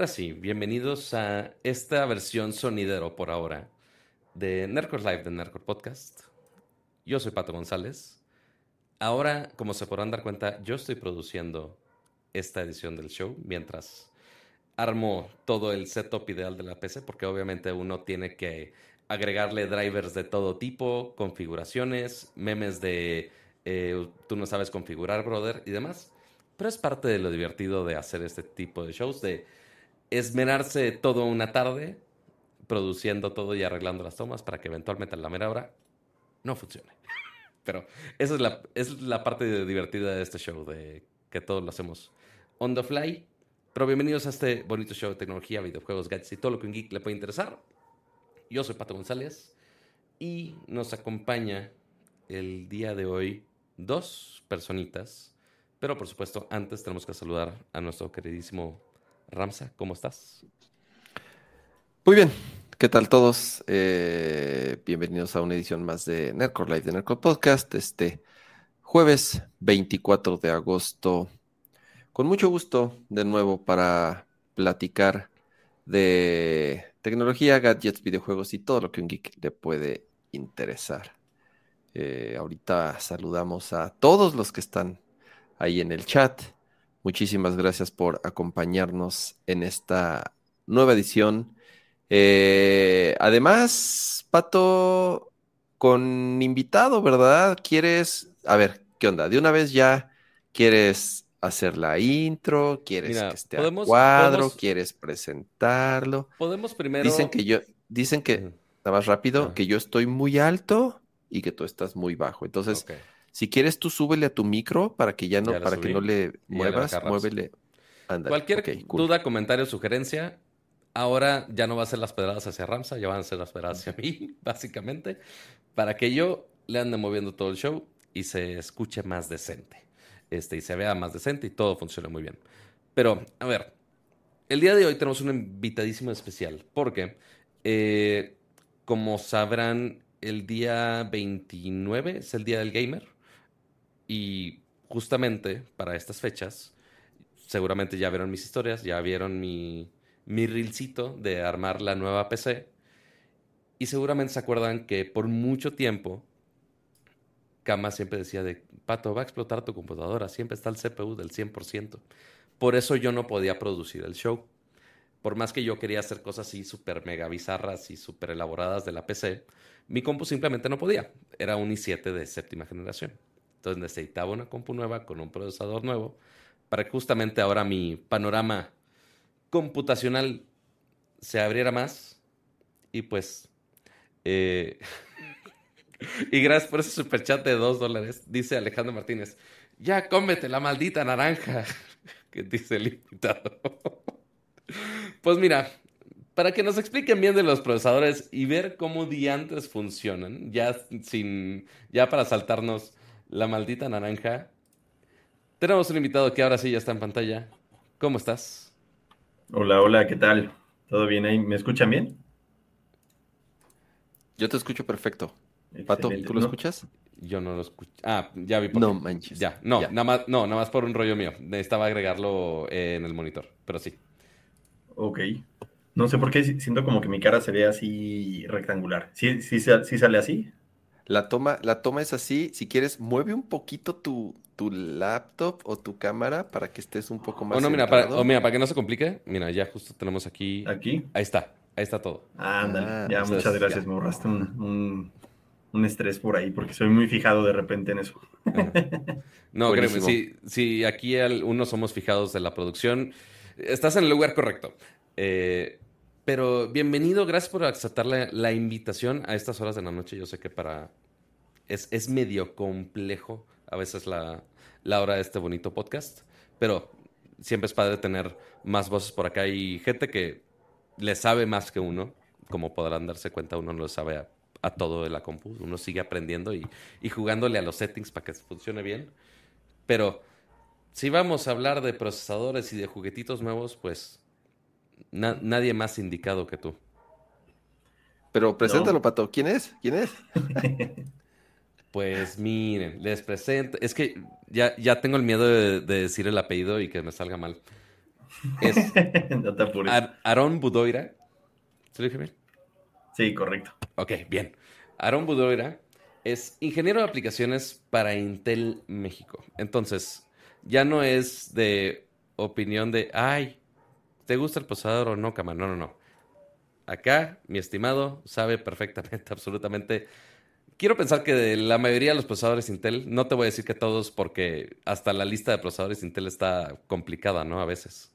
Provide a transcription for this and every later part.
ahora sí, bienvenidos a esta versión sonidero por ahora de Nerdcore Live de Nerdcore Podcast. Yo soy Pato González. Ahora, como se podrán dar cuenta, yo estoy produciendo esta edición del show mientras armo todo el setup ideal de la PC, porque obviamente uno tiene que agregarle drivers de todo tipo, configuraciones, memes de eh, tú no sabes configurar, brother, y demás. Pero es parte de lo divertido de hacer este tipo de shows, de esmerarse todo una tarde produciendo todo y arreglando las tomas para que eventualmente a la mera hora no funcione. Pero esa es la, es la parte divertida de este show, de que todos lo hacemos on the fly. Pero bienvenidos a este bonito show de tecnología, videojuegos, gadgets y todo lo que un geek le puede interesar. Yo soy Pato González y nos acompaña el día de hoy dos personitas pero por supuesto, antes tenemos que saludar a nuestro queridísimo Ramsa. ¿Cómo estás? Muy bien. ¿Qué tal todos? Eh, bienvenidos a una edición más de Nerdcore Live de Nerdcore Podcast. Este jueves 24 de agosto. Con mucho gusto de nuevo para platicar de tecnología, gadgets, videojuegos y todo lo que un geek le puede interesar. Eh, ahorita saludamos a todos los que están ahí en el chat. Muchísimas gracias por acompañarnos en esta nueva edición. Eh, además, Pato, con invitado, ¿verdad? ¿Quieres, a ver, qué onda? De una vez ya quieres hacer la intro, quieres que esté a cuadro, quieres presentarlo. Podemos primero. Dicen que yo, dicen que, nada más rápido, que yo estoy muy alto y que tú estás muy bajo. Entonces, si quieres, tú súbele a tu micro para que ya no, para que no le muevas, muévele. Cualquier duda, comentario, sugerencia, ahora ya no va a ser las pedradas hacia Ramsa, ya van a ser las pedradas hacia mí, básicamente, para que yo le ande moviendo todo el show y se escuche más decente. Este, y se vea más decente y todo funcione muy bien. Pero, a ver, el día de hoy tenemos un invitadísimo especial, porque, eh, como sabrán, el día 29 es el día del gamer. Y justamente para estas fechas, seguramente ya vieron mis historias, ya vieron mi, mi reelcito de armar la nueva PC. Y seguramente se acuerdan que por mucho tiempo, Kama siempre decía de, Pato, va a explotar tu computadora, siempre está el CPU del 100%. Por eso yo no podía producir el show. Por más que yo quería hacer cosas así súper mega bizarras y súper elaboradas de la PC, mi compu simplemente no podía. Era un i7 de séptima generación. Entonces necesitaba una compu nueva con un procesador nuevo para que justamente ahora mi panorama computacional se abriera más. Y pues... Eh, y gracias por ese superchat de dos dólares, dice Alejandro Martínez. Ya cómete la maldita naranja, que dice el invitado. pues mira, para que nos expliquen bien de los procesadores y ver cómo diantres funcionan, ya sin, ya para saltarnos la maldita naranja. Tenemos un invitado que ahora sí ya está en pantalla. ¿Cómo estás? Hola, hola, ¿qué tal? ¿Todo bien ahí? ¿Me escuchan bien? Yo te escucho perfecto. Pato, ¿tú lo escuchas? Yo no lo escucho. Ah, ya vi por No manches. Ya, no, Nada más, no, nada más por un rollo mío. Necesitaba agregarlo en el monitor, pero sí. Ok. No sé por qué siento como que mi cara se ve así rectangular. ¿Sí, sí, sí sale así? La toma, la toma es así. Si quieres, mueve un poquito tu, tu laptop o tu cámara para que estés un poco más. Oh, no, mira, para, oh, mira, para que no se complique, mira, ya justo tenemos aquí. ¿Aquí? Ahí está, ahí está todo. Ándale, ah, ya, muchas gracias. Me ahorraste un, un, estrés por ahí, porque soy muy fijado de repente en eso. no, créeme, si, si aquí uno somos fijados de la producción, estás en el lugar correcto. Eh, pero bienvenido, gracias por aceptar la, invitación a estas horas de la noche. Yo sé que para. Es, es medio complejo a veces la, la, hora de este bonito podcast, pero siempre es padre tener más voces por acá y gente que le sabe más que uno. Como podrán darse cuenta, uno no lo sabe a, todo de la compu. Uno sigue aprendiendo y, y jugándole a los settings para que funcione bien. Pero si vamos a hablar de procesadores y de juguetitos nuevos, pues nadie más indicado que tú. Pero preséntalo, Pato. ¿Quién es? ¿Quién es? pues miren, les presento. Es que ya, ya tengo el miedo de, decir el apellido y que me salga mal. Es no te Aarón Budoira. ¿Se lo dije bien? Sí, correcto. Ok, bien. Aarón Budoira es ingeniero de aplicaciones para Intel México. Entonces, ya no es de opinión de, ay, ¿te gusta el procesador o no, cama? No, no, no. Acá, mi estimado, sabe perfectamente, absolutamente. Quiero pensar que de la mayoría de los procesadores Intel, no te voy a decir que todos, porque hasta la lista de procesadores Intel está complicada, ¿no? A veces.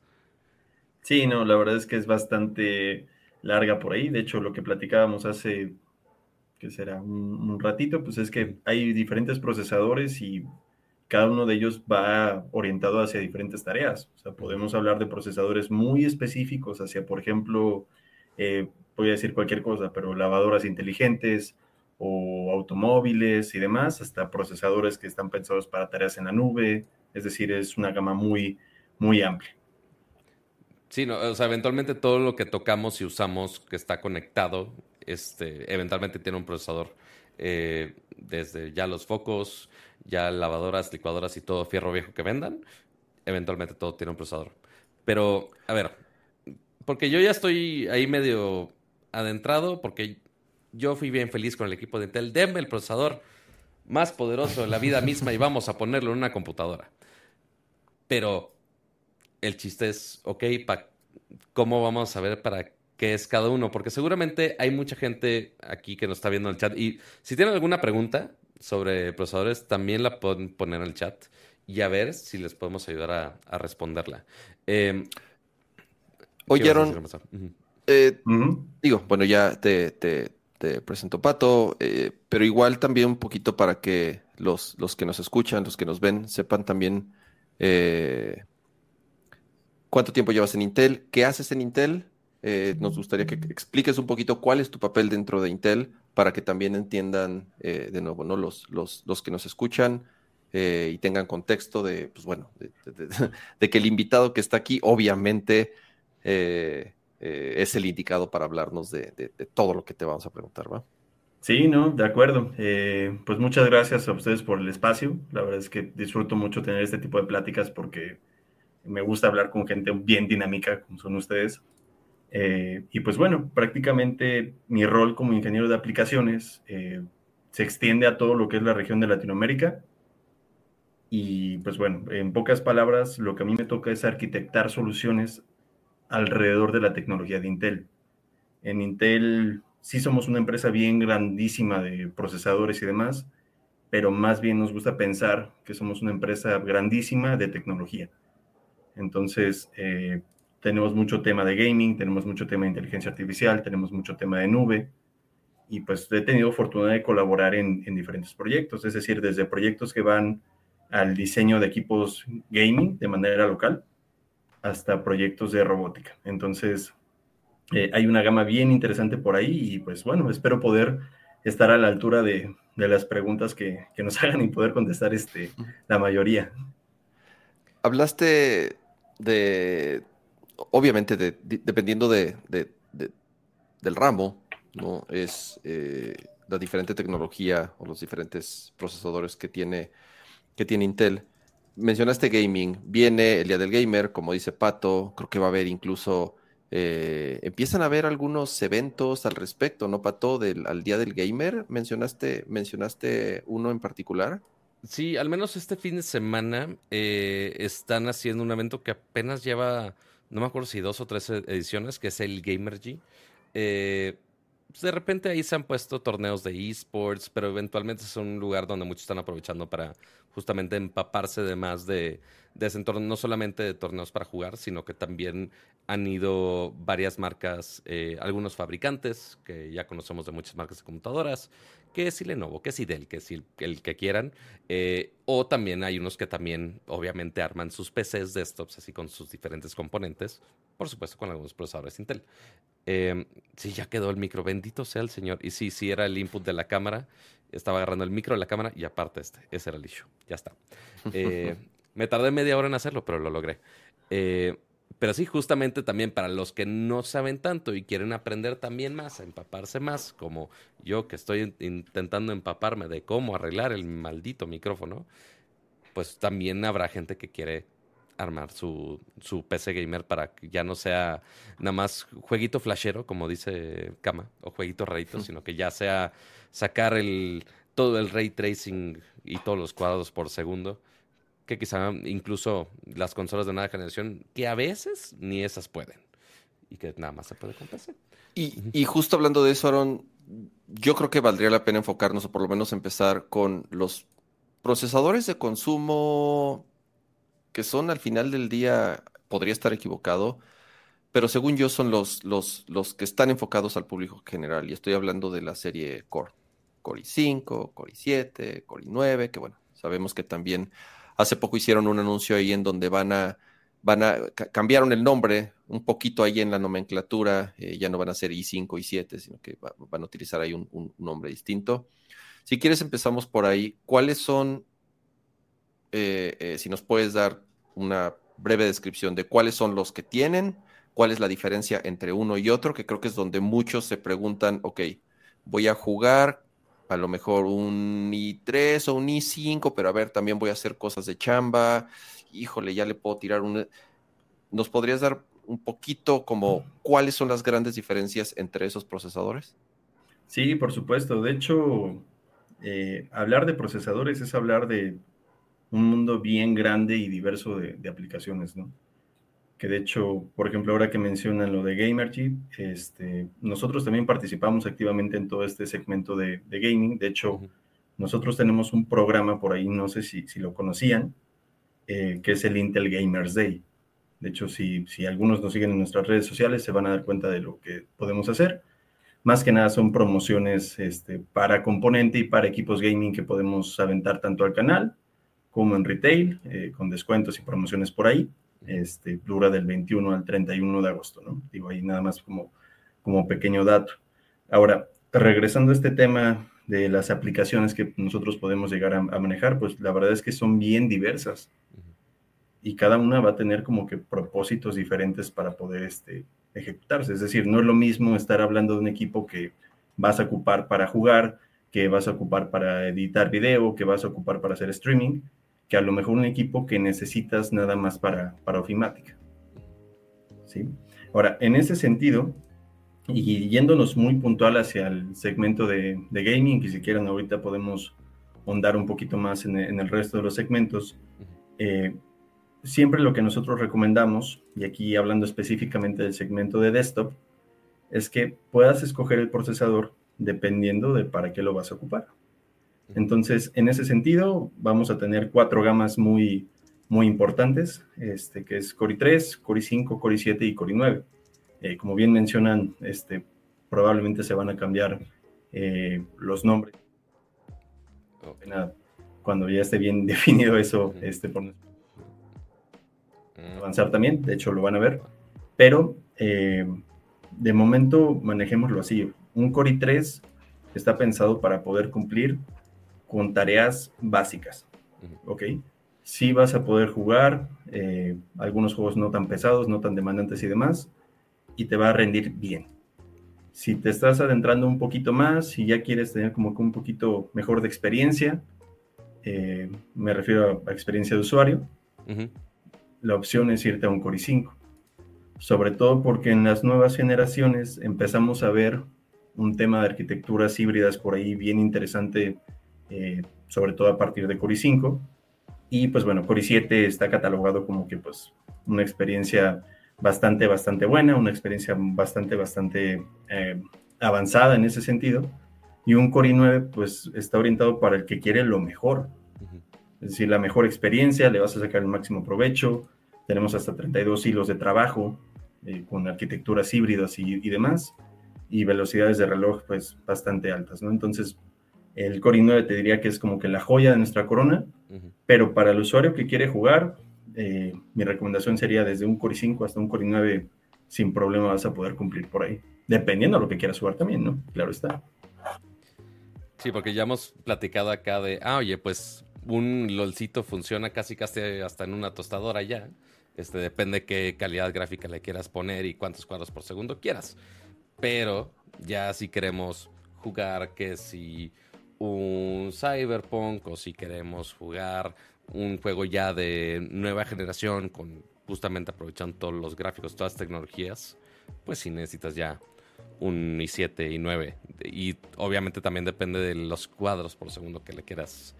Sí, no, la verdad es que es bastante larga por ahí. De hecho, lo que platicábamos hace, que será un, ratito, pues es que hay diferentes procesadores y cada uno de ellos va orientado hacia diferentes tareas. O sea, podemos hablar de procesadores muy específicos hacia, por ejemplo, eh, voy a decir cualquier cosa, pero lavadoras inteligentes o automóviles y demás, hasta procesadores que están pensados para tareas en la nube. Es decir, es una gama muy, muy amplia. Sí, no, o sea, eventualmente todo lo que tocamos y usamos que está conectado, este, eventualmente tiene un procesador. Eh, desde ya los focos, ya lavadoras, licuadoras y todo fierro viejo que vendan, eventualmente todo tiene un procesador. Pero, a ver, porque yo ya estoy ahí medio adentrado, porque yo fui bien feliz con el equipo de Intel. Denme el procesador más poderoso de la vida misma y vamos a ponerlo en una computadora. Pero el chiste es, ok, ¿cómo vamos a saber para qué es cada uno? Porque seguramente hay mucha gente aquí que nos está viendo en el chat. Y si tienen alguna pregunta sobre procesadores, también la pueden poner en el chat y a ver si les podemos ayudar a, responderla. Eh, Oyeron, eh, digo, bueno, ya te, te, presento Pato, eh, pero igual también un poquito para que los, los que nos escuchan, los que nos ven, sepan también eh, cuánto tiempo llevas en Intel, qué haces en Intel. nos gustaría que expliques un poquito cuál es tu papel dentro de Intel para que también entiendan de nuevo, ¿no? Los, los, los que nos escuchan, y tengan contexto de, pues bueno, de, que el invitado que está aquí, obviamente, eh, eh, es el indicado para hablarnos de, todo lo que te vamos a preguntar, ¿va? Sí, no, de acuerdo. Eh, pues muchas gracias a ustedes por el espacio. La verdad es que disfruto mucho tener este tipo de pláticas porque me gusta hablar con gente bien dinámica como son ustedes. y pues bueno, prácticamente mi rol como ingeniero de aplicaciones se extiende a todo lo que es la región de Latinoamérica. Y pues bueno, en pocas palabras, lo que a mí me toca es arquitectar soluciones alrededor de la tecnología de Intel. En Intel sí somos una empresa bien grandísima de procesadores y demás, pero más bien nos gusta pensar que somos una empresa grandísima de tecnología. Entonces, eh, tenemos mucho tema de gaming, tenemos mucho tema de inteligencia artificial, tenemos mucho tema de nube, y pues he tenido fortuna de colaborar en, en diferentes proyectos, es decir, desde proyectos que van al diseño de equipos gaming de manera local, hasta proyectos de robótica. Entonces, eh, hay una gama bien interesante por ahí y pues bueno, espero poder estar a la altura de, las preguntas que, nos hagan y poder contestar este, la mayoría. Hablaste de, obviamente, de, dependiendo de, del ramo, ¿no? Es eh, la diferente tecnología o los diferentes procesadores que tiene, que tiene Intel mencionaste gaming, viene el Día del Gamer, como dice Pato, creo que va a haber incluso, eh, empiezan a haber algunos eventos al respecto, ¿no, Pato? Del, al Día del Gamer, ¿mencionaste, mencionaste uno en particular? Sí, al menos este fin de semana eh, están haciendo un evento que apenas lleva, no me acuerdo si dos o tres ediciones, que es el Gamer G. Eh, pues, de repente ahí se han puesto torneos de esports, pero eventualmente es un lugar donde muchos están aprovechando para justamente empaparse de más de, ese entorno, no solamente de torneos para jugar, sino que también han ido varias marcas, eh, algunos fabricantes, que ya conocemos de muchas marcas de computadoras, que es Lenovo, que es Dell, que es el, que quieran, eh, o también hay unos que también obviamente arman sus PCs desktops así con sus diferentes componentes, por supuesto con algunos procesadores Intel. Eh, sí, ya quedó el micro, bendito sea el Señor. Y sí, sí era el input de la cámara, estaba agarrando el micro de la cámara y aparte este, ese era el issue, ya está. Eh, me tardé media hora en hacerlo, pero lo logré. Eh, pero sí, justamente también para los que no saben tanto y quieren aprender también más, a empaparse más, como yo que estoy intentando empaparme de cómo arreglar el maldito micrófono, pues también habrá gente que quiere armar su, su PC gamer para que ya no sea nada más jueguito flashero, como dice Kama, o jueguito rarito, sino que ya sea sacar el todo el ray tracing y todos los cuadros por segundo, que quizá incluso las consolas de nueva generación, que a veces ni esas pueden, y que nada más se puede compensar. Y, y justo hablando de eso, Aaron, yo creo que valdría la pena enfocarnos, o por lo menos empezar con los procesadores de consumo que son al final del día, podría estar equivocado, pero según yo son los, los, los que están enfocados al público general. Y estoy hablando de la serie Core. Core i5, Core i7, Core i9, que bueno, sabemos que también hace poco hicieron un anuncio ahí en donde van a, van a, cambiaron el nombre un poquito ahí en la nomenclatura, eh, ya no van a ser i5, i7, sino que van a utilizar ahí un, nombre distinto. Si quieres empezamos por ahí. ¿Cuáles son, eh, eh, si nos puedes dar una breve descripción de cuáles son los que tienen, cuál es la diferencia entre uno y otro, que creo que es donde muchos se preguntan, ok, voy a jugar a lo mejor un i3 o un i5, pero a ver, también voy a hacer cosas de chamba, híjole, ya le puedo tirar un... ¿Nos podrías dar un poquito como cuáles son las grandes diferencias entre esos procesadores? Sí, por supuesto. De hecho, eh, hablar de procesadores es hablar de un mundo bien grande y diverso de, aplicaciones, ¿no? Que de hecho, por ejemplo, ahora que mencionan lo de Gamergy, este, nosotros también participamos activamente en todo este segmento de, gaming. De hecho, nosotros tenemos un programa por ahí, no sé si, si lo conocían, eh, que es el Intel Gamers Day. De hecho, si, si algunos nos siguen en nuestras redes sociales, se van a dar cuenta de lo que podemos hacer. Más que nada son promociones este, para componente y para equipos gaming que podemos aventar tanto al canal como en retail, eh, con descuentos y promociones por ahí. Este, dura del 21 al 31 de agosto, ¿no? Digo ahí nada más como, como pequeño dato. Ahora, regresando a este tema de las aplicaciones que nosotros podemos llegar a, manejar, pues la verdad es que son bien diversas y cada una va a tener como que propósitos diferentes para poder este, ejecutarse. Es decir, no es lo mismo estar hablando de un equipo que vas a ocupar para jugar, que vas a ocupar para editar video, que vas a ocupar para hacer streaming, que a lo mejor un equipo que necesitas nada más para, para ofimática. ¿Sí? Ahora, en ese sentido, y yéndonos muy puntual hacia el segmento de, gaming, que si quieren ahorita podemos ahondar un poquito más en, el resto de los segmentos, eh, siempre lo que nosotros recomendamos, y aquí hablando específicamente del segmento de desktop, es que puedas escoger el procesador dependiendo de para qué lo vas a ocupar. Entonces, en ese sentido, vamos a tener cuatro gamas muy, muy importantes, este, que es Core i3, Core i5, Core i7 y Core i9. Eh, como bien mencionan, este, probablemente se van a cambiar eh, los nombres. Cuando ya esté bien definido eso, este, por avanzar también, de hecho lo van a ver, pero eh, de momento manejémoslo así. Un Core i3 está pensado para poder cumplir con tareas básicas. ¿Ok? Sí vas a poder jugar eh, algunos juegos no tan pesados, no tan demandantes y demás, y te va a rendir bien. Si te estás adentrando un poquito más, y ya quieres tener como que un poquito mejor de experiencia, eh, me refiero a, experiencia de usuario, la opción es irte a un Core i5. Sobre todo porque en las nuevas generaciones empezamos a ver un tema de arquitecturas híbridas por ahí bien interesante eh, sobre todo a partir de Core 5 Y pues bueno, Core 7 está catalogado como que pues una experiencia bastante, bastante buena, una experiencia bastante, bastante eh, avanzada en ese sentido. Y un Core 9 pues está orientado para el que quiere lo mejor. Es decir, la mejor experiencia, le vas a sacar el máximo provecho. Tenemos hasta 32 hilos de trabajo eh, con arquitecturas híbridas y, y, demás. Y velocidades de reloj pues bastante altas, ¿no? Entonces, el Core i9 te diría que es como que la joya de nuestra corona, pero para el usuario que quiere jugar, eh, mi recomendación sería desde un Core i5 hasta un Core i9 sin problema vas a poder cumplir por ahí, dependiendo de lo que quieras jugar también, ¿no? Claro está. Sí, porque ya hemos platicado acá de, ah, oye, pues un LOLcito funciona casi casi hasta en una tostadora ya. Este, depende qué calidad gráfica le quieras poner y cuántos cuadros por segundo quieras. Pero ya si queremos jugar que si un Cyberpunk o si queremos jugar un juego ya de nueva generación, con justamente aprovechando todos los gráficos, todas las tecnologías, pues sí necesitas ya un i7, y 9 Y obviamente también depende de los cuadros por segundo que le quieras,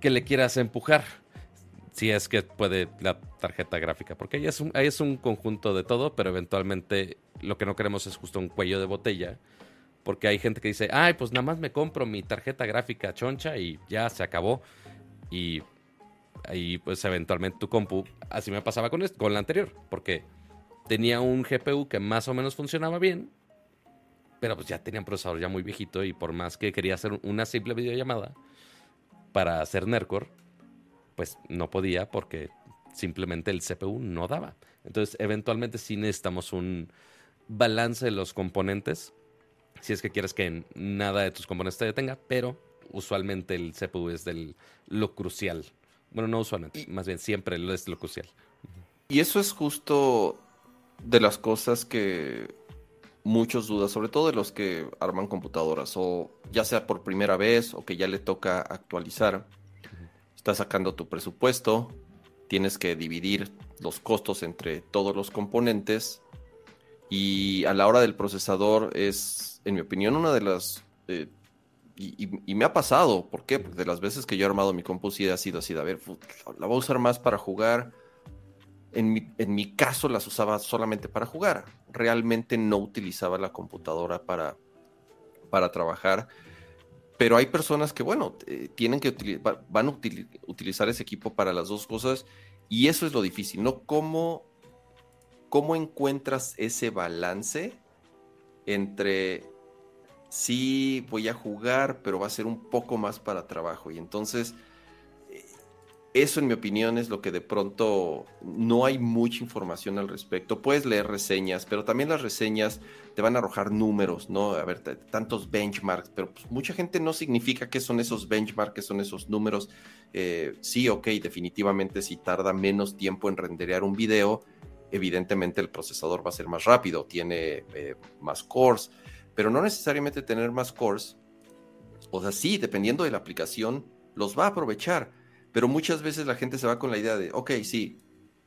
que le quieras empujar. Si es que puede la tarjeta gráfica, porque ahí es, un, ahí es un conjunto de todo, pero eventualmente lo que no queremos es justo un cuello de botella, porque hay gente que dice, ay, pues nada más me compro mi tarjeta gráfica choncha y ya se acabó. Y ahí pues eventualmente tu compu, así me pasaba con, esto, con la anterior, porque tenía un GPU que más o menos funcionaba bien, pero pues ya tenía un procesador ya muy viejito y por más que quería hacer una simple videollamada para hacer Nercore, pues no podía porque simplemente el CPU no daba. Entonces, eventualmente sí necesitamos un balance de los componentes, si es que quieres que nada de tus componentes te detenga, pero usualmente el CPU es del, lo crucial. Bueno, no usualmente, más bien siempre es lo crucial. Y eso es justo de las cosas que muchos dudas, sobre todo de los que arman computadoras, o ya sea por primera vez o que ya le toca actualizar. Estás sacando tu presupuesto, tienes que dividir los costos entre todos los componentes y a la hora del procesador es, en mi opinión, una de las... Eh, y, me ha pasado, ¿por qué? Porque de las veces que yo he armado mi compu ha sido así, de, a ver, la voy a usar más para jugar, en mi, caso las usaba solamente para jugar. Realmente no utilizaba la computadora para, para trabajar. Pero hay personas que, bueno, eh, tienen que van a utilizar ese equipo para las dos cosas. Y eso es lo difícil, ¿no? ¿Cómo, cómo encuentras ese balance entre sí voy a jugar, pero va a ser un poco más para trabajo? Y entonces eso en mi opinión es lo que de pronto no hay mucha información al respecto. Puedes leer reseñas, pero también las reseñas te van a arrojar números, ¿no? A ver, tantos benchmarks, pero pues, mucha gente no significa que son esos benchmarks, que son esos números. Eh, sí, ok, definitivamente si tarda menos tiempo en renderear un video, evidentemente el procesador va a ser más rápido, tiene eh, más cores, pero no necesariamente tener más cores. O sea, sí, dependiendo de la aplicación, los va a aprovechar pero muchas veces la gente se va con la idea de, ok, sí,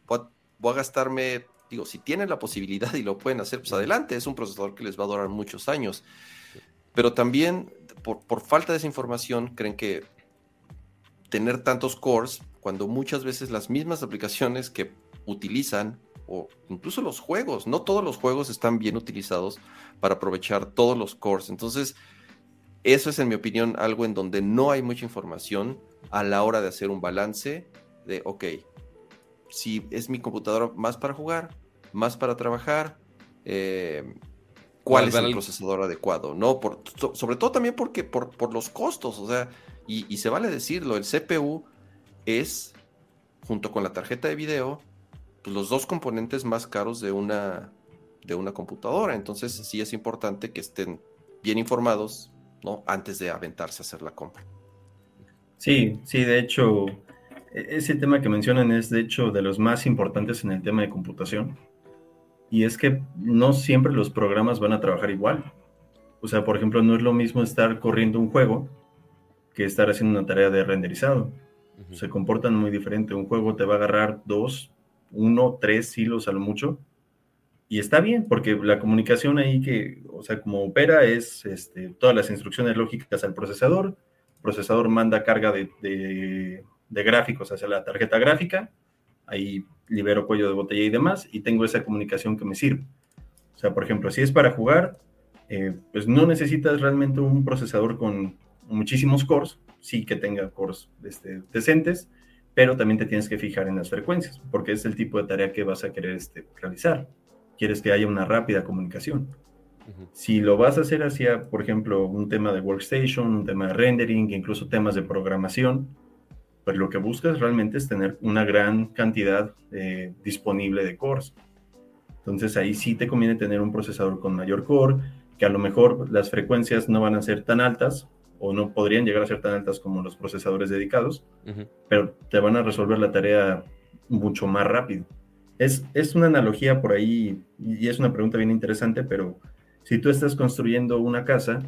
voy a, gastarme, digo, si tienen la posibilidad y lo pueden hacer, pues adelante, es un procesador que les va a durar muchos años. Pero también, por, por falta de esa información, creen que tener tantos cores, cuando muchas veces las mismas aplicaciones que utilizan, o incluso los juegos, no todos los juegos están bien utilizados para aprovechar todos los cores. Entonces, eso es, en mi opinión, algo en donde no hay mucha información a la hora de hacer un balance de, ok, si es mi computadora más para jugar, más para trabajar, eh, cuál es el procesador adecuado, ¿no? Por, sobre todo también porque por, por los costos, o sea, y, se vale decirlo, el CPU es, junto con la tarjeta de video, pues los dos componentes más caros de una, de una computadora. Entonces sí es importante que estén bien informados, ¿no? Antes de aventarse a hacer la compra. Sí, sí, de hecho, e-, ese tema que mencionan es de hecho de los más importantes en el tema de computación. Y es que no siempre los programas van a trabajar igual. O sea, por ejemplo, no es lo mismo estar corriendo un juego que estar haciendo una tarea de renderizado. Se comportan muy diferente. Un juego te va a agarrar dos, uno, tres hilos a lo mucho. Y está bien, porque la comunicación ahí que, o sea, como opera es este, todas las instrucciones lógicas al procesador, procesador manda carga de, gráficos hacia la tarjeta gráfica, ahí libero cuello de botella y demás, y tengo esa comunicación que me sirve. O sea, por ejemplo, si es para jugar, eh, pues no necesitas realmente un procesador con muchísimos cores, sí que tenga cores este, decentes, pero también te tienes que fijar en las frecuencias, porque es el tipo de tarea que vas a querer este, realizar. Quieres que haya una rápida comunicación. Si lo vas a hacer hacia, por ejemplo, un tema de workstation, un tema de rendering, incluso temas de programación, pues lo que buscas realmente es tener una gran cantidad eh, disponible de cores. Entonces ahí sí te conviene tener un procesador con mayor core, que a lo mejor las frecuencias no van a ser tan altas o no podrían llegar a ser tan altas como los procesadores dedicados, pero te van a resolver la tarea mucho más rápido. Es, es una analogía por ahí y es una pregunta bien interesante, pero si tú estás construyendo una casa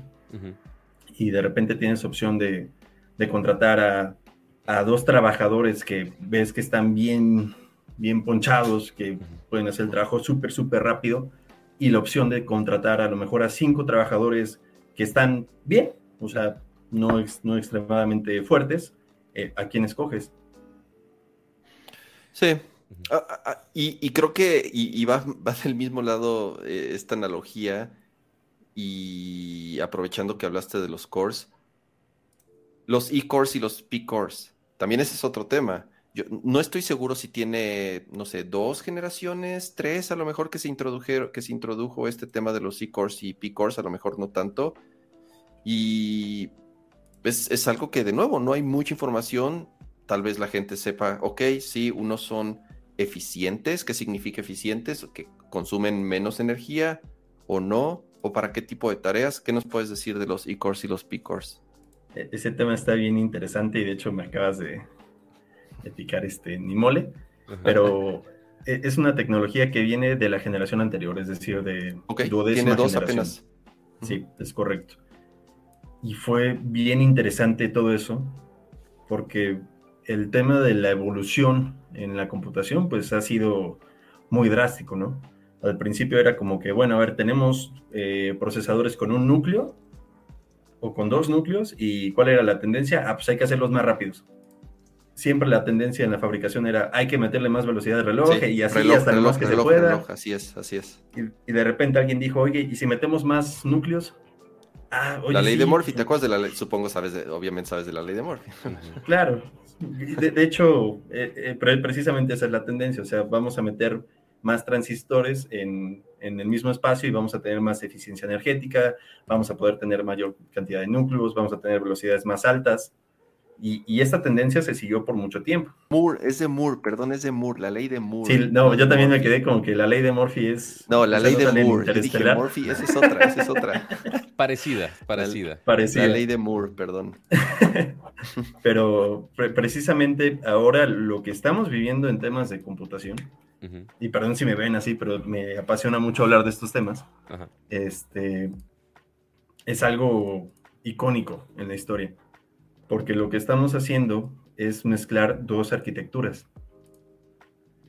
y de repente tienes opción de, contratar a a dos trabajadores que ves que están bien, bien ponchados, que pueden hacer el trabajo súper, súper rápido, y la opción de contratar a lo mejor a cinco trabajadores que están bien, o sea, no, no extremadamente fuertes, eh, ¿a quién escoges? Sí, ah, ah, ah, y, creo que y, va, va, del mismo lado eh, esta analogía y aprovechando que hablaste de los cores, los e-cores y los p-cores, también ese es otro tema. Yo no estoy seguro si tiene, no sé, dos generaciones, tres a lo mejor que se introdujeron, que se introdujo este tema de los e-cores y p-cores, a lo mejor no tanto. Y es, es algo que de nuevo no hay mucha información. Tal vez la gente sepa, ok, sí, unos son eficientes, ¿qué significa eficientes? Que consumen menos energía o no, o para qué tipo de tareas. ¿Qué nos puedes decir de los e-cores y los p-cores? E, ese tema está bien interesante y de hecho me acabas de, picar este Nimole, pero e, es una tecnología que viene de la generación anterior, es decir, de okay, tiene dos apenas. Sí, es correcto. Y fue bien interesante todo eso, porque el tema de la evolución en la computación, pues ha sido muy drástico, ¿no? Al principio era como que, bueno, a ver, tenemos eh, procesadores con un núcleo o con dos núcleos, ¿y cuál era la tendencia? Ah, pues hay que hacerlos más rápidos. Siempre la tendencia en la fabricación era, hay que meterle más velocidad de reloj y así hasta lo más que se pueda. así es, así es. Y, de repente alguien dijo, oye, ¿y si metemos más núcleos? Ah, la ley de Murphy, ¿te acuerdas de la ley? Supongo sabes, de, obviamente sabes de la ley de Murphy. claro, de, hecho, eh, eh, precisamente esa es la tendencia, o sea, vamos a meter más transistores en, en, el mismo espacio y vamos a tener más eficiencia energética, vamos a poder tener mayor cantidad de núcleos, vamos a tener velocidades más altas. Y, esta tendencia se siguió por mucho tiempo. Moore, es de Moore, perdón, es de Moore, la ley de Moore. Sí, no, yo también me quedé con que la ley de Murphy es... No, la ley de Moore, dije Murphy, esa es otra, esa es otra. Parecida, parecida. parecida. La ley de Moore, perdón. Pero precisamente ahora lo que estamos viviendo en temas de computación, y perdón si me ven así, pero me apasiona mucho hablar de estos temas, este, es algo icónico en la historia porque lo que estamos haciendo es mezclar dos arquitecturas.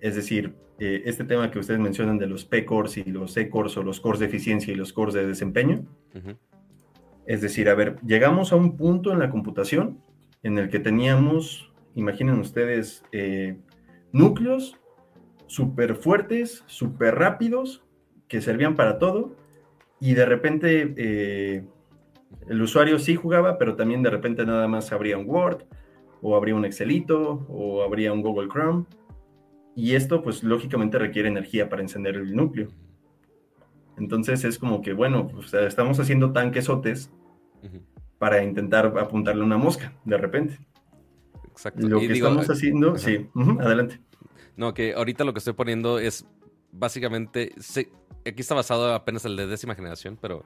Es decir, eh, este tema que ustedes mencionan de los P-cores y los E-cores o los cores de eficiencia y los cores de desempeño. Es decir, a ver, llegamos a un punto en la computación en el que teníamos, imaginen ustedes, eh, núcleos súper fuertes, súper rápidos, que servían para todo, y de repente eh, el usuario sí jugaba, pero también de repente nada más abría un Word, o abría un Excelito, o abría un Google Chrome. Y esto, pues lógicamente requiere energía para encender el núcleo. Entonces es como que, bueno, pues, estamos haciendo tanquesotes para intentar apuntarle una mosca de repente. Exacto. Lo que estamos haciendo, sí, adelante. No, que ahorita lo que estoy poniendo es básicamente, aquí está basado apenas el de décima generación, pero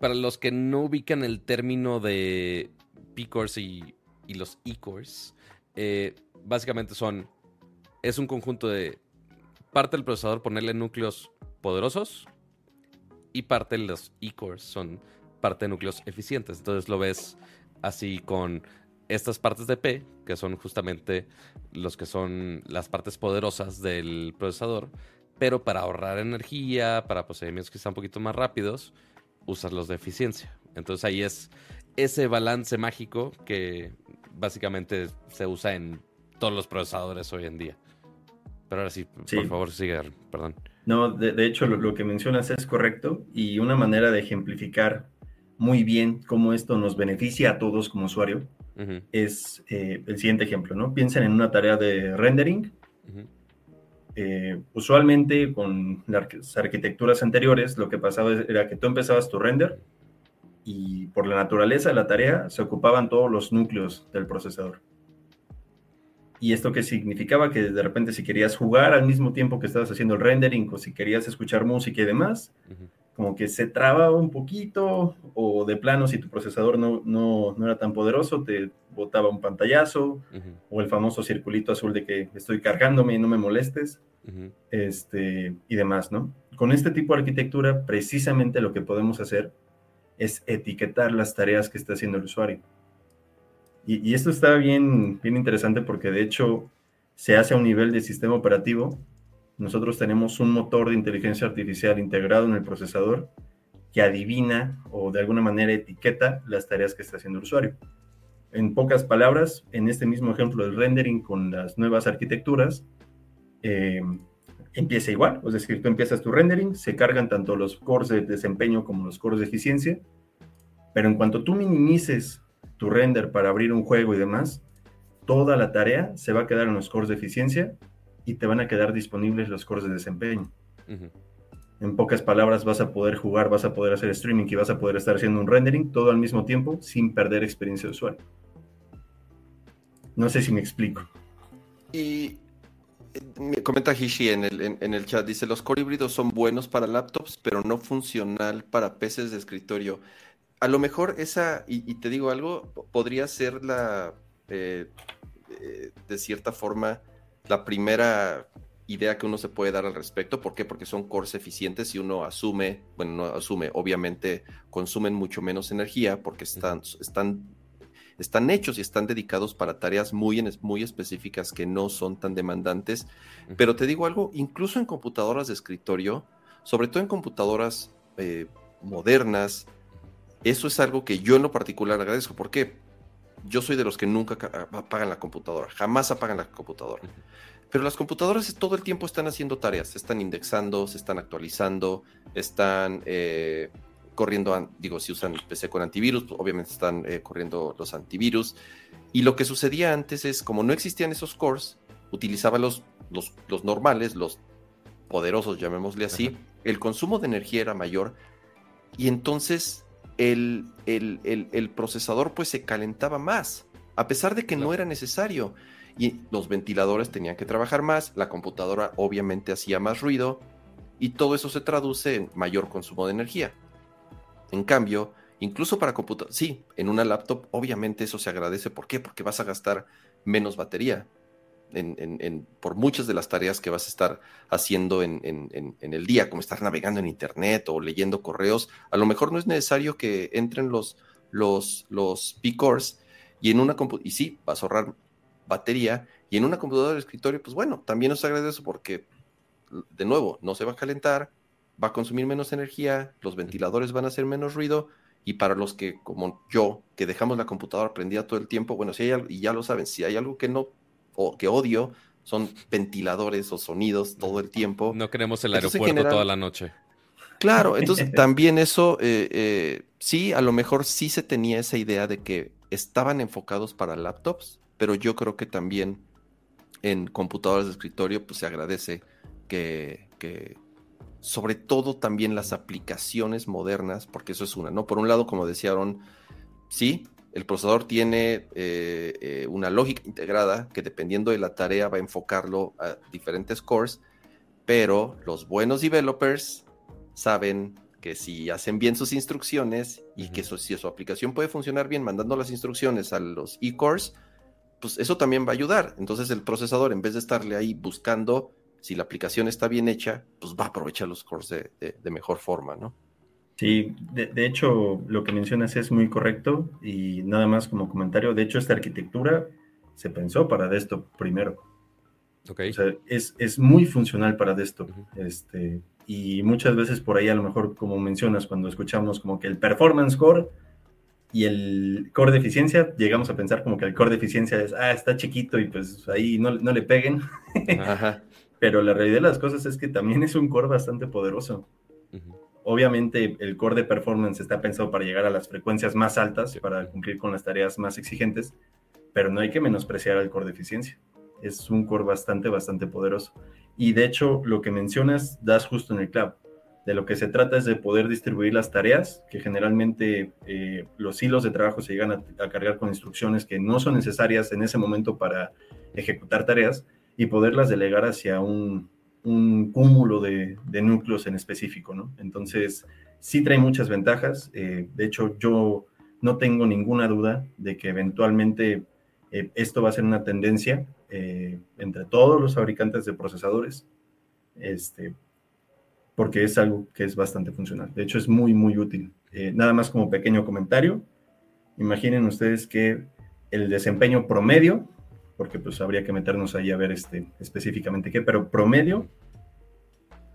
para los que no ubican el término de P-Cores y, los E-Cores, eh, básicamente son, es un conjunto de parte del procesador ponerle núcleos poderosos y parte de los E-Cores son parte de núcleos eficientes. Entonces lo ves así con estas partes de P, que son justamente los que son las partes poderosas del procesador, pero para ahorrar energía, para procedimientos que están un poquito más rápidos, usas los de eficiencia. Entonces ahí es ese balance mágico que básicamente se usa en todos los procesadores hoy en día. Pero ahora sí, por favor, sigue, perdón. No, de, hecho lo, que mencionas es correcto y una manera de ejemplificar muy bien cómo esto nos beneficia a todos como usuario es eh, el siguiente ejemplo, ¿no? Piensen en una tarea de rendering. Eh, usualmente con las arquitecturas anteriores lo que pasaba era que tú empezabas tu render y por la naturaleza de la tarea se ocupaban todos los núcleos del procesador. Y esto que significaba que de repente si querías jugar al mismo tiempo que estabas haciendo el rendering o si querías escuchar música y demás, como que se trababa un poquito o de plano si tu procesador no, no, no era tan poderoso, te botaba un pantallazo o el famoso circulito azul de que estoy cargándome y no me molestes este, y demás, ¿no? Con este tipo de arquitectura, precisamente lo que podemos hacer es etiquetar las tareas que está haciendo el usuario. Y, esto está bien, bien interesante porque de hecho se hace a un nivel de sistema operativo. Nosotros tenemos un motor de inteligencia artificial integrado en el procesador que adivina o de alguna manera etiqueta las tareas que está haciendo el usuario. En pocas palabras, en este mismo ejemplo del rendering con las nuevas arquitecturas, eh, empieza igual, es decir, tú empiezas tu rendering, se cargan tanto los cores de desempeño como los cores de eficiencia, pero en cuanto tú minimices tu render para abrir un juego y demás, toda la tarea se va a quedar en los cores de eficiencia y te van a quedar disponibles los cores de desempeño. En pocas palabras, vas a poder jugar, vas a poder hacer streaming y vas a poder estar haciendo un rendering todo al mismo tiempo sin perder experiencia de usuario. No sé si me explico. Y me comenta Hishi en el, en, el chat, dice, los core híbridos son buenos para laptops, pero no funcional para PCs de escritorio. A lo mejor esa, y, te digo algo, podría ser la, eh, eh, de cierta forma, la primera idea que uno se puede dar al respecto. ¿Por qué? Porque son cores eficientes y uno asume, bueno, no asume, obviamente consumen mucho menos energía porque están, están están hechos y están dedicados para tareas muy, muy específicas que no son tan demandantes. Pero te digo algo, incluso en computadoras de escritorio, sobre todo en computadoras eh, modernas, eso es algo que yo en lo particular agradezco. ¿Por qué? Yo soy de los que nunca apagan la computadora, jamás apagan la computadora. Pero las computadoras todo el tiempo están haciendo tareas, se están indexando, se están actualizando, están eh, corriendo, digo, si usan PC con antivirus, pues, obviamente están eh, corriendo los antivirus. Y lo que sucedía antes es, como no existían esos cores, utilizaba los, los, normales, los poderosos, llamémosle así, el consumo de energía era mayor y entonces el, el, procesador pues se calentaba más, a pesar de que no era necesario. Y los ventiladores tenían que trabajar más, la computadora obviamente hacía más ruido y todo eso se traduce en mayor consumo de energía. En cambio, incluso para computador, sí, en una laptop obviamente eso se agradece. ¿Por qué? Porque vas a gastar menos batería en, por muchas de las tareas que vas a estar haciendo en, el día, como estar navegando en internet o leyendo correos. A lo mejor no es necesario que entren los, los, los P-Cores y en una y sí, vas a ahorrar batería y en una computadora de escritorio, pues bueno, también os agradezco porque, de nuevo, no se va a calentar, va a consumir menos energía, los ventiladores van a hacer menos ruido y para los que, como yo, que dejamos la computadora prendida todo el tiempo, bueno, si hay algo, y ya lo saben, si hay algo que no, o que odio, son ventiladores o sonidos todo el tiempo. No queremos el aeropuerto toda la noche. Claro, entonces también eso, eh, eh, sí, a lo mejor sí se tenía esa idea de que estaban enfocados para laptops, pero yo creo que también en computadoras de escritorio, pues se agradece que, que sobre todo también las aplicaciones modernas, porque eso es una, ¿no? Por un lado, como decía sí, el procesador tiene eh, eh, una lógica integrada que dependiendo de la tarea va a enfocarlo a diferentes cores, pero los buenos developers saben que si hacen bien sus instrucciones y que si su aplicación puede funcionar bien mandando las instrucciones a los e-cores, pues eso también va a ayudar. Entonces el procesador, en vez de estarle ahí buscando si la aplicación está bien hecha, pues va a aprovechar los cores de, mejor forma, ¿no? Sí, de, hecho lo que mencionas es muy correcto y nada más como comentario, de hecho esta arquitectura se pensó para desktop primero. Okay. O sea, es, muy funcional para desktop. este, y muchas veces por ahí a lo mejor como mencionas cuando escuchamos como que el performance core y el core de eficiencia, llegamos a pensar como que el core de eficiencia es, ah, está chiquito y pues ahí no, no le peguen. Ajá. Pero la realidad de las cosas es que también es un core bastante poderoso. Obviamente el core de performance está pensado para llegar a las frecuencias más altas, para cumplir con las tareas más exigentes, pero no hay que menospreciar al core de eficiencia. Es un core bastante, bastante poderoso. Y de hecho, lo que mencionas das justo en el clavo. De lo que se trata es de poder distribuir las tareas, que generalmente eh, los hilos de trabajo se llegan a cargar con instrucciones que no son necesarias en ese momento para ejecutar tareas, y poderlas delegar hacia un, cúmulo de, núcleos en específico, ¿no? Entonces, sí trae muchas ventajas. Eh, de hecho, yo no tengo ninguna duda de que eventualmente eh, esto va a ser una tendencia eh, entre todos los fabricantes de procesadores, este, porque es algo que es bastante funcional. De hecho, es muy, muy útil. nada más como pequeño comentario, imaginen ustedes que el desempeño promedio, porque pues habría que meternos ahí a ver este, específicamente qué, pero promedio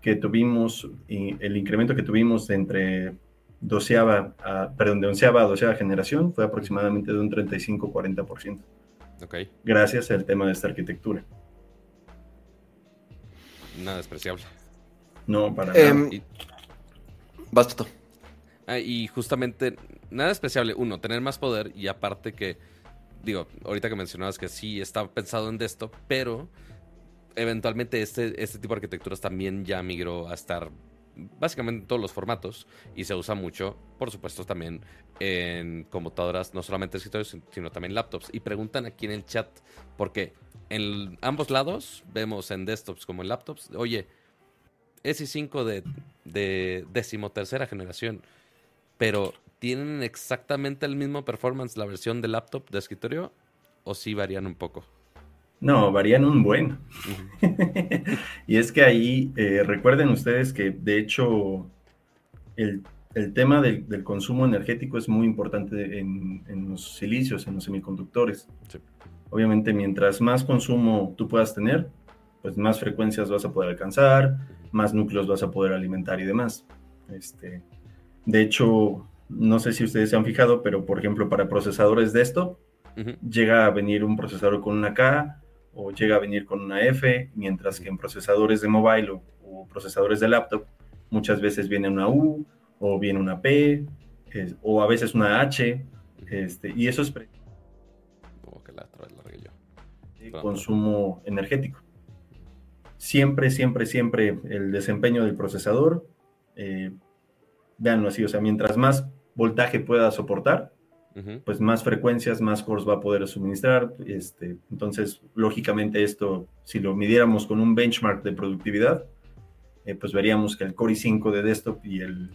que tuvimos, y el incremento que tuvimos entre doceava, a, perdón, de onceava a doceava generación fue aproximadamente de un 35-40%. Ok. Gracias al tema de esta arquitectura. Nada despreciable. No, para nada. Em, Basta. Ah, y justamente, nada especial, uno, tener más poder y aparte que, digo, ahorita que mencionabas que sí estaba pensado en esto, pero eventualmente este, este tipo de arquitecturas también ya migró a estar básicamente en todos los formatos y se usa mucho, por supuesto, también en computadoras, no solamente escritorios, sino también laptops. Y preguntan aquí en el chat, porque en ambos lados vemos en desktops como en laptops, oye, S5 de, de decimotercera generación, pero ¿tienen exactamente el mismo performance la versión de laptop de escritorio o sí varían un poco? No, varían un buen. y es que ahí, eh, recuerden ustedes que de hecho el, tema del, consumo energético es muy importante en, los silicios, en los semiconductores. Obviamente, mientras más consumo tú puedas tener, pues más frecuencias vas a poder alcanzar, más núcleos vas a poder alimentar y demás. Este, de hecho, no sé si ustedes se han fijado, pero por ejemplo, para procesadores de esto, llega a venir un procesador con una K o llega a venir con una F, mientras que en procesadores de mobile o, procesadores de laptop, muchas veces viene una U o viene una P o a veces una H. Este, y eso es consumo energético. Siempre, siempre, siempre el desempeño del procesador, eh, véanlo así, o sea, mientras más voltaje pueda soportar, pues más frecuencias, más cores va a poder suministrar. Este, entonces, lógicamente esto, si lo midiéramos con un benchmark de productividad, eh, pues veríamos que el Core i5 de desktop y el,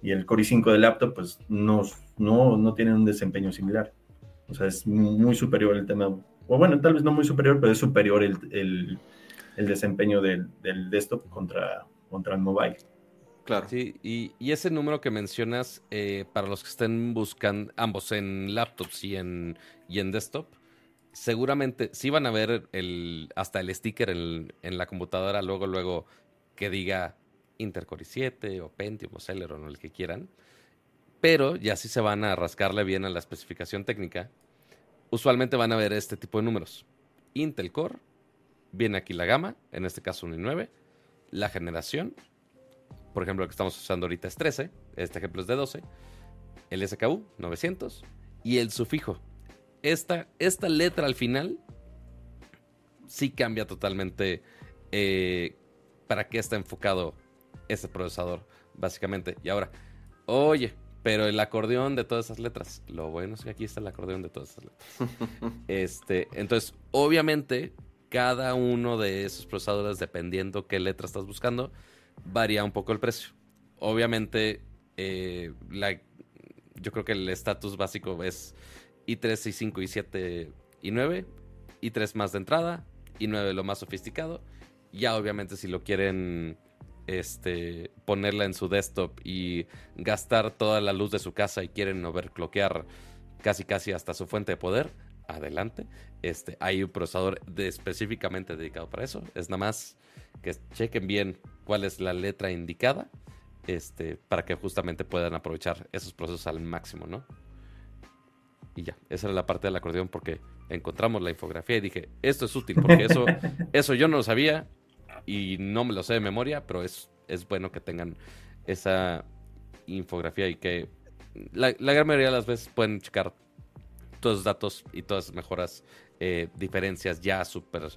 y el Core i5 de laptop, pues no, no, no tienen un desempeño similar. O sea, es muy superior el tema, o bueno, tal vez no muy superior, pero es superior el el desempeño del, desktop contra, contra el mobile. Claro. Sí, y, ese número que mencionas, eh, para los que estén buscando, ambos en laptops y en, y en desktop, seguramente sí van a ver el, hasta el sticker en, la computadora, luego, luego que diga Intel Core i7 o Pentium o Celeron o el que quieran, pero ya sí se van a rascarle bien a la especificación técnica. Usualmente van a ver este tipo de números. Intel Core viene aquí la gama, en este caso un i9, la generación, por ejemplo, lo que estamos usando ahorita es 13, este ejemplo es de 12, el SKU 900 y el sufijo. Esta, esta letra al final sí cambia totalmente eh, para qué está enfocado ese procesador, básicamente. Y ahora, oye, pero el acordeón de todas esas letras. Lo bueno es que aquí está el acordeón de todas esas letras. este, entonces, obviamente, cada uno de esos procesadores, dependiendo qué letra estás buscando, varía un poco el precio. Obviamente, eh, yo creo que el estatus básico es i3, i5, i7, i9, i3 más de entrada, i9 lo más sofisticado. Ya obviamente si lo quieren este, ponerla en su desktop y gastar toda la luz de su casa y quieren overclockear casi casi hasta su fuente de poder, adelante. Este, hay un procesador específicamente dedicado para eso. Es nada más que chequen bien cuál es la letra indicada este, para que justamente puedan aprovechar esos procesos al máximo, ¿no? Y ya, esa era la parte del acordeón porque encontramos la infografía y dije, esto es útil porque eso, eso yo no lo sabía y no me lo sé de memoria, pero es, es bueno que tengan esa infografía y que la, la gran mayoría de las veces pueden checar todos los datos y todas las mejoras, eh, diferencias ya súper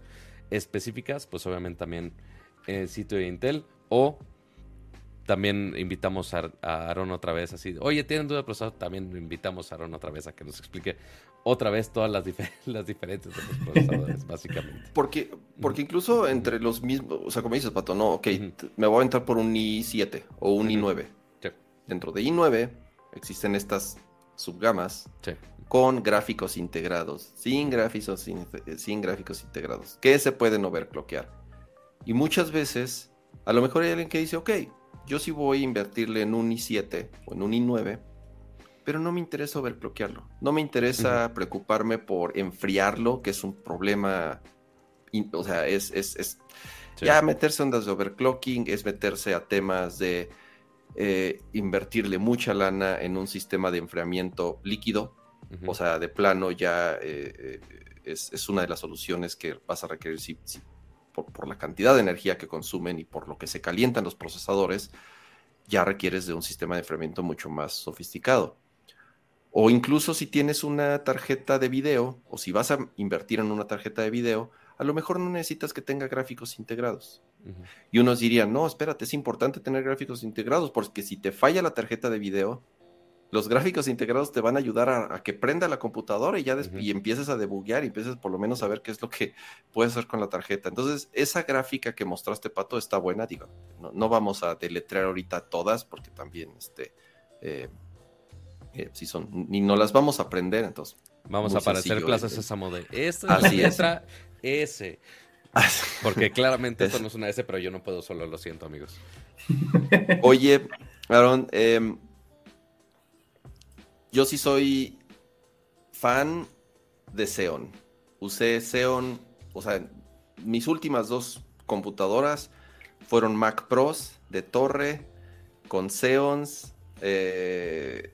específicas, pues obviamente también en el sitio de Intel o también invitamos a, Aaron otra vez así, oye, ¿tienen duda de procesador? También invitamos a Aaron otra vez a que nos explique otra vez todas las, las diferencias de los procesadores, básicamente. Porque, porque incluso entre los mismos, o sea, como dices, Pato, no, ok, me voy a entrar por un i7 o un i9. Dentro de i9 existen estas subgamas sí con gráficos integrados, sin gráficos, sin, gráficos integrados, que se pueden overclockear. Y muchas veces, a lo mejor hay alguien que dice, ok, yo sí voy a invertirle en un i7 o en un i9, pero no me interesa overclockearlo. No me interesa preocuparme por enfriarlo, que es un problema. O sea, es, es, ya meterse en ondas de overclocking, es meterse a temas de eh, invertirle mucha lana en un sistema de enfriamiento líquido. O sea, de plano ya eh, eh, es, una de las soluciones que vas a requerir si, por, por, la cantidad de energía que consumen y por lo que se calientan los procesadores, ya requieres de un sistema de enfriamiento mucho más sofisticado. O incluso si tienes una tarjeta de video, o si vas a invertir en una tarjeta de video, a lo mejor no necesitas que tenga gráficos integrados. Y unos dirían, no, espérate, es importante tener gráficos integrados, porque si te falla la tarjeta de video, los gráficos integrados te van a ayudar a, que prenda la computadora y ya y empieces a debuguear y empieces por lo menos a ver qué es lo que puedes hacer con la tarjeta. Entonces, esa gráfica que mostraste, Pato, está buena, digo, no, vamos a deletrear ahorita todas, porque también este, eh, eh, si son, ni no las vamos a aprender, entonces. Vamos a aparecer clases esa de esta es la letra S. Porque claramente esto no es una S, pero yo no puedo solo, lo siento, amigos. Oye, Aaron, em, yo sí soy fan de Xeon. Usé Xeon, o sea, mis últimas dos computadoras fueron Mac Pros de torre con Xeons. Eh,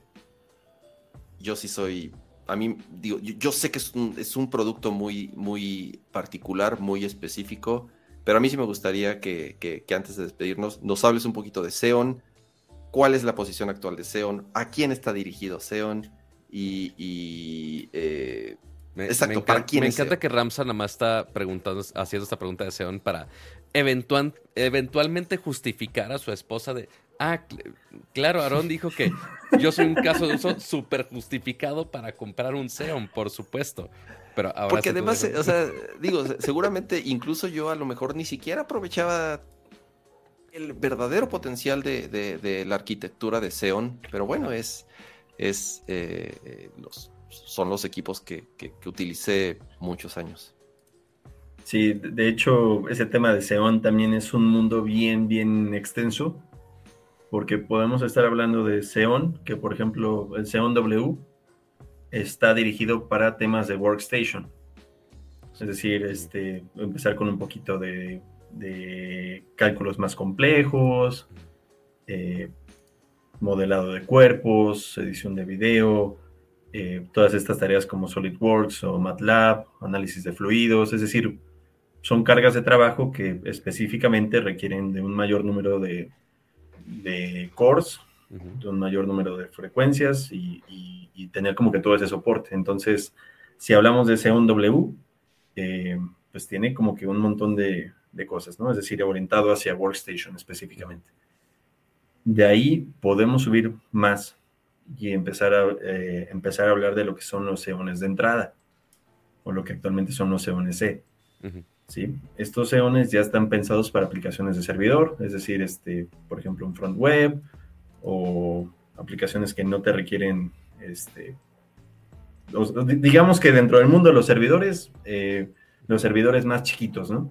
yo sí soy, a mí, digo, yo, sé que es un, producto muy, muy particular, muy específico, pero a mí sí me gustaría que, antes de despedirnos nos hables un poquito de Xeon, cuál es la posición actual de Xeon, a quién está dirigido Xeon y... Eh, exacto, me, ¿para quién me encanta que Ramsa nada más está preguntando, haciendo esta pregunta de Xeon para eventualmente justificar a su esposa de, Ah, claro, Aarón dijo que yo soy un caso de uso súper justificado para comprar un Xeon, por supuesto. Pero ahora Porque además, o sea, digo, seguramente incluso yo a lo mejor ni siquiera aprovechaba el verdadero potencial de, la arquitectura de Xeon, pero bueno, es, eh, los, son los equipos que, que, utilicé muchos años. Sí, de hecho, ese tema de Xeon también es un mundo bien, bien extenso porque podemos estar hablando de Xeon, que por ejemplo el Xeon W está dirigido para temas de workstation. Es decir, este, empezar con un poquito de, cálculos más complejos, eh, modelado de cuerpos, edición de video, eh, todas estas tareas como SolidWorks o MATLAB, análisis de fluidos, es decir, son cargas de trabajo que específicamente requieren de un mayor número de, de cores, de un mayor número de frecuencias y, tener como que todo ese soporte. Entonces, si hablamos de Xeon W, eh, pues tiene como que un montón de, cosas, ¿no? Es decir, orientado hacia Workstation específicamente. De ahí podemos subir más y empezar a, eh, empezar a hablar de lo que son los Xeones de entrada o lo que actualmente son los Xeones C. ¿sí? Estos eones ya están pensados para aplicaciones de servidor, es decir, este, por ejemplo, un front web o aplicaciones que no te requieren, este, digamos que dentro del mundo de los servidores, eh, los servidores más chiquitos, ¿no?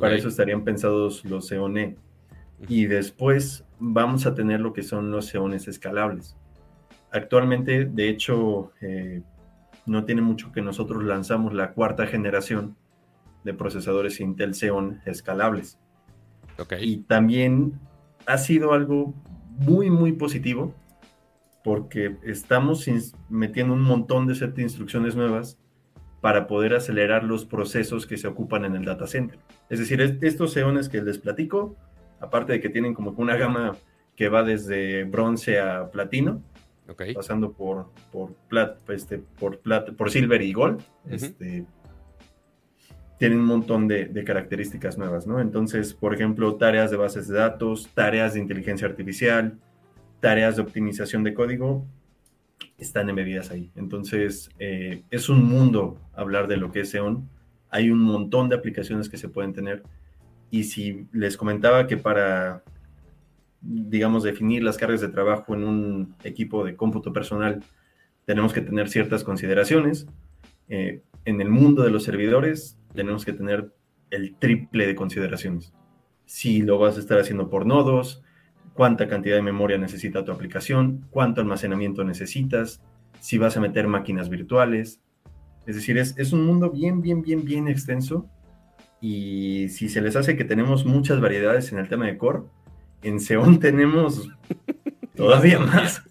Para eso estarían pensados los EONE. Y después vamos a tener lo que son los EONes escalables. Actualmente, de hecho, eh, no tiene mucho que nosotros lanzamos la cuarta generación de procesadores Intel Xeon escalables. Y también ha sido algo muy, muy positivo porque estamos metiendo un montón de set de instrucciones nuevas para poder acelerar los procesos que se ocupan en el data center. Es decir, estos Xeones que les platico, aparte de que tienen como una gama que va desde bronce a platino, pasando por, por, plat, este, por, por silver y gold, este, tienen un montón de, características nuevas, ¿no? Entonces, por ejemplo, tareas de bases de datos, tareas de inteligencia artificial, tareas de optimización de código, están embebidas ahí. Entonces, eh, es un mundo hablar de lo que es Xeon. Hay un montón de aplicaciones que se pueden tener. Y si les comentaba que para, digamos, definir las cargas de trabajo en un equipo de cómputo personal, tenemos que tener ciertas consideraciones. Eh, en el mundo de los servidores tenemos que tener el triple de consideraciones. Si lo vas a estar haciendo por nodos, cuánta cantidad de memoria necesita tu aplicación, cuánto almacenamiento necesitas, si vas a meter máquinas virtuales. Es decir, es, es un mundo bien, bien, bien, bien extenso. Y si se les hace que tenemos muchas variedades en el tema de core, en Xeon tenemos todavía más.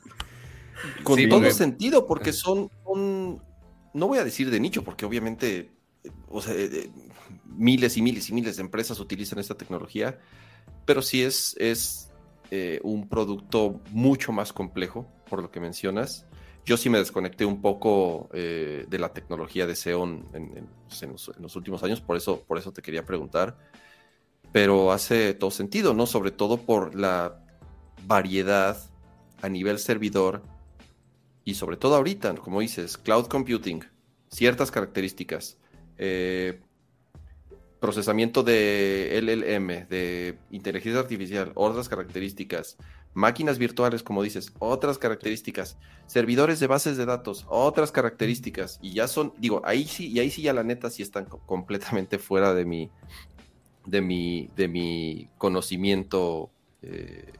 Con todo sentido, porque son, un, no voy a decir de nicho, porque obviamente, o sea, eh, miles y miles y miles de empresas utilizan esta tecnología, pero sí es, es eh, un producto mucho más complejo, por lo que mencionas. Yo sí me desconecté un poco eh, de la tecnología de Xeon pues, en, los, últimos años, por eso, por eso te quería preguntar. Pero hace todo sentido, ¿no? Sobre todo por la variedad a nivel servidor y sobre todo ahorita, como dices, cloud computing, ciertas características, eh, procesamiento de LLM, de inteligencia artificial, otras características, máquinas virtuales, como dices, otras características, servidores de bases de datos, otras características, y ya son, digo, ahí sí, y ahí sí ya la neta sí están completamente fuera de mi, de mi, de mi conocimiento. Eh,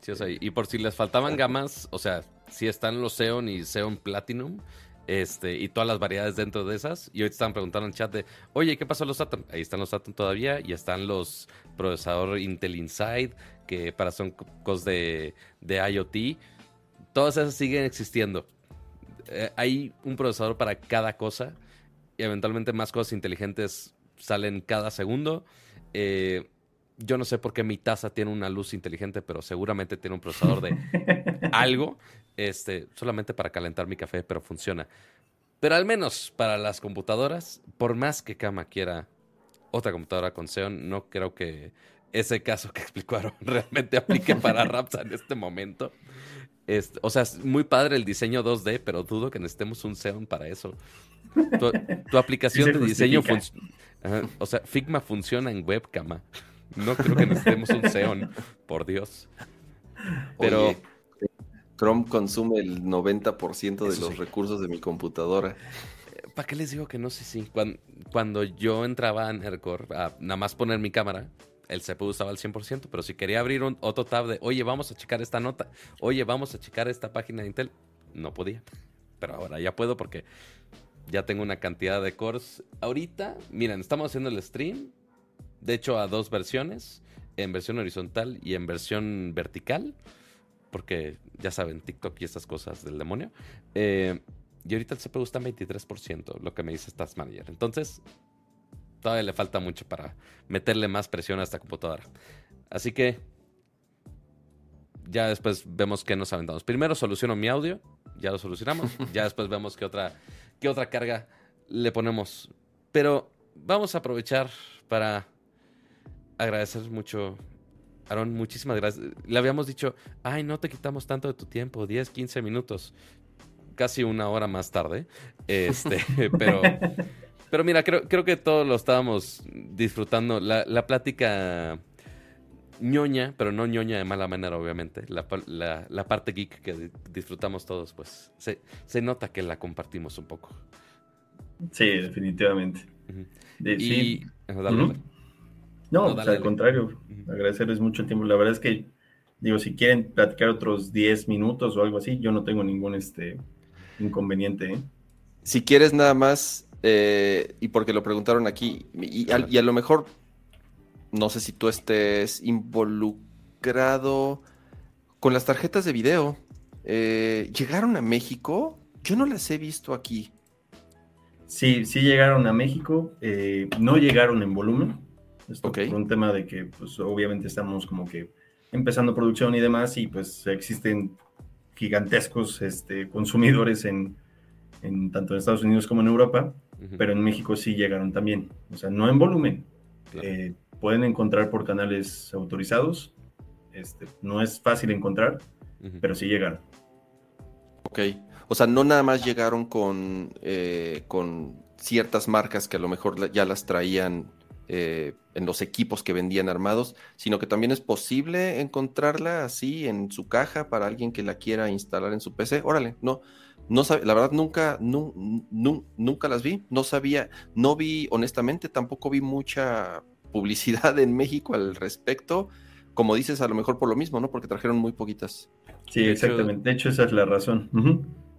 sí, o sea, y por si les faltaban gamas, o sea, si están los Xeon y Xeon Platinum, este, y todas las variedades dentro de esas. Y hoy te estaban preguntando en el chat de, oye, ¿qué pasó los Atom? Ahí están los Atom todavía y están los procesador Intel Inside, que para son cosas de, de IoT. Todas esas siguen existiendo. Eh, hay un procesador para cada cosa y eventualmente más cosas inteligentes salen cada segundo. Eh, yo no sé por qué mi taza tiene una luz inteligente, pero seguramente tiene un procesador de algo, este, solamente para calentar mi café, pero funciona. Pero al menos para las computadoras, por más que Kama quiera otra computadora con Xeon, no creo que ese caso que explicó realmente aplique para Rapsa en este momento. Este, o sea, es muy padre el diseño 2D, pero dudo que necesitemos un Xeon para eso. Tu, aplicación de diseño funciona. O sea, Figma funciona en webcam. No creo que necesitemos un Xeon, por Dios. Pero. Chrome consume el 90% de los recursos de mi computadora. ¿Para qué les digo que no sé si? Cuando, yo entraba a Nerdcore a nada más poner mi cámara, el CPU estaba al 100%, pero si quería abrir un, otro tab de, oye, vamos a checar esta nota, oye, vamos a checar esta página de Intel, no podía. Pero ahora ya puedo porque ya tengo una cantidad de cores. Ahorita, miren, estamos haciendo el stream de hecho, a dos versiones, en versión horizontal y en versión vertical, porque ya saben, TikTok y estas cosas del demonio. Eh, y ahorita el CPU está en 23%, lo que me dice Stats Manager. Entonces, todavía le falta mucho para meterle más presión a esta computadora. Así que ya después vemos qué nos aventamos. Primero soluciono mi audio, ya lo solucionamos. ya después vemos qué otra, qué otra carga le ponemos. Pero vamos a aprovechar para agradecer mucho. Aaron, muchísimas gracias. Le habíamos dicho, ay, no te quitamos tanto de tu tiempo, 10, 15 minutos. Casi una hora más tarde. Este, pero, pero mira, creo, creo que todos lo estábamos disfrutando. La, la plática ñoña, pero no ñoña de mala manera, obviamente. La, la, parte geek que disfrutamos todos, pues se, se, nota que la compartimos un poco. Sí, definitivamente. y, sí. No, al contrario, agradecerles mucho el tiempo. La verdad es que, digo, si quieren platicar otros 10 minutos o algo así, yo no tengo ningún este, inconveniente. ¿eh? Si quieres nada más, eh, y porque lo preguntaron aquí, y, a, lo mejor, no sé si tú estés involucrado con las tarjetas de video. Eh, ¿Llegaron a México? Yo no las he visto aquí. Sí, sí llegaron a México, no llegaron en volumen, esto por un tema de que, pues, obviamente estamos como que empezando producción y demás, y pues existen gigantescos este, consumidores en, en, tanto en Estados Unidos como en Europa, pero en México sí llegaron también. O sea, no en volumen. Eh, pueden encontrar por canales autorizados. Este, no es fácil encontrar, pero sí llegaron. Ok. O sea, no nada más llegaron con, eh, con ciertas marcas que a lo mejor ya las traían eh, en los equipos que vendían armados, sino que también es posible encontrarla así en su caja para alguien que la quiera instalar en su PC. Órale, no, no la verdad nunca, nunca las vi, no sabía, no vi, honestamente, tampoco vi mucha publicidad en México al respecto. como dices, a lo mejor por lo mismo, ¿no? Porque trajeron muy poquitas. Sí, exactamente. de hecho, esa es la razón.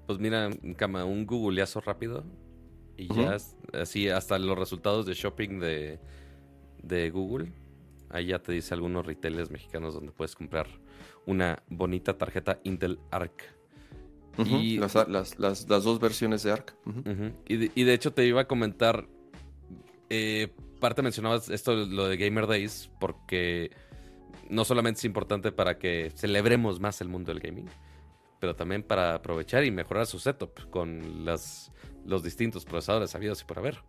Pues mira, cama, un googleazo rápido y ya así hasta los resultados de shopping de, de Google. Ahí ya te dice algunos retailers mexicanos donde puedes comprar una bonita tarjeta Intel Arc. y, las, dos versiones de Arc. y, de, hecho te iba a comentar, eh, parte mencionabas esto, lo de Gamer Days, porque no solamente es importante para que celebremos más el mundo del gaming, pero también para aprovechar y mejorar su setup con las, los distintos procesadores habidos y por haber.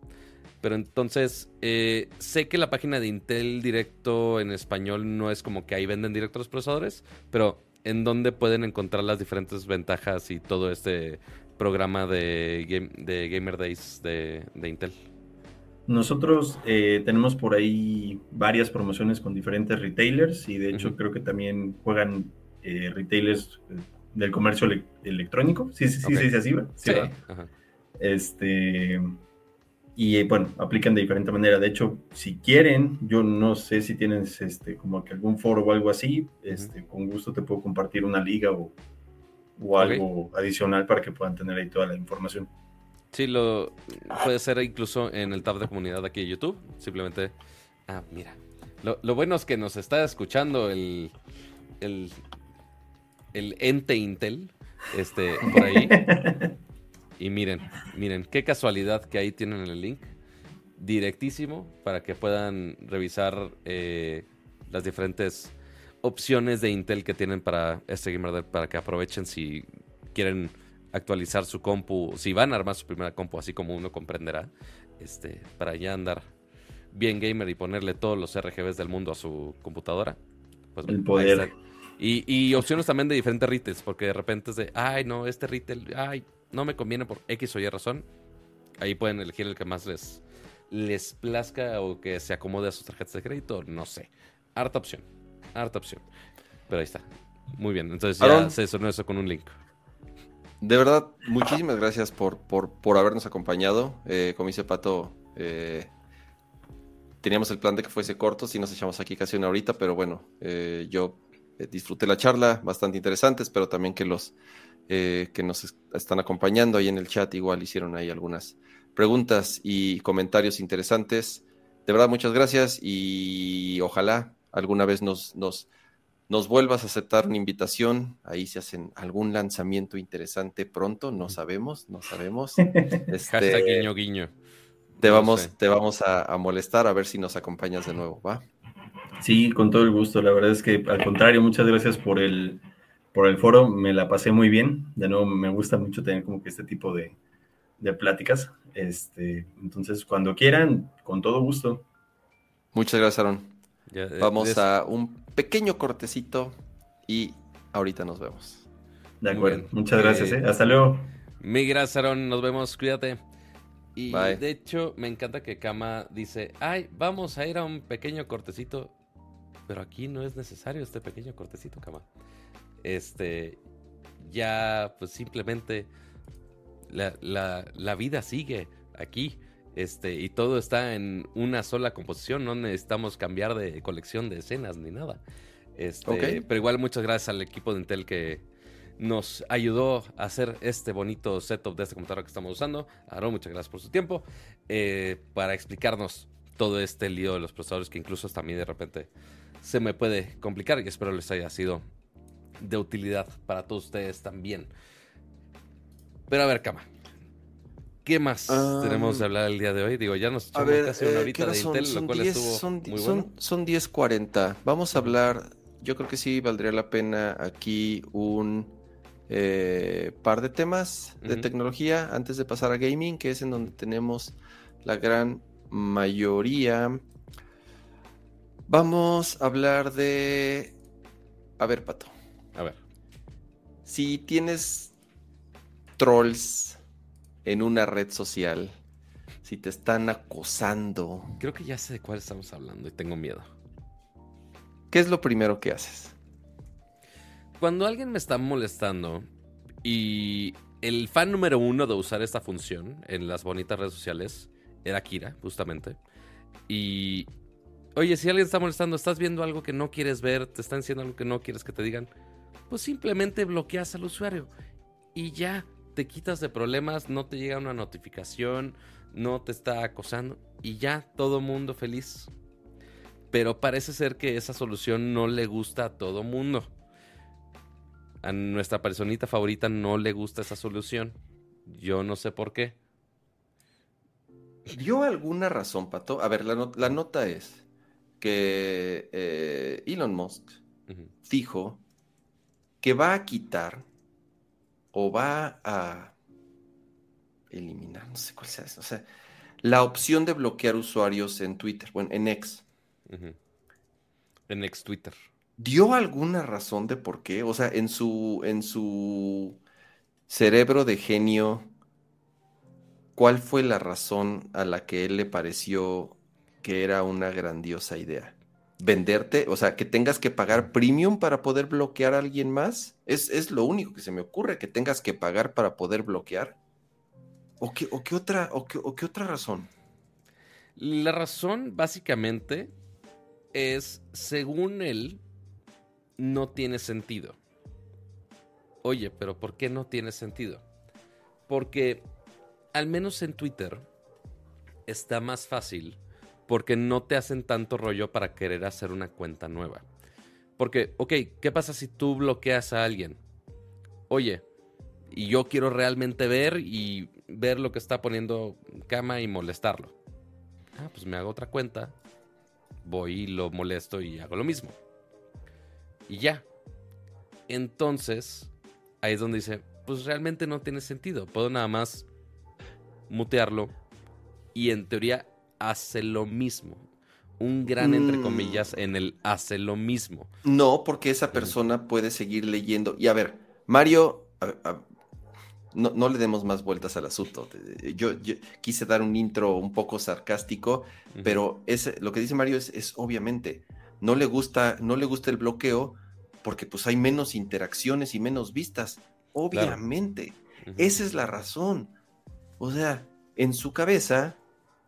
Pero entonces, eh, sé que la página de Intel Directo en español no es como que ahí venden directo los procesadores, pero ¿en dónde pueden encontrar las diferentes ventajas y todo este programa de, de Gamer Days de, Intel? Nosotros eh, tenemos por ahí varias promociones con diferentes retailers y de hecho creo que también juegan eh, retailers del comercio electrónico. Sí, sí, sí, sí, así, Sí, Este y eh, bueno, aplican de diferente manera. De hecho, si quieren, yo no sé si tienes este, como que algún foro o algo así, este, con gusto te puedo compartir una liga o, o algo adicional para que puedan tener ahí toda la información. Sí, lo puede ser incluso en el tab de comunidad aquí de YouTube. Simplemente, ah, mira. Lo, lo bueno es que nos está escuchando el, el, el ente Intel, este, por ahí. Y miren, miren, qué casualidad que ahí tienen el link directísimo para que puedan revisar eh, las diferentes opciones de Intel que tienen para este gamer para que aprovechen si quieren actualizar su compu, si van a armar su primera compu, así como uno comprenderá, este, para ya andar bien gamer y ponerle todos los RGBs del mundo a su computadora. Pues, el poder. Y, y, opciones también de diferentes retails, porque de repente es de, ay, no, este retail, ay, no me conviene por X o Y razón, ahí pueden elegir el que más les, les plazca o que se acomode a sus tarjetas de crédito, no sé. Harta opción, harta opción. Pero ahí está. Muy bien, entonces ya se sonó eso con un link. De verdad, muchísimas gracias por, por, habernos acompañado. Eh, como dice Pato, eh, teníamos el plan de que fuese corto, si nos echamos aquí casi una horita, pero bueno, eh, yo disfruté la charla, bastante interesante, espero también que los eh, que nos están acompañando ahí en el chat. Igual hicieron ahí algunas preguntas y comentarios interesantes. De verdad, muchas gracias y ojalá alguna vez nos, nos, nos vuelvas a aceptar una invitación. Ahí se hacen algún lanzamiento interesante pronto, no sabemos, no sabemos. Este, guiño guiño. Te vamos, te vamos a, a, molestar a ver si nos acompañas de nuevo, ¿va? Sí, con todo el gusto. La verdad es que al contrario, muchas gracias por el, por el foro, me la pasé muy bien. De nuevo, me gusta mucho tener como que este tipo de, pláticas. Este, entonces, cuando quieran, con todo gusto. Muchas gracias, Aaron. Eh, Vamos a un pequeño cortecito y ahorita nos vemos. De acuerdo. Muchas gracias. Eh, Hasta luego. Mi gracias, Aaron. Nos vemos. Cuídate. Y de hecho, me encanta que Kama dice, ay, vamos a ir a un pequeño cortecito. Pero aquí no es necesario este pequeño cortecito, Kama este, ya pues simplemente la, vida sigue aquí. Este, y todo está en una sola composición, no necesitamos cambiar de colección de escenas ni nada. Este, Pero igual muchas gracias al equipo de Intel que nos ayudó a hacer este bonito setup de este computador que estamos usando. Aaron, muchas gracias por su tiempo. Eh, para explicarnos todo este lío de los procesadores que incluso hasta a mí de repente se me puede complicar y espero les haya sido de utilidad para todos ustedes también. Pero a ver, Cama. ¿Qué más tenemos de hablar el día de hoy? Digo, ya nos echamos casi una eh, horita de Intel, lo cual estuvo son, muy bueno. Son 10.40. Vamos a hablar, yo creo que sí valdría la pena aquí un eh, par de temas de tecnología antes de pasar a gaming, que es en donde tenemos la gran mayoría. Vamos a hablar de... A ver, Pato. A ver. Si tienes trolls en una red social, si te están acosando. Creo que ya sé de cuál estamos hablando y tengo miedo. ¿Qué es lo primero que haces? Cuando alguien me está molestando y el fan número uno de usar esta función en las bonitas redes sociales era Kira, justamente. Y Oye, si alguien está molestando, estás viendo algo que no quieres ver, te están diciendo algo que no quieres que te digan, pues simplemente bloqueas al usuario y ya te quitas de problemas, no te llega una notificación, no te está acosando y ya todo mundo feliz. Pero parece ser que esa solución no le gusta a todo mundo. A nuestra personita favorita no le gusta esa solución. Yo no sé por qué. ¿Dio alguna razón, Pato? A ver, la, nota es que eh, Elon Musk dijo que va a quitar o va a eliminar, no sé cuál sea eso, o sea, la opción de bloquear usuarios en Twitter, bueno, en X. En ex Twitter. ¿Dio alguna razón de por qué? O sea, en su, en su cerebro de genio, ¿cuál fue la razón a la que él le pareció que era una grandiosa idea? ¿Venderte? O sea, que tengas que pagar premium para poder bloquear a alguien más. Es, es lo único que se me ocurre, que tengas que pagar para poder bloquear. ¿O qué, o qué otra, o qué, o qué otra razón? La razón, básicamente, es, según él, no tiene sentido. Oye, pero ¿por qué no tiene sentido? Porque, al menos en Twitter, está más fácil porque no te hacen tanto rollo para querer hacer una cuenta nueva. Porque, ok, ¿qué pasa si tú bloqueas a alguien? Oye, y yo quiero realmente ver y ver lo que está poniendo cama y molestarlo. Ah, pues me hago otra cuenta voy y lo molesto y hago lo mismo. Y ya. Entonces, ahí es donde dice, pues realmente no tiene sentido. Puedo nada más mutearlo y en teoría hace lo mismo. Un gran entre mm. comillas en el hace lo mismo. No, porque esa persona puede seguir leyendo. Y a ver, Mario, no, le demos más vueltas al asunto. Yo, quise dar un intro un poco sarcástico, pero lo que dice Mario es, obviamente, no le, gusta, no le gusta el bloqueo porque pues hay menos interacciones y menos vistas. Obviamente, esa es la razón. O sea, en su cabeza,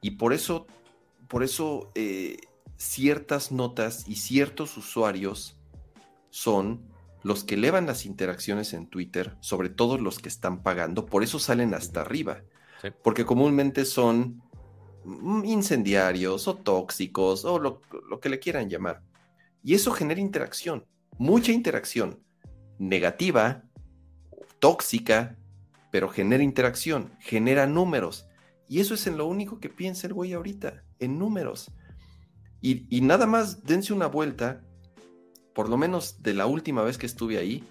y por eso, por eso eh, ciertas notas y ciertos usuarios son los que elevan las interacciones en Twitter, sobre todo los que están pagando, por eso salen hasta arriba. Porque comúnmente son mm, incendiarios o tóxicos o lo, que le quieran llamar. Y eso genera interacción, mucha interacción, negativa, tóxica, pero genera interacción, genera números. Y eso es en lo único que piensa el güey ahorita, en números. Y, y nada más dense una vuelta por lo menos de la última vez que estuve ahí,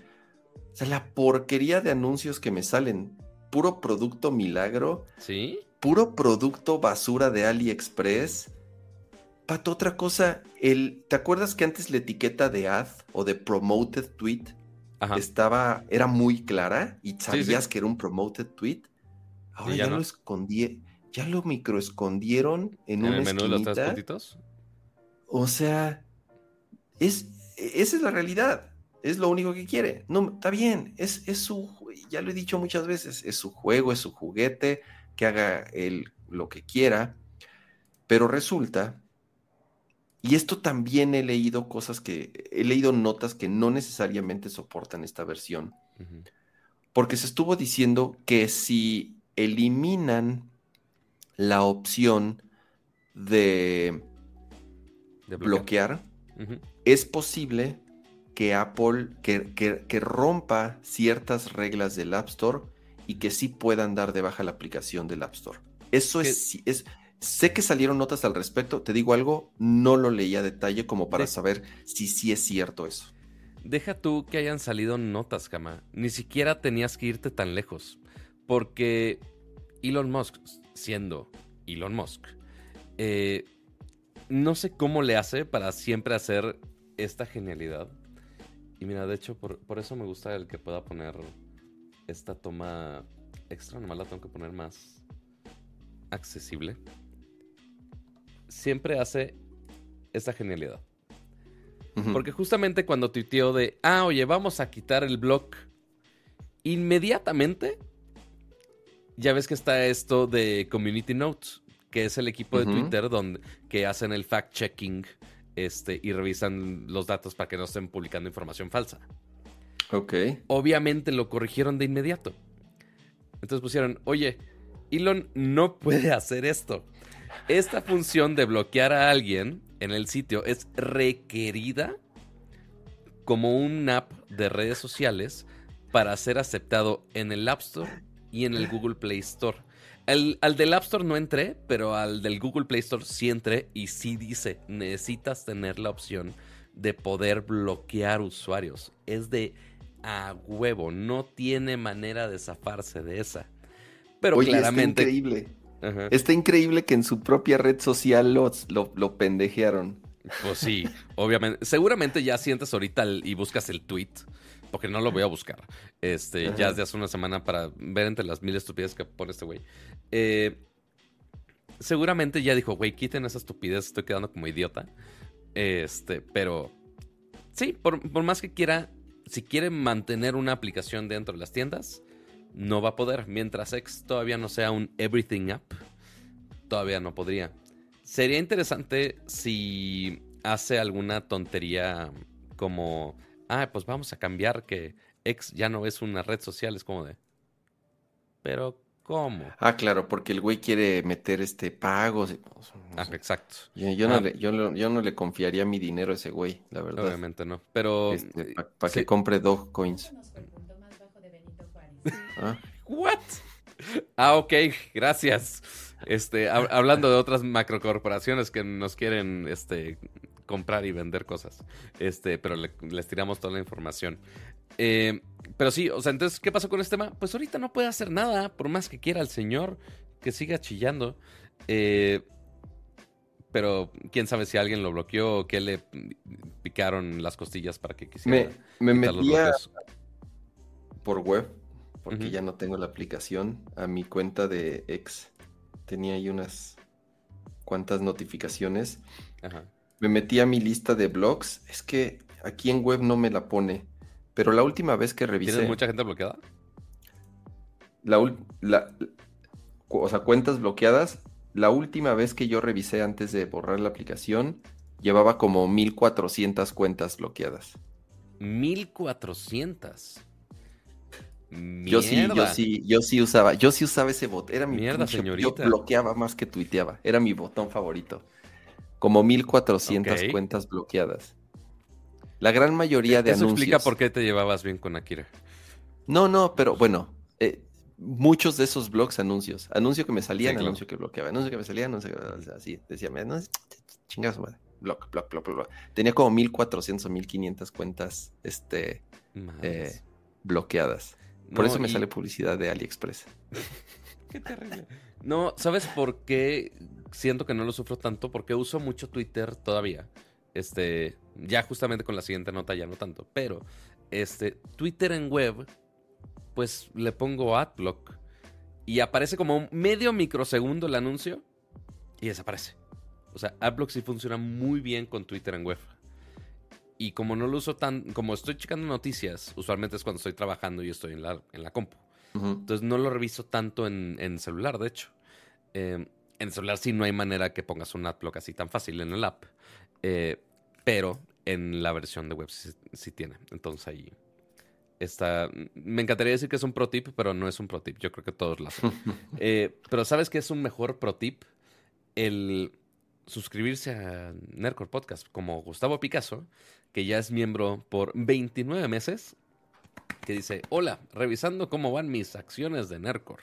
o sea, la porquería de anuncios que me salen, puro producto milagro, ¿Sí? puro producto basura de AliExpress. Pato, otra cosa, el, ¿te acuerdas que antes la etiqueta de ad o de promoted tweet estaba, era muy clara y sabías que era un promoted tweet? Ahora ya, lo escondí, ya lo microescondieron en, ¿En el menú de los tres puntitos? O sea, es, esa es la realidad. Es lo único que quiere. No, está bien. Es, es su, ya lo he dicho muchas veces, es su juego, es su juguete, que haga él lo que quiera. Pero resulta, y esto también he leído cosas que, he leído notas que no necesariamente soportan esta versión. Porque se estuvo diciendo que si eliminan la opción de, bloquear, es posible que Apple, que, rompa ciertas reglas del App Store y que sí puedan dar de baja la aplicación del App Store. Eso es, es, sé que salieron notas al respecto, te digo algo, no lo leí a detalle como para saber si sí es cierto eso. Deja tú que hayan salido notas, Kama. Ni siquiera tenías que irte tan lejos. Porque Elon Musk, siendo Elon Musk, eh, no sé cómo le hace para siempre hacer esta genialidad. Y mira, de hecho, por, eso me gusta el que pueda poner esta toma extra. Nomás la tengo que poner más accesible. Siempre hace esta genialidad. Porque justamente cuando tuiteó de, ah, oye, vamos a quitar el blog, inmediatamente ya ves que está esto de Community Notes, que es el equipo de Twitter donde, que hacen el fact-checking este, y revisan los datos para que no estén publicando información falsa. Ok. Obviamente lo corrigieron de inmediato. Entonces pusieron, oye, Elon no puede hacer esto. Esta función de bloquear a alguien en el sitio es requerida como un app de redes sociales para ser aceptado en el App Store y en el Google Play Store. al del App Store no entré, pero al del Google Play Store sí entré y sí dice, necesitas tener la opción de poder bloquear usuarios. Es de a huevo, no tiene manera de zafarse de esa. Pero claramente... Está increíble. Está increíble que en su propia red social lo, lo, pendejearon. Pues sí, obviamente. Seguramente ya sientes ahorita y buscas el tweet porque no lo voy a buscar. Este, ya desde hace una semana para ver entre las mil estupideces que pone este güey. Eh, seguramente ya dijo, güey, quiten esa estupidez, estoy quedando como idiota. Este, pero sí, por, más que quiera, si quiere mantener una aplicación dentro de las tiendas, no va a poder. Mientras X todavía no sea un Everything App, todavía no podría. Sería interesante si hace alguna tontería como ah, pues vamos a cambiar que X ya no es una red social, es como de... Pero, ¿cómo? Ah, claro, porque el güey quiere meter este pagos. Ah, exacto. Yo, no ah. le, yo, no le confiaría mi dinero a ese güey, la verdad. Obviamente no, pero... Este, Para que compre Dogecoins. ¿Ah? ¿What? Ah, ok, gracias. Este, hablando de otras macrocorporaciones que nos quieren este, comprar y vender cosas. Este, pero les tiramos toda la información. Eh, pero sí, o sea, entonces, ¿qué pasó con este tema? Pues ahorita no puede hacer nada, por más que quiera el señor, que siga chillando. Eh, pero quién sabe si alguien lo bloqueó o qué le picaron las costillas para que quisiera. Me, me metía por web, porque ya no tengo la aplicación, a mi cuenta de ex. Tenía ahí unas cuantas notificaciones. Ajá me metí a mi lista de blogs. Es que aquí en web no me la pone. Pero la última vez que revisé. ¿Tienes mucha gente bloqueada? La, la, o sea, cuentas bloqueadas. La última vez que yo revisé antes de borrar la aplicación, llevaba como 1400 cuentas bloqueadas. 1400. Yo sí, yo sí, yo sí usaba, yo sí usaba ese bot. Era mi Mierda, señorita. Yo bloqueaba más que tuiteaba. Era mi botón favorito. Como 1400 cuentas bloqueadas. La gran mayoría de anuncios. Eso explica por qué te llevabas bien con Akira. No, no, pero bueno, eh, muchos de esos blogs anuncios. Anuncio que me salían, anuncio que bloqueaba. Anuncio que me salía, anuncio que así. Decía, no, chingas madre. Block, block, block, block. Tenía como 1400 o 1500 cuentas este, eh, bloqueadas. Por eso me sale publicidad de AliExpress. Qué terrible. No, ¿sabes por qué siento que no lo sufro tanto? Porque uso mucho Twitter todavía. Este, ya justamente con la siguiente nota ya no tanto. Pero, este, Twitter en web, pues le pongo Adblock y aparece como medio microsegundo el anuncio y desaparece. O sea, Adblock sí funciona muy bien con Twitter en web. Y como no lo uso tan, como estoy checando noticias, usualmente es cuando estoy trabajando y estoy en la, en la compu. Entonces no lo reviso tanto en, celular, de hecho. Eh, en celular sí no hay manera que pongas un adblock así tan fácil en el app. Eh, pero en la versión de web sí, tiene. Entonces ahí está. Me encantaría decir que es un pro tip, pero no es un pro tip. Yo creo que todos lo hacen. Eh, pero ¿sabes qué es un mejor pro tip? El suscribirse a Nerdcore Podcast como Gustavo Picasso, que ya es miembro por 29 meses que dice, hola, revisando cómo van mis acciones de Nercor.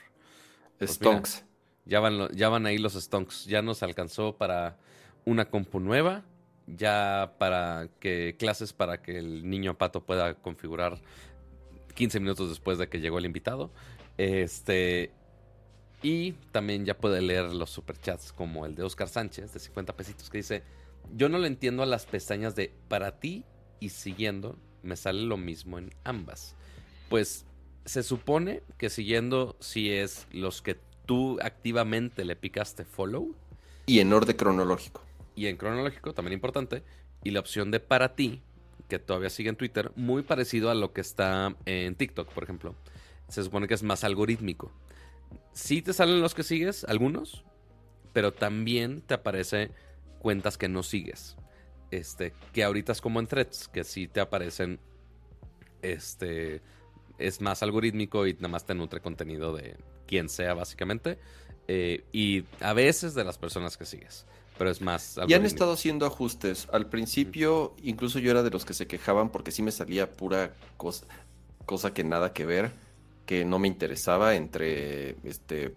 Pues stonks. ya, van, ya van ahí los stonks. Ya nos alcanzó para una compu nueva, ya para que clases para que el niño pato pueda configurar 15 minutos después de que llegó el invitado. Este, y también ya puede leer los superchats como el de Oscar Sánchez de 50 pesitos que dice, yo no le entiendo a las pestañas de para ti y siguiendo, me sale lo mismo en ambas pues se supone que siguiendo si es los que tú activamente le picaste follow. Y en orden cronológico. Y en cronológico, también importante. Y la opción de para ti, que todavía sigue en Twitter, muy parecido a lo que está en TikTok, por ejemplo. Se supone que es más algorítmico. Sí te salen los que sigues, algunos, pero también te aparece cuentas que no sigues. Este, que ahorita es como en threads, que sí te aparecen, este, es más algorítmico y nada más te nutre contenido de quien sea básicamente. Eh, y a veces de las personas que sigues. Pero es más. Y han estado haciendo ajustes. Al principio, incluso yo era de los que se quejaban porque sí me salía pura cosa, cosa que nada que ver, que no me interesaba entre este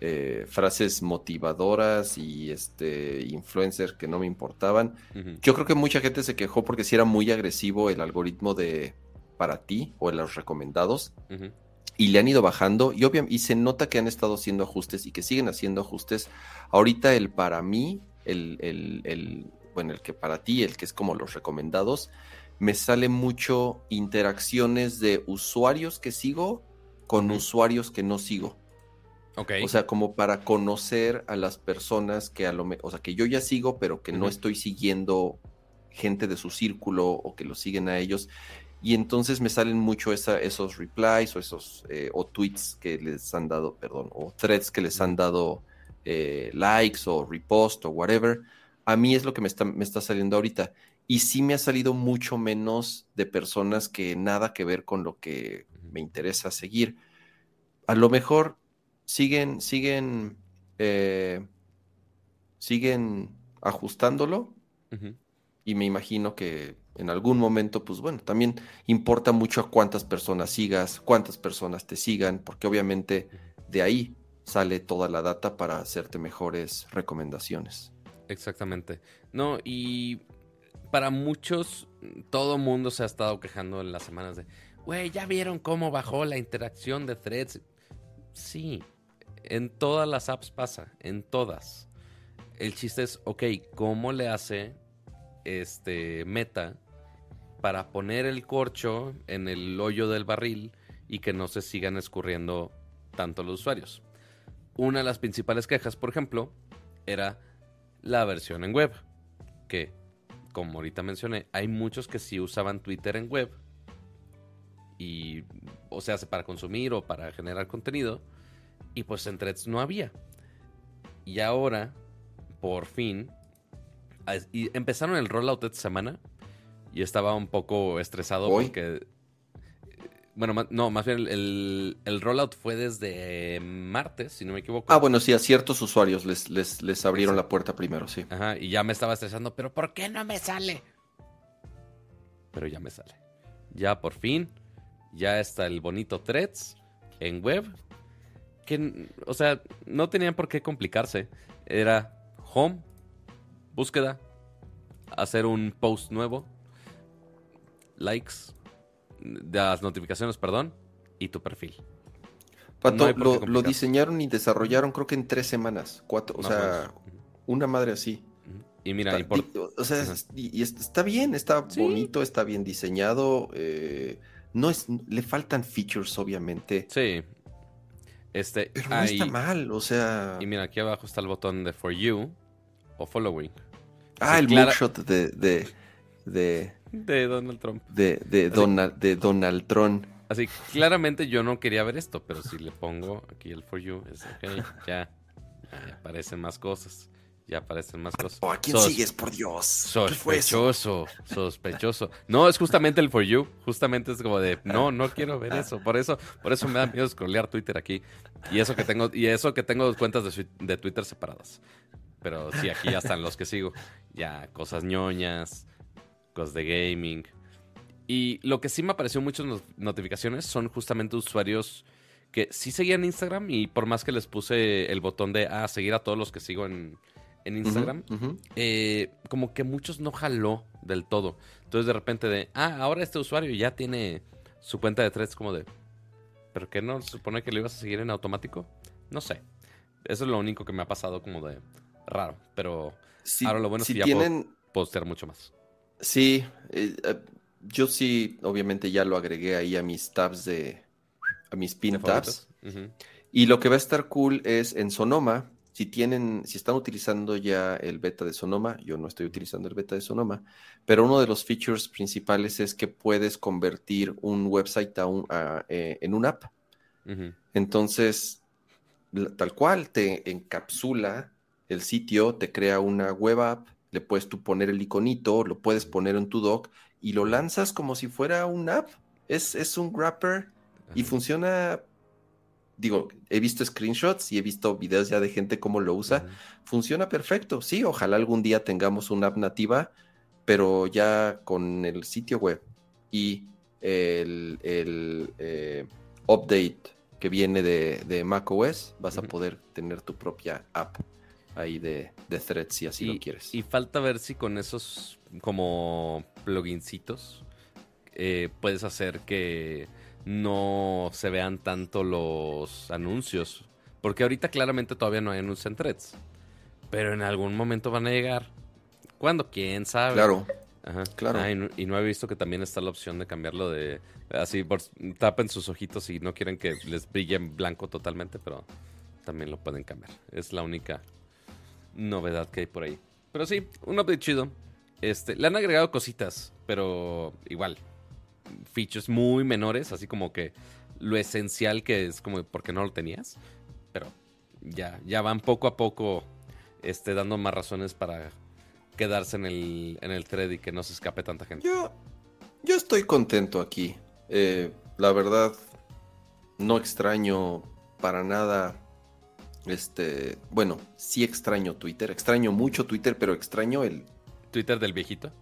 eh, frases motivadoras y este influencers que no me importaban. Yo creo que mucha gente se quejó porque si era muy agresivo el algoritmo de para ti o en los recomendados. Y le han ido bajando y, y se nota que han estado haciendo ajustes y que siguen haciendo ajustes. Ahorita el para mí, el, el, bueno, el que para ti, el que es como los recomendados, me sale mucho interacciones de usuarios que sigo con usuarios que no sigo. O sea, como para conocer a las personas que a lo o sea, que yo ya sigo, pero que no estoy siguiendo gente de su círculo o que lo siguen a ellos. Y entonces me salen mucho esos replies o esos eh, o tweets que les han dado, perdón, o threads que les han dado eh, likes o repost o whatever. A mí es lo que me está, me está saliendo ahorita. Y sí me ha salido mucho menos de personas que nada que ver con lo que me interesa seguir. A lo mejor siguen, siguen, eh, siguen ajustándolo. Y me imagino que en algún momento, pues bueno, también importa mucho a cuántas personas sigas, cuántas personas te sigan, porque obviamente de ahí sale toda la data para hacerte mejores recomendaciones. Exactamente. No, y para muchos, todo mundo se ha estado quejando en las semanas de, güey, ¿ya vieron cómo bajó la interacción de threads? Sí, en todas las apps pasa, en todas. El chiste es, ok, ¿cómo le hace este Meta para poner el corcho en el hoyo del barril y que no se sigan escurriendo tanto los usuarios? Una de las principales quejas, por ejemplo, era la versión en web, que, como ahorita mencioné, hay muchos que sí usaban Twitter en web y, o sea, para consumir o para generar contenido y pues en threads no había. Y ahora, por fin, y empezaron el rollout esta semana y estaba un poco estresado porque... Bueno, no, más bien el, el, rollout fue desde martes, si no me equivoco. Ah, bueno, sí, a ciertos usuarios les, les, les abrieron la puerta primero, sí. Ajá, y ya me estaba estresando, pero ¿por qué no me sale? Pero ya me sale. Ya por fin, ya está el bonito threads en web que, o sea, no tenían por qué complicarse. Era home, búsqueda, hacer un post nuevo, likes, las notificaciones, perdón, y tu perfil. Pato, lo, diseñaron y desarrollaron creo que en tres semanas, cuatro, o sea, una madre así. Y mira, está, o sea, y, está bien, está bonito, está bien diseñado. Eh, no es, le faltan features, obviamente. Sí, este, Pero no está mal, o sea. Y mira, aquí abajo está el botón de For You o Following. Ah, el de, de, de. De Donald Trump. De, de, Donald, de Donald Trump. Así, claramente yo no quería ver esto, pero si le pongo aquí el For You, es ok, ya, ya aparecen más cosas ya aparecen más cosas. ¿a quién sigues, por Dios? Sospechoso, sospechoso. No, es justamente el for you. Justamente es como de, no, no quiero ver eso. Por eso, por eso me da miedo scrollear Twitter aquí. Y eso que tengo, y eso que tengo cuentas de, Twitter separadas. Pero sí, aquí ya están los que sigo. Ya, cosas ñoñas, cosas de gaming. Y lo que sí me apareció muchas notificaciones son justamente usuarios que sí seguían Instagram y por más que les puse el botón de, ah, seguir a todos los que sigo en, en Instagram, eh, como que muchos no jaló del todo. Entonces de repente de, ah, ahora este usuario ya tiene su cuenta de threads como de, ¿pero qué no se supone que lo ibas a seguir en automático? No sé. Eso es lo único que me ha pasado como de raro. Pero ahora lo bueno es que ya puedo postear mucho más. Sí, eh, eh, yo sí, obviamente ya lo agregué ahí a mis tabs de, a mis pin tabs. Y lo que va a estar cool es en Sonoma, si tienen, si están utilizando ya el beta de Sonoma, yo no estoy utilizando el beta de Sonoma, pero uno de los features principales es que puedes convertir un website a eh, en un app. Entonces, tal cual te encapsula el sitio te crea una web app, le puedes tú poner el iconito, lo puedes poner en tu dock y lo lanzas como si fuera un app. Es, es un wrapper y funciona. Digo, he visto screenshots y he visto videos ya de gente cómo lo usa. Funciona perfecto. Sí, ojalá algún día tengamos una app nativa, pero ya con el sitio web y el, eh, update que viene de, de macOS, vas a poder tener tu propia app ahí de, de threads si así lo quieres. Y falta ver si con esos como plugincitos eh, puedes hacer que no se vean tanto los anuncios. Porque ahorita claramente todavía no hay anuncios en threads. Pero en algún momento van a llegar. ¿Cuándo? ¿Quién sabe? Claro. Claro. Ah, y, no, he visto que también está la opción de cambiarlo de... Así, tapen sus ojitos y no quieren que les brille en blanco totalmente, pero también lo pueden cambiar. Es la única novedad que hay por ahí. Pero sí, un update chido. Este, le han agregado cositas, pero igual. Features muy menores, así como que lo esencial que es como porque no lo tenías. Pero ya, ya van poco a poco este, dando más razones para quedarse en el, en el thread y que no se escape tanta gente. Yo, yo estoy contento aquí. Eh, la verdad, no extraño para nada este, bueno, sí extraño Twitter, extraño mucho Twitter, pero extraño el... ¿Twitter del viejito?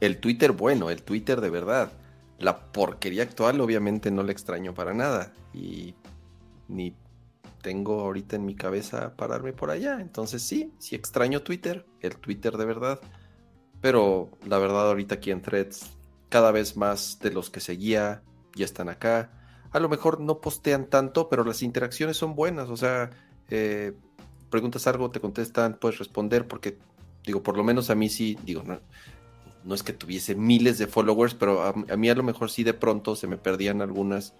El Twitter bueno, el Twitter de verdad. La porquería actual obviamente no le extraño para nada y ni tengo ahorita en mi cabeza pararme por allá. Entonces sí, sí extraño Twitter, el Twitter de verdad. Pero la verdad ahorita aquí en Threads, cada vez más de los que seguía ya están acá. A lo mejor no postean tanto, pero las interacciones son buenas. O sea, eh, preguntas algo, te contestan, puedes responder, porque digo, por lo menos a mí sí, digo, no, no es que tuviese miles de followers, pero a, mí a lo mejor sí de pronto se me perdían algunas,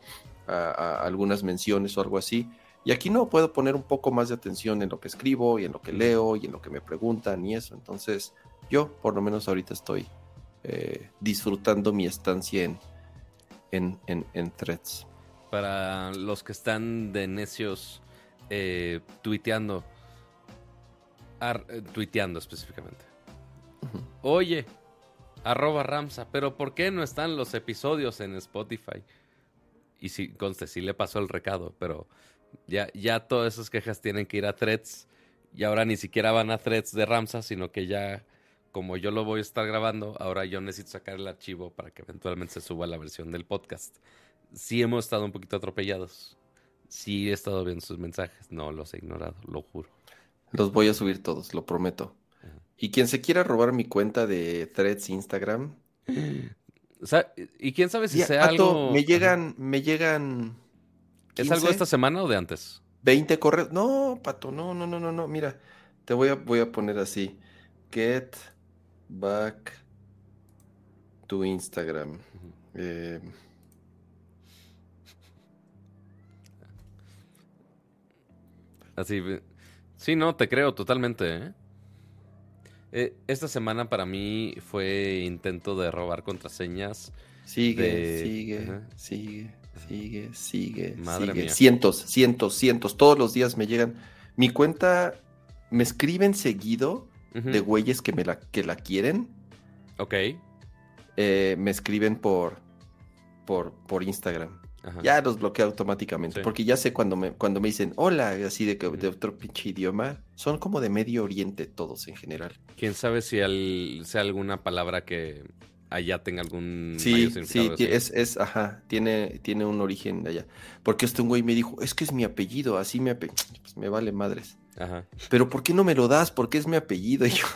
algunas menciones o algo así. Y aquí no puedo poner un poco más de atención en lo que escribo y en lo que leo y en lo que me preguntan y eso. Entonces, yo por lo menos ahorita estoy eh, disfrutando mi estancia en, en, en, en threads. Para los que están de necios eh, tuiteando. Eh, tuiteando específicamente. Oye, arroba Ramsa, pero ¿por qué no están los episodios en Spotify? Y si, conste, sí le pasó el recado, pero ya, ya todas esas quejas tienen que ir a threads. Y ahora ni siquiera van a threads de Ramsa, sino que ya, como yo lo voy a estar grabando, ahora yo necesito sacar el archivo para que eventualmente se suba la versión del podcast. Sí hemos estado un poquito atropellados. Sí he estado viendo sus mensajes, no los he ignorado, lo juro. Los voy a subir todos, lo prometo. Y quien se quiera robar mi cuenta de Threads Instagram. ¿Y quién sabe si sea algo? Me llegan, me llegan. ¿Es algo de esta semana o de antes? 20 correos. No, pato, no, no, no, no, no. Mira, te voy a, voy a poner así. Get back to Instagram. eh, Así, sí, no, te creo totalmente. ¿eh? Eh, esta semana para mí fue intento de robar contraseñas. Sigue, sigue, sigue, sigue, sigue, Madre Mía. Cientos, cientos, cientos. Todos los días me llegan. Mi cuenta, me escriben seguido de güeyes que, me la, que la quieren. Ok. Eh, me escriben por, por, por Instagram ya los bloqueo automáticamente. Porque ya sé cuando me, cuando me dicen hola, así de, de otro pinche idioma, son como de Medio Oriente todos en general. Quién sabe si sea alguna palabra que allá tenga algún. Sí, sí, es, es, ajá, tiene, tiene un origen de allá. Porque este un güey me dijo, es que es mi apellido, así me Pues me vale madres. Ajá. Pero ¿por qué no me lo das? Porque es mi apellido. Y yo,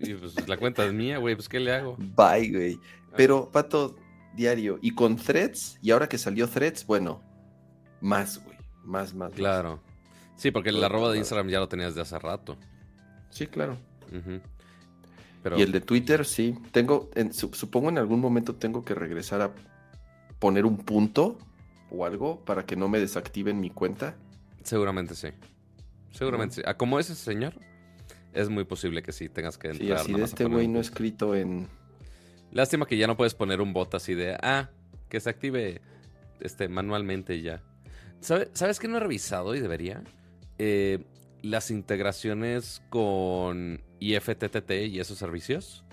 y pues la cuenta es mía, güey, pues ¿qué le hago? Bye, güey. Pero, Pato, diario. Y con threads, y ahora que salió threads, bueno, más, güey. Más, más. Claro. Sí, porque el arroba de Instagram ya lo tenías de hace rato. Sí, claro. Y el de Twitter, sí. Tengo, supongo en algún momento tengo que regresar a poner un punto o algo para que no me desactiven mi cuenta. Seguramente sí. Seguramente sí. Como ese señor, es muy posible que sí tengas que entrar. Sí, así de este güey no escrito en Lástima que ya no puedes poner un bot así de, ah, que se active este, manualmente ya. ¿Sabes qué no he revisado y debería? Eh, las integraciones con IFTTT y esos servicios,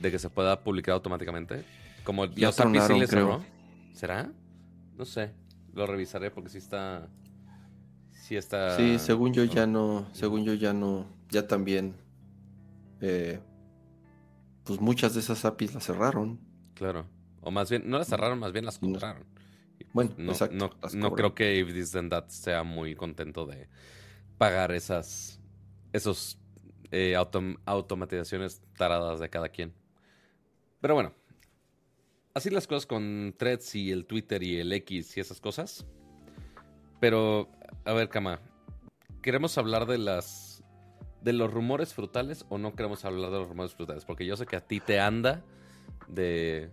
de que se pueda publicar automáticamente, como Ya creo. cerró. ¿Será? No sé, lo revisaré porque sí está... Sí está... Sí, según yo ya no, según yo ya no, ya también, eh, pues muchas de esas APIs las cerraron. Claro. O más bien, no las cerraron, más bien las cobraron. Pues, Bueno, no, exacto, no, no creo que If This Then That sea muy contento de pagar esas esos eh, autom- automatizaciones taradas de cada quien. Pero bueno, así las cosas con Threads y el Twitter y el X y esas cosas. Pero, a ver, Kama, ¿queremos hablar de las de los rumores frutales o no queremos hablar de los rumores frutales? Porque yo sé que a ti te anda de,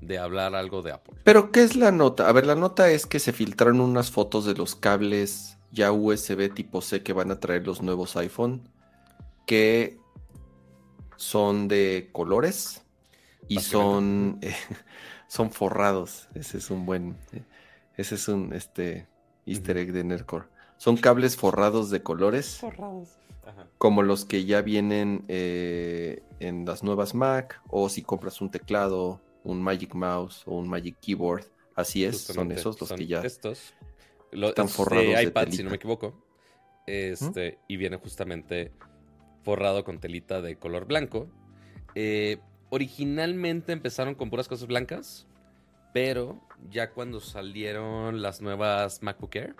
de hablar algo de Apple. Pero, ¿qué es la nota? A ver, la nota es que se filtraron unas fotos de los cables ya USB tipo C que van a traer los nuevos iPhone, que son de colores y son, eh, son forrados. Ese es un buen, eh, ese es un este easter egg de Nerdcore. Son cables forrados de colores, Forrados. Ajá. como los que ya vienen eh, en las nuevas Mac, o si compras un teclado, un Magic Mouse o un Magic Keyboard. Así es, son esos los son que ya. Estos. Lo- están es forrados de iPad, si no me equivoco. Este, Y viene justamente forrado con telita de color blanco. Eh, originalmente empezaron con puras cosas blancas, pero ya cuando salieron las nuevas MacBook Air,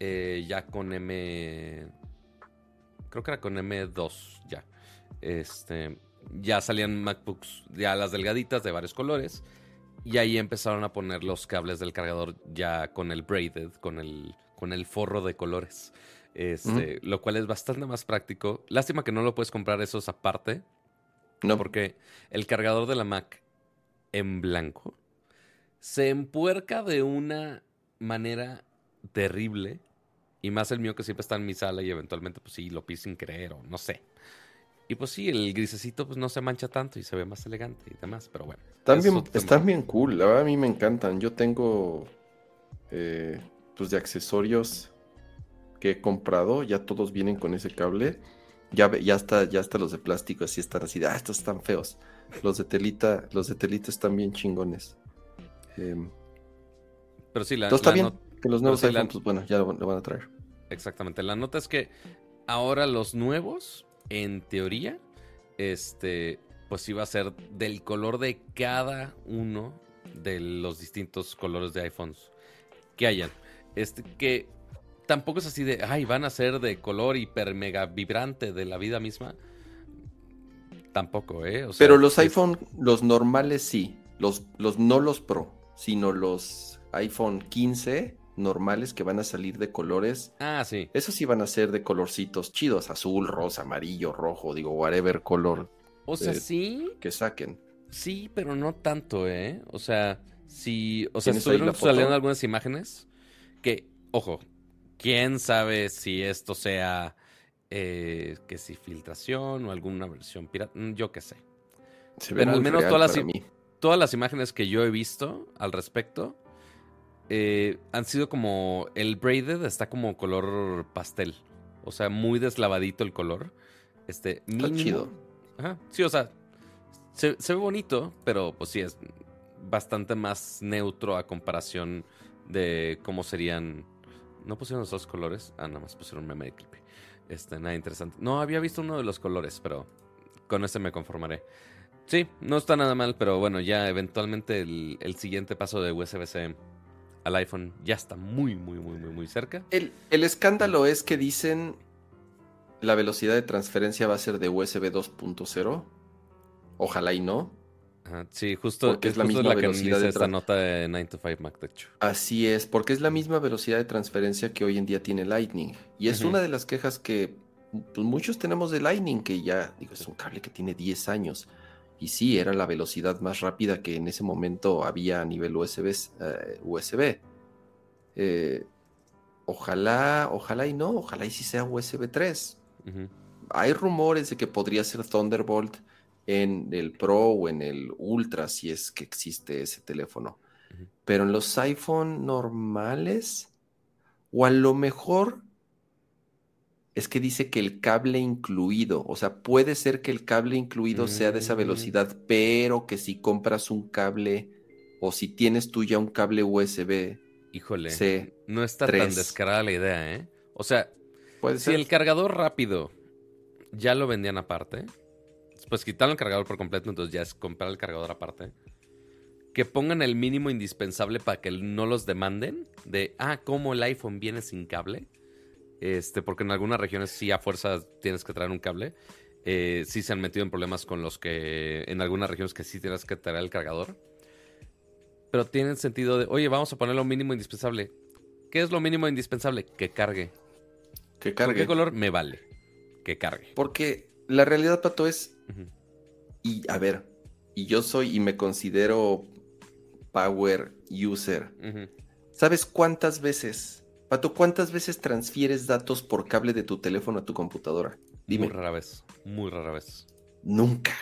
eh, ya con M. Creo que era con M2 ya. Este, ya salían MacBooks, ya las delgaditas de varios colores. Y ahí empezaron a poner los cables del cargador ya con el braided, con el, con el forro de colores. Este, Lo cual es bastante más práctico. Lástima que no lo puedes comprar esos aparte, No, porque el cargador de la Mac en blanco se empuerca de una manera terrible. Y más el mío que siempre está en mi sala y eventualmente, pues sí, lo piso sin creer o no sé. Y pues sí, el grisecito pues no se mancha tanto y se ve más elegante y demás, pero bueno. están bien, están bien cool. La verdad, a mí me encantan. Yo tengo, eh, pues, de accesorios que he comprado. Ya todos vienen con ese cable. Ya, ya está, ya hasta los de plástico así están así. Ah, estos están feos. Los de telita, los de telita están bien chingones. Em, Pero sí, la, la bien. Que los nuevos la- iPhone, pues bueno, ya lo, lo van a traer. Exactamente. La nota es que ahora los nuevos, en teoría, este, pues iba a ser del color de cada uno de los distintos colores de iPhones que hayan. Este, que tampoco es así de, ay, van a ser de color hiper mega vibrante de la vida misma. Tampoco, ¿eh? O sea, Pero los es- iPhone, los normales sí. Los, los, no los Pro, sino los iPhone 15 normales que van a salir de colores. Ah, sí. Esos sí van a ser de colorcitos chidos, azul, rosa, amarillo, rojo, digo, whatever color O sea, Eh, sí, que saquen. Sí, pero no tanto, ¿eh? O sea, si. O sea, ¿Tienes ahí estuvieron saliendo algunas imágenes que, ojo, quién sabe si esto sea. eh, que si filtración o alguna versión pirata, mm, yo qué sé. Se Pero al menos todas las. Todas las imágenes que yo he visto al respecto eh, han sido como. El braided está como color pastel. O sea, muy deslavadito el color. Este, Está mínimo- chido. Ajá. Sí, o sea, se, se ve bonito, pero pues sí es bastante más neutro a comparación de cómo serían. ¿No pusieron los dos colores? Ah, nada más pusieron un meme de Clippy. Este, nada interesante. No, había visto uno de los colores, pero con ese me conformaré. Sí, no está nada mal, pero bueno, ya eventualmente el, el siguiente paso de USB-C al iPhone ya está muy, muy, muy, muy, muy cerca. El, el escándalo es que dicen la velocidad de transferencia va a ser de USB 2.0. Ojalá y no. Ajá, sí, justo, Porque es la misma que velocidad de esta nota de 9 to 5 Mac, de hecho. Así es, porque es la misma velocidad de transferencia que hoy en día tiene Lightning. Y es una de las quejas que pues, muchos tenemos de Lightning, que ya, digo, es un cable que tiene 10 años. Y sí, era la velocidad más rápida que en ese momento había a nivel USB. eh, USB. Eh, ojalá, ojalá y no, ojalá y sí sea USB 3. Ujú. Hay rumores de que podría ser Thunderbolt en el Pro o en el Ultra, si es que existe ese teléfono. Pero en los iPhone normales, o a lo mejor es que dice que el cable incluido, o sea, puede ser que el cable incluido sea de esa Mm. velocidad, pero que si compras un cable o si tienes tú ya un cable USB, Híjole. C, No está tan descarada la idea, ¿eh? O sea, puede si ser. el cargador rápido ya lo vendían aparte, pues quitaron el cargador por completo, entonces ya es comprar el cargador aparte. Que pongan el mínimo indispensable para que no los demanden. De, ah, ¿cómo el iPhone viene sin cable? Este, porque en algunas regiones sí a fuerza tienes que traer un cable. Eh, sí se han metido en problemas con los que, en algunas regiones que sí tienes que traer el cargador. Pero tiene sentido de, oye, vamos a poner lo mínimo indispensable. ¿Qué es lo mínimo indispensable? Que cargue. que ¿Con cargue. qué color? Me vale. Que cargue. Porque la realidad, Pato, es, y a ver, y yo soy y me considero power user. ¿Sabes cuántas veces, Pato, cuántas veces transfieres datos por cable de tu teléfono a tu computadora? Dime. Muy rara vez. Muy rara vez. Nunca.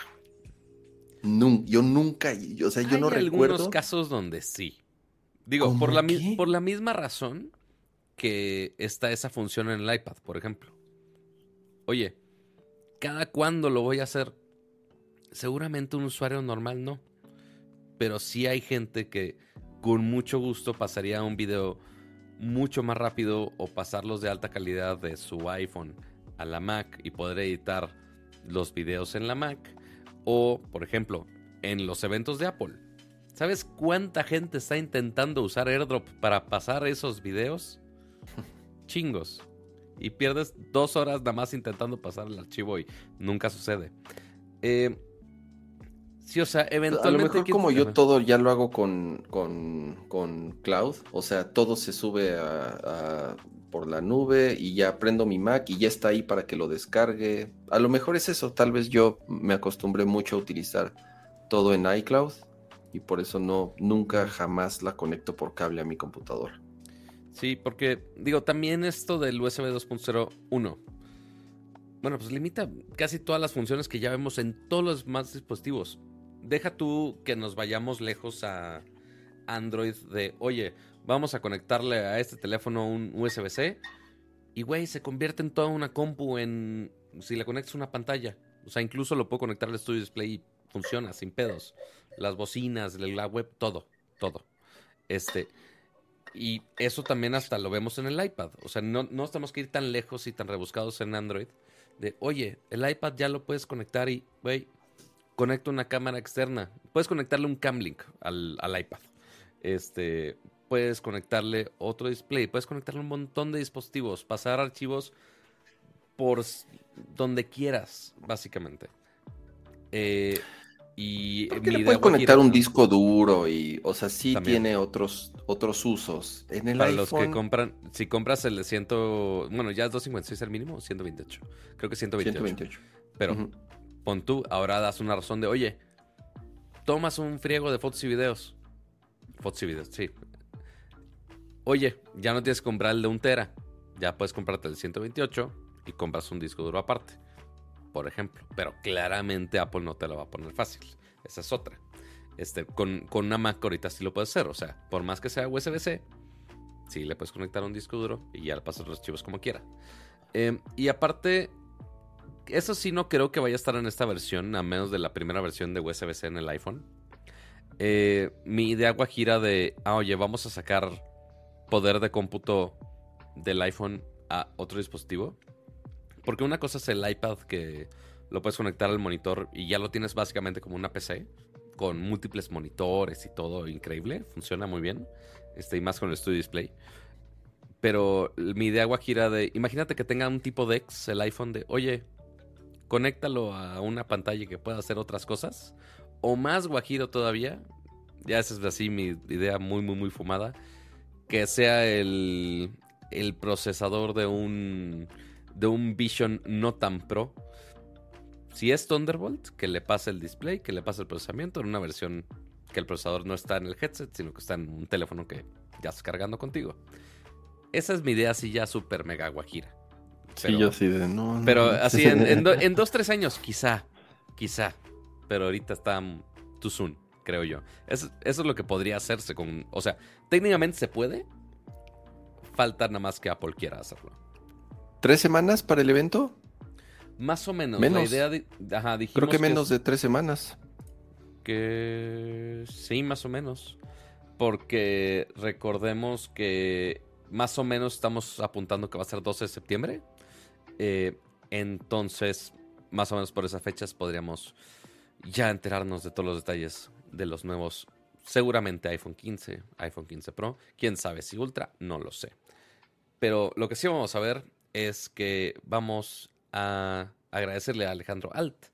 Nun- yo nunca, yo- o sea, yo Hay no algunos recuerdo. casos donde sí. Digo, ¿Cómo por la, por la misma razón que está esa función en el iPad, por ejemplo. Oye, ¿cada cuándo lo voy a hacer? Seguramente un usuario normal no. Pero sí hay gente que con mucho gusto pasaría un video mucho más rápido o pasarlos de alta calidad de su iPhone a la Mac y poder editar los videos en la Mac. O, por ejemplo, en los eventos de Apple. ¿Sabes cuánta gente está intentando usar AirDrop para pasar esos videos? Chingos. Y pierdes dos horas nada más intentando pasar el archivo y nunca sucede. Eh, sí, o sea, A eventualmente... lo mejor ¿quién como yo todo ya lo hago con, con, con cloud, o sea, todo se sube a- a- por la nube y ya prendo mi Mac y ya está ahí para que lo descargue. A lo mejor es eso, tal vez yo me acostumbré mucho a utilizar todo en iCloud y por eso no, nunca jamás la conecto por cable a mi computadora. Sí, porque digo, también esto del USB 2.0.1. Bueno, pues limita casi todas las funciones que ya vemos en todos los demás dispositivos. Deja tú que nos vayamos lejos a Android de, oye, vamos a conectarle a este teléfono un USB-C y, güey, se convierte en toda una compu en, si le conectas una pantalla. O sea, incluso lo puedo conectar al Studio Display y funciona sin pedos. Las bocinas, la web, todo, todo. Este, y eso también hasta lo vemos en el iPad. O sea, no, no tenemos que ir tan lejos y tan rebuscados en Android. De, oye, el iPad ya lo puedes conectar y, güey, conecta una cámara externa. Puedes conectarle un Camlink al, al iPad. Este, puedes conectarle otro display. Puedes conectarle un montón de dispositivos. Pasar archivos por donde quieras, básicamente. Eh, y ¿Por qué le puedes conectar un disco duro y, o sea, sí También. tiene otros, otros usos. En el Para iPhone, los que compran, si compras el de 100, bueno, ya es 256 el mínimo, o 128. Creo que 128. 128. Pero. Pon tú, ahora das una razón de, oye, tomas un friego de fotos y videos. Fotos y videos, sí. Oye, ya no tienes que comprar el de un tera. Ya puedes comprarte el 128 y compras un disco duro aparte. Por ejemplo. Pero claramente Apple no te lo va a poner fácil. Esa es otra. Este, con, con una Mac ahorita sí lo puedes hacer. O sea, por más que sea USB-C, sí le puedes conectar un disco duro y ya le pasas los archivos como quiera. Eh, y aparte, eso sí no creo que vaya a estar en esta versión, a menos de la primera versión de USB-C en el iPhone. Eh, mi idea guajira de, ah, oye, vamos a sacar poder de cómputo del iPhone a otro dispositivo. Porque una cosa es el iPad que lo puedes conectar al monitor y ya lo tienes básicamente como una PC con múltiples monitores y todo increíble, funciona muy bien. Este, y más con el Studio Display. Pero mi idea guajira de, imagínate que tenga un tipo DeX el iPhone de, oye, conéctalo a una pantalla que pueda hacer otras cosas. O más guajiro todavía, ya esa es así mi idea muy, muy, muy fumada, que sea el, el procesador de un, de un Vision no tan pro. Si es Thunderbolt, que le pase el display, que le pase el procesamiento en una versión que el procesador no está en el headset, sino que está en un teléfono que ya está cargando contigo. Esa es mi idea así ya súper mega guajira. Sí, yo sí de no. Pero no. así en, en, do- en dos, tres años, quizá. Quizá. Pero ahorita está too soon, creo yo. Es- eso es lo que podría hacerse con. O sea, técnicamente se puede. Falta nada más que Apple quiera hacerlo. ¿Tres semanas para el evento? Más o menos. Menos. La idea Ajá, dijimos Creo que menos de tres semanas. Que sí, más o menos. Porque recordemos que más o menos estamos apuntando que va a ser 12 de septiembre. Eh, entonces, más o menos por esas fechas podríamos ya enterarnos de todos los detalles de los nuevos, seguramente iPhone 15, iPhone 15 Pro. Quién sabe si Ultra, no lo sé. Pero lo que sí vamos a ver es que vamos a agradecerle a Alejandro Alt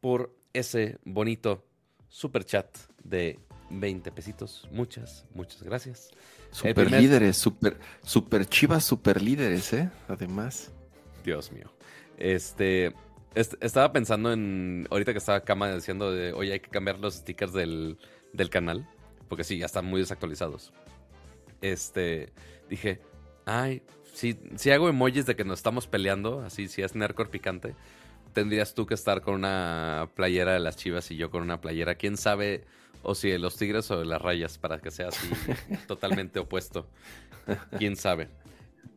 por ese bonito super chat de 20 pesitos. Muchas, muchas gracias. Super líderes, super, super chivas, super líderes, ¿eh? Además. Dios mío. Este, estaba pensando en, ahorita que estaba Cama diciendo de, oye, hay que cambiar los stickers del, del canal, porque sí, ya están muy desactualizados. Este, dije, ay, si, si hago emojis de que nos estamos peleando, así, si es Nercor picante, tendrías tú que estar con una playera de las chivas y yo con una playera, quién sabe, o si de los tigres o de las rayas, para que sea así totalmente opuesto. Quién sabe.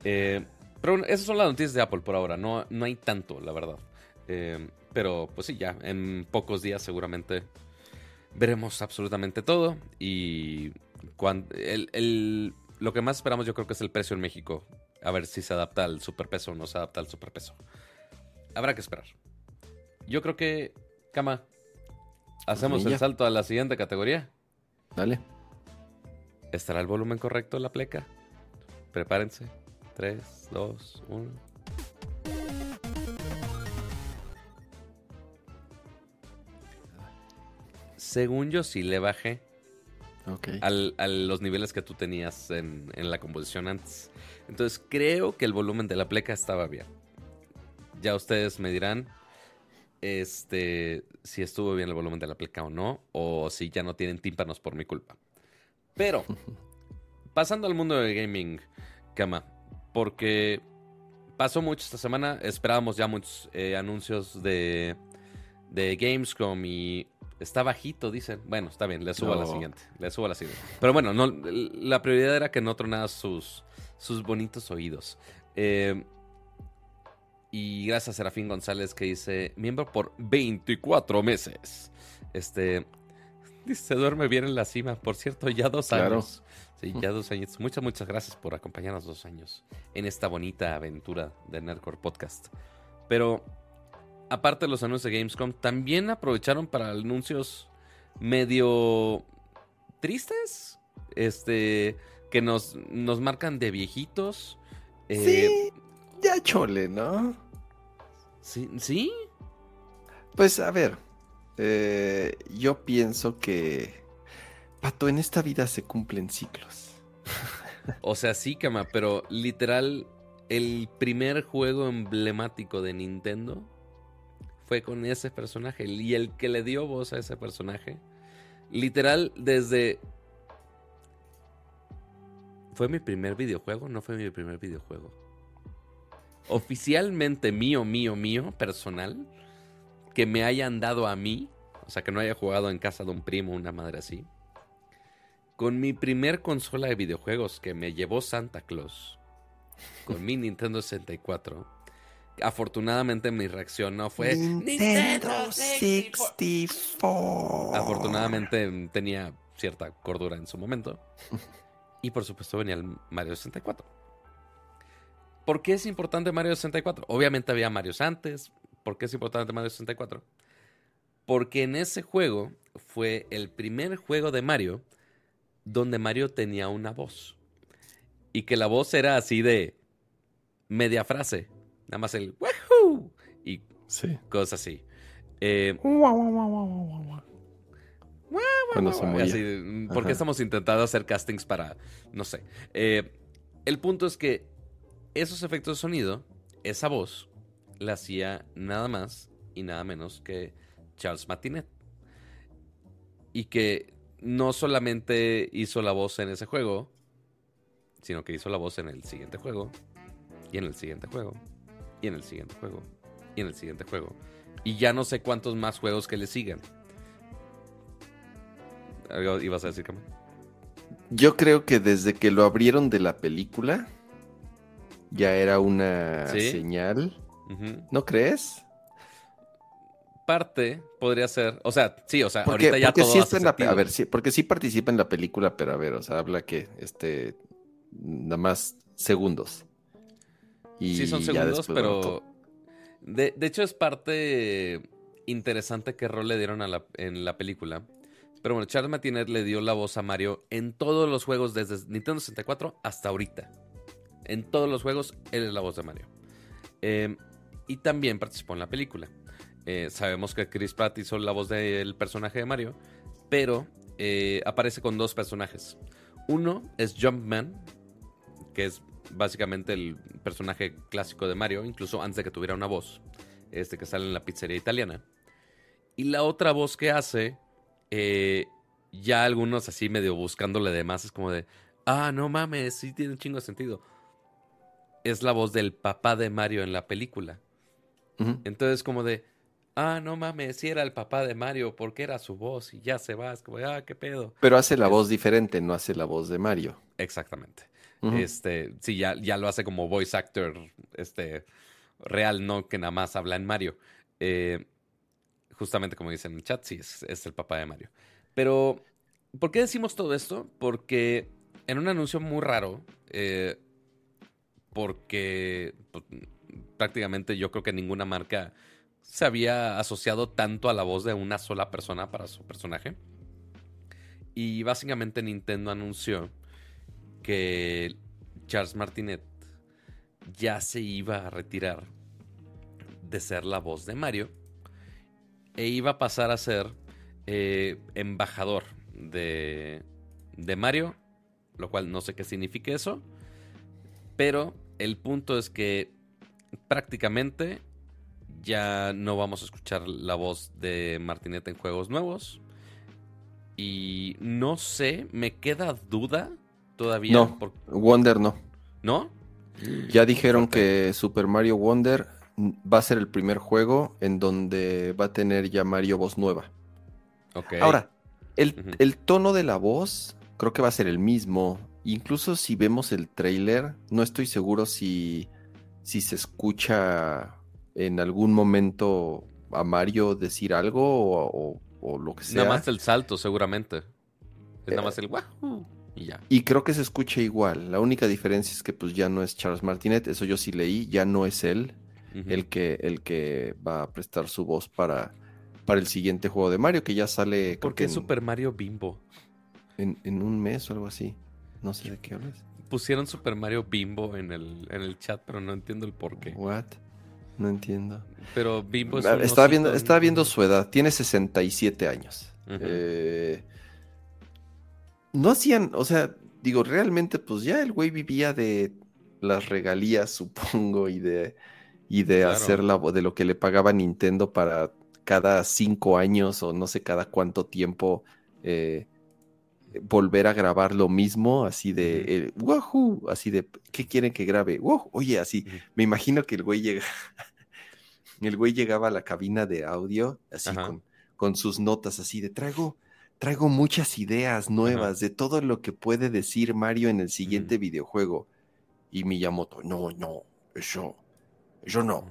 Eh, pero esas son las noticias de Apple por ahora, no, no hay tanto, la verdad. Eh, pero pues sí, ya en pocos días seguramente veremos absolutamente todo. Y cuando, el, lo que más esperamos yo creo que es el precio en México. A ver si se adapta al superpeso o no se adapta al superpeso. Habrá que esperar. Yo creo que, Cama, hacemos el salto a la siguiente categoría. Dale. ¿Estará el volumen correcto la pleca? Prepárense. 3, 2, 1. Según yo sí le bajé. a los niveles que tú tenías en, la composición antes. Entonces creo que el volumen de la pleca estaba bien. Ya ustedes me dirán este, si estuvo bien el volumen de la pleca o no, o si ya no tienen tímpanos por mi culpa. Pero, pasando al mundo del gaming, Cama, porque pasó mucho esta semana, esperábamos ya muchos eh, anuncios de, de Gamescom y Está bajito, dicen. Bueno, está bien, le subo a la siguiente. Le subo a la siguiente. Pero bueno, no, la prioridad era que no tronara sus, sus bonitos oídos. Eh, y gracias a Serafín González que dice, miembro por 24 meses. Este, dice, se duerme bien en la cima. Por cierto, ya dos años. Sí, ya dos años. Muchas, muchas gracias por acompañarnos dos años en esta bonita aventura de Nerdcore Podcast. Pero aparte de los anuncios de Gamescom, también aprovecharon para anuncios medio tristes. Este, que nos, nos marcan de viejitos. Eh, sí, ya chole, ¿no? Sí, sí. Pues a ver, eh, yo pienso que, Pato, en esta vida se cumplen ciclos. o sea, sí, Cama, pero literal, el primer juego emblemático de Nintendo fue con ese personaje y el que le dio voz a ese personaje. Literal, desde... ¿Fue mi primer videojuego? No fue mi primer videojuego. Oficialmente mío, mío, mío, personal, que me hayan dado a mí, o sea, que no haya jugado en casa de un primo, una madre así. Con mi primer consola de videojuegos que me llevó Santa Claus, con mi Nintendo 64, afortunadamente mi reacción no fue Nintendo 64. Afortunadamente tenía cierta cordura en su momento. Y por supuesto venía el Mario 64. ¿Por qué es importante Mario 64? Obviamente había Mario antes. ¿Por qué es importante Mario 64? Porque en ese juego fue el primer juego de Mario donde Mario tenía una voz. Y que la voz era así de media frase. Nada más el ¡Woohoo! y cosas así. Eh, ¿Por qué estamos intentando hacer castings para.? No sé. Eh, el punto es que esos efectos de sonido, esa voz, la hacía nada más y nada menos que Charles Martinet. Y que no solamente hizo la voz en ese juego, sino que hizo la voz en el siguiente juego, y en el siguiente juego, y en el siguiente juego, y en el siguiente juego. Y ya no sé cuántos más juegos que le sigan. ¿Algo ibas a decir, Cama? Yo creo que desde que lo abrieron de la película, ya era una señal. ¿No crees? Parte podría ser, o sea, sí, o sea, ahorita ya todo A ver, sí, porque sí participa en la película, pero a ver, o sea, habla que este nada más segundos. Y sí, son segundos, pero de, hecho es parte interesante que rol le dieron en la película. Pero bueno, Charles Martinet le dio la voz a Mario en todos los juegos desde Nintendo 64 hasta ahorita. En todos los juegos, él es la voz de Mario. Eh, y también participó en la película. Eh, sabemos que Chris Pratt hizo la voz del personaje de Mario, pero eh, aparece con dos personajes. Uno es Jumpman, que es básicamente el personaje clásico de Mario, incluso antes de que tuviera una voz, este que sale en la pizzería italiana. Y la otra voz que hace, ya algunos así medio buscándole de más, es como de, ah, no mames, sí tiene un chingo de sentido es la voz del papá de Mario en la película. Entonces, como de, ah, no mames, si era el papá de Mario, porque era su voz y ya se va, es como, ah, qué pedo. Pero hace la voz diferente, no hace la voz de Mario. Exactamente. Este, sí, ya, ya lo hace como voice actor, este, real, no que nada más habla en Mario. Eh, justamente como dicen en el chat, sí, es, el papá de Mario. Pero, ¿por qué decimos todo esto? Porque en un anuncio muy raro, eh, porque pues, prácticamente yo creo que ninguna marca se había asociado tanto a la voz de una sola persona para su personaje. Y básicamente Nintendo anunció que Charles Martinet ya se iba a retirar de ser la voz de Mario e iba a pasar a ser eh, embajador de, de Mario, lo cual no sé qué significa eso, pero el punto es que prácticamente ya no vamos a escuchar la voz de Martineta en juegos nuevos. Y no sé, me queda duda todavía. No, Wonder no. ¿No? Ya dijeron que Super Mario Wonder va a ser el primer juego en donde va a tener ya Mario voz nueva. Ahora, el, el tono de la voz creo que va a ser el mismo. Incluso si vemos el trailer, no estoy seguro si, si se escucha en algún momento a Mario decir algo o, lo que sea. Nada más el salto, seguramente. Es nada más el wahoo y ya. Y creo que se escucha igual. La única diferencia es que pues ya no es Charles Martinet, eso yo sí leí, ya no es él el, que, el que va a prestar su voz para, para el siguiente juego de Mario, que ya sale. ¿Por qué Super Mario Bimbo? En, en, un mes o algo así. No sé de qué hablas. Pusieron Super Mario Bimbo en el, en el chat, pero no entiendo el por qué. What? No entiendo. Pero Bimbo es ah, estaba viendo, estaba viendo su edad. Tiene 67 años. Eh, no hacían, o sea, digo, realmente, pues ya el güey vivía de las regalías, supongo, y de, y de hacer la, de lo que le pagaba Nintendo para cada cinco años o no sé cada cuánto tiempo eh, volver a grabar lo mismo, así de, uh así de, ¿qué quieren que grabe? oye, así, me imagino que el güey llega, el güey llegaba a la cabina de audio, así con, sus notas, así de, traigo, traigo muchas ideas nuevas de todo lo que puede decir Mario en el siguiente videojuego. Y Miyamoto, no, no, eso, yo no,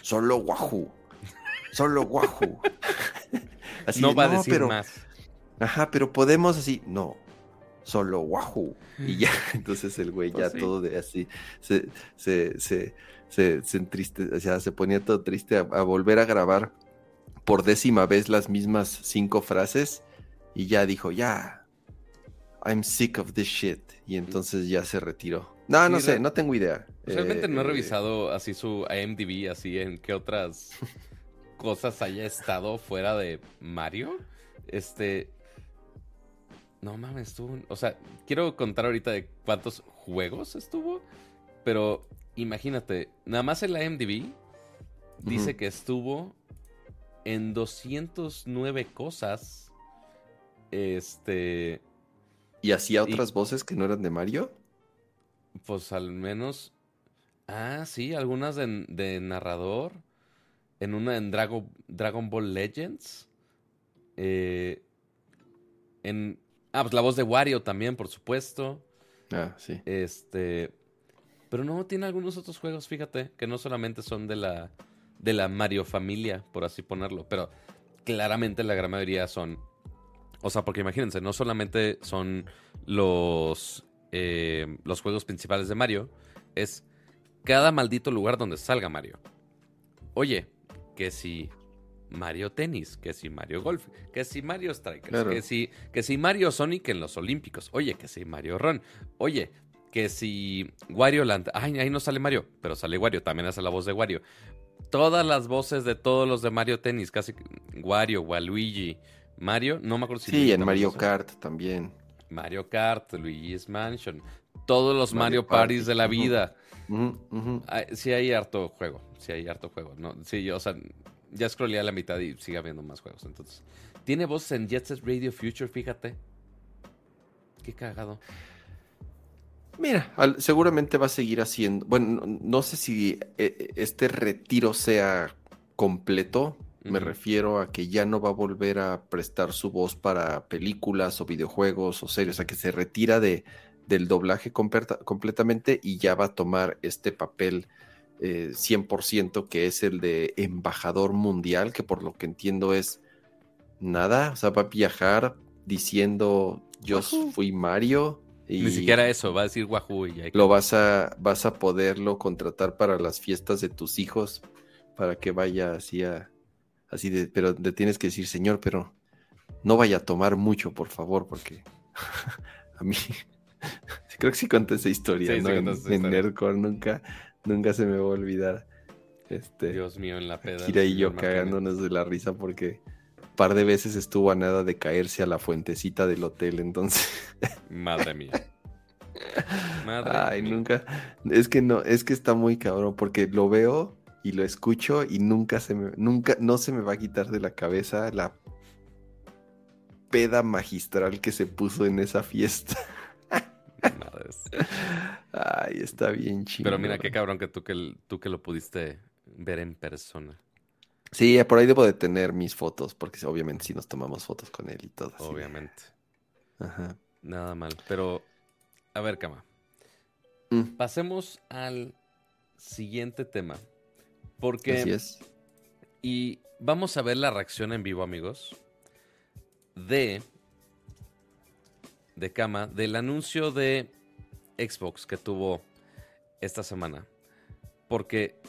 solo Wahoo, solo Wahoo. así no va a decir más Ajá, pero podemos así, no, solo Wahoo. Y ya, entonces el güey ya pues todo de así, se, se, se, se, se entriste, o sea, se ponía todo triste a, volver a grabar por décima vez las mismas cinco frases y ya dijo, ya, I'm sick of this shit. Y entonces ya se retiró. No, no sé, no tengo idea. Realmente no he eh, revisado así su IMDb, así en qué otras cosas haya estado fuera de Mario. Este, no mames, estuvo. O sea, quiero contar ahorita de cuántos juegos estuvo. Pero imagínate, nada más en la MDB dice que estuvo en 209 cosas. Este. ¿Y hacía otras voces que no eran de Mario? Pues al menos. Ah, sí, algunas de, de narrador. En una en Dragon, Dragon Ball Legends. Eh, en Ah, pues la voz de Wario también, por supuesto. Ah, sí. Este. Pero no, tiene algunos otros juegos, fíjate, que no solamente son de la, de la Mario familia, por así ponerlo, pero claramente la gran mayoría son... O sea, porque imagínense, no solamente son los, eh, los juegos principales de Mario, es cada maldito lugar donde salga Mario. Oye, que si Mario Tennis, que si Mario Golf, que si Mario Strikers, que, si, que si Mario Sonic en los Olímpicos, oye, que si Mario Run, oye, que si Wario Land, ay, ahí no sale Mario, pero sale Wario, también hace la voz de Wario. Todas las voces de todos los de Mario Tennis, casi Wario, Waluigi, Mario, no me acuerdo si... Sí, en Mario Kart también. Mario Kart, Luigi's Mansion, todos los Mario, Parties de la vida. Sí hay harto juego, sí hay harto juego. No, sí, o sea, ya scrollé a la mitad y sigue habiendo más juegos. Entonces, tiene voces en Jet Set Radio Future, fíjate. Qué cagado. Mira, seguramente va a seguir haciendo. Bueno, no, sé si eh, este retiro sea completo. Me refiero a que ya no va a volver a prestar su voz para películas o videojuegos o series. O sea, que se retira de, del doblaje completamente y ya va a tomar este papel 100% eh, que es el de embajador mundial, que por lo que entiendo es nada, o sea, va a viajar diciendo yo fui Mario. Y Ni siquiera eso, va a decir Wahoo y Lo vas a, vas a poderlo contratar para las fiestas de tus hijos, para que vaya así a, así de, pero le tienes que decir, señor, pero no vaya a tomar mucho, por favor, porque a mí, creo que sí conté esa historia, ¿no? en, en nunca, Nunca se me va a olvidar. Este, Dios mío, en la peda. Kira y yo cagándonos de la risa porque un par de veces estuvo a nada de caerse a la fuentecita del hotel, entonces. Madre mía. Madre Ay, nunca. Es que no, es que está muy cabrón porque lo veo y lo escucho y nunca se me, nunca, no se me va a quitar de la cabeza la peda magistral que se puso en esa fiesta. Ay, está bien chido. Pero mira qué cabrón que tú que, tú que lo pudiste ver en persona. Sí, por ahí debo de tener mis fotos, porque obviamente sí nos tomamos fotos con él y todo. Obviamente. Ajá. Nada mal. Pero, a ver, Cama. Mm. Pasemos al siguiente tema. Porque. Así es. Y vamos a ver la reacción en vivo, amigos. De de cama del anuncio de Xbox que tuvo esta semana. Porque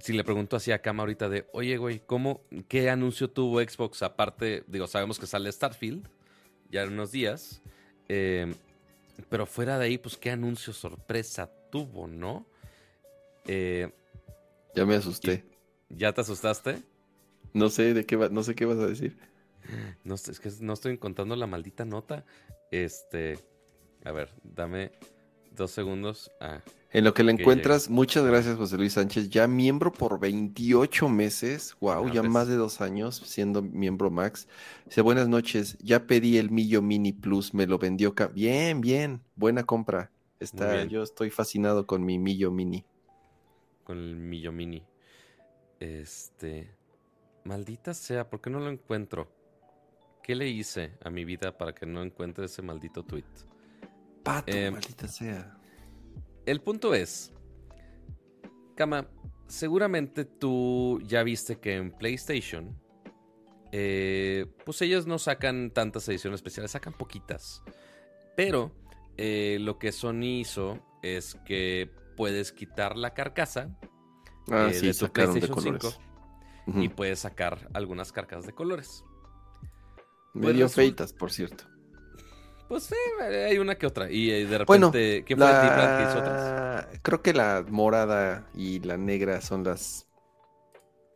si le pregunto así a Cama ahorita de, oye, güey, ¿cómo, qué anuncio tuvo Xbox? Aparte, digo, sabemos que sale Starfield ya en unos días. Eh, pero fuera de ahí, pues, ¿qué anuncio sorpresa tuvo, no? Eh, ya me asusté. ¿Ya te asustaste? No sé de qué no sé qué vas a decir. No, es que no estoy encontrando la maldita nota. Este. A ver, dame dos segundos. Ah, en lo que le encuentras, muchas gracias, José Luis Sánchez. Ya miembro por 28 meses. Wow, ah, ya pues. más de dos años siendo miembro Max. Dice, buenas noches. Ya pedí el Millo Mini Plus, me lo vendió. Bien, bien. Buena compra. Está, yo estoy fascinado con mi Millo Mini. Con el Millo Mini. Este. Maldita sea, ¿por qué no lo encuentro? ¿Qué le hice a mi vida para que no encuentre ese maldito tweet? Pato, em, maldita sea. El punto es, Kama, seguramente tú ya viste que en PlayStation, eh, pues ellos no sacan tantas ediciones especiales, sacan poquitas. Pero eh, lo que Sony hizo es que puedes quitar la carcasa ah, eh, de tu PlayStation 5 y puedes sacar algunas carcasas de colores. Medio feitas, por cierto. Pues sí, hay una que otra. Y eh, de repente, ¿qué fue la... que hizo otras? Creo que la morada y la negra son las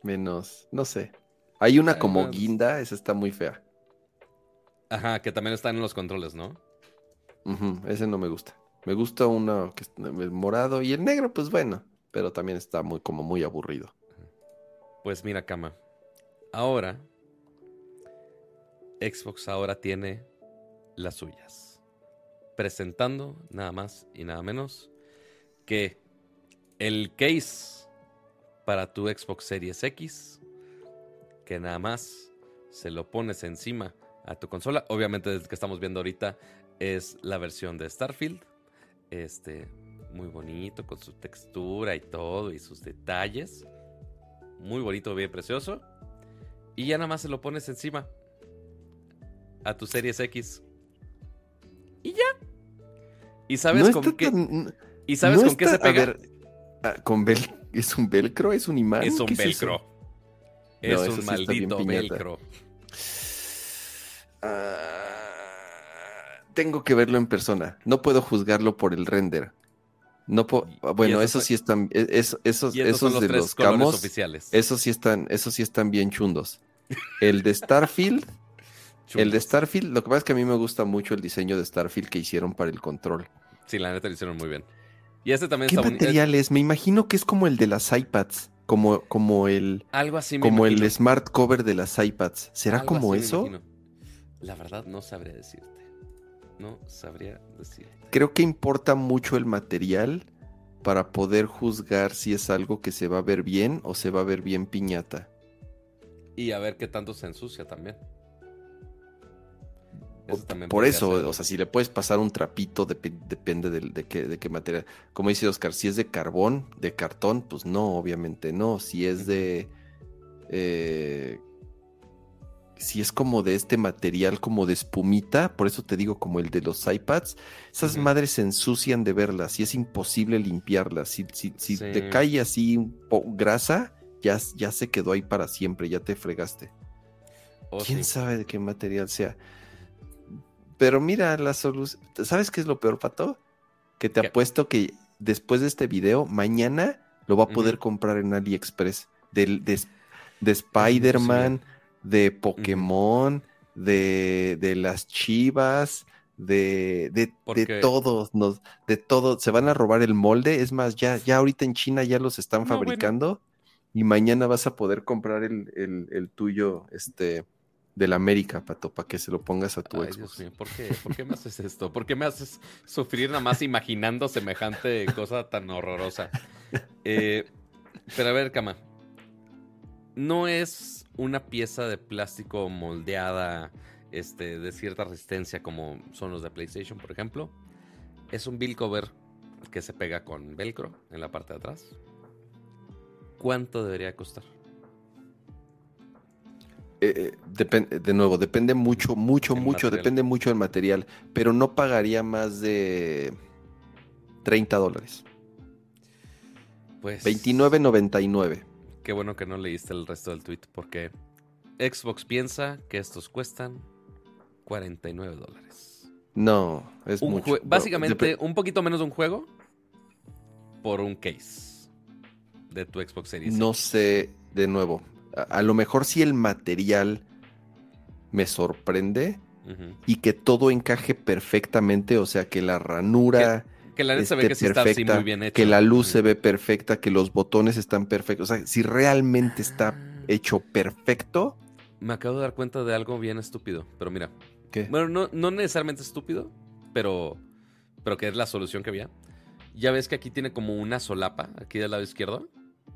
menos, no sé. Hay una como guinda, esa está muy fea. Ajá, que también está en los controles, ¿no? ese no me gusta. Me gusta uno que es morado y el negro, pues bueno, pero también está muy como muy aburrido. Pues mira, cama. Ahora Xbox ahora tiene las suyas. Presentando nada más y nada menos que el case para tu Xbox Series X, que nada más se lo pones encima a tu consola. Obviamente, el que estamos viendo ahorita es la versión de Starfield. Este, muy bonito, con su textura y todo, y sus detalles. Muy bonito, bien precioso. Y ya nada más se lo pones encima a tu Series X. Y ya. ¿Y sabes con qué? ¿Y sabes con qué se pega? Ah, con vel ¿Es un velcro? ¿Es un imán? Es un velcro. Es, un maldito velcro. Ah, tengo que verlo en persona. No puedo juzgarlo por el render. No bueno, eso sí están, e, esos, esos de los camos oficiales. Esos sí están, esos sí están bien chundos. El de Starfield, el de Starfield, lo que pasa es que a mí me gusta mucho el diseño de Starfield que hicieron para el control. Sí, la neta lo hicieron muy bien. Y este también ¿Qué material es? Me imagino que es como el de las iPads, como, como el, algo así, como el smart cover de las iPads. ¿Será como eso? La verdad no sabría decirte. No sabría decirte. Creo que importa mucho el material para poder juzgar si es algo que se va a ver bien o se va a ver bien piñata. Y a ver qué tanto se ensucia también. Por eso, o sea, si le puedes pasar un trapito, depende de, qué, de, qué, material. Como dice Oscar, si es de carbón, de cartón, pues no, obviamente no. Si es de eh, si es como de este material, como de espumita, por eso te digo como el de los iPads, esas madres se ensucian de verlas y es imposible limpiarlas. Si, si, te cae así grasa, ya, ya se quedó ahí para siempre, ya te fregaste. Oh, ¿Quién sabe de qué material sea? Pero mira, la solución. ¿Sabes qué es lo peor, Pato? Que te apuesto que después de este video, mañana lo va a poder comprar en AliExpress. Del, de, de Spider-Man de Pokémon, de, de, las chivas, de, de, de todos, nos, de todo. Se van a robar el molde. Es más, ya, ya ahorita en China ya los están fabricando y mañana vas a poder comprar el, el, el tuyo, este del América, Pato, para que se lo pongas a tu Ay, mío, ¿por qué? ¿por qué me haces esto? ¿Por qué me haces sufrir nada más imaginando semejante cosa tan horrorosa? Eh, pero a ver, Cama, no es una pieza de plástico moldeada este, de cierta resistencia como son los de PlayStation, por ejemplo. Es un bill cover que se pega con velcro en la parte de atrás. ¿Cuánto debería costar? Eh, eh, de nuevo, depende mucho, mucho, mucho, depende mucho del material, pero no pagaría más de 30 dólares. Pues... 29.99. Qué bueno que no leíste el resto del tweet porque Xbox piensa que estos cuestan 49 dólares. No, es mucho. Básicamente, un poquito menos de un juego por un case de tu Xbox Series. No sé, de nuevo. A, lo mejor si el material me sorprende y que todo encaje perfectamente, o sea, que la ranura que la neta se ve que sí está así muy bien hecho. Que la luz se ve perfecta, que los botones están perfectos. O sea, si realmente está ah. hecho perfecto. Me acabo de dar cuenta de algo bien estúpido, pero mira. ¿Qué? Bueno, no, no necesariamente estúpido, pero, pero que es la solución que había. Ya ves que aquí tiene como una solapa, aquí del lado izquierdo.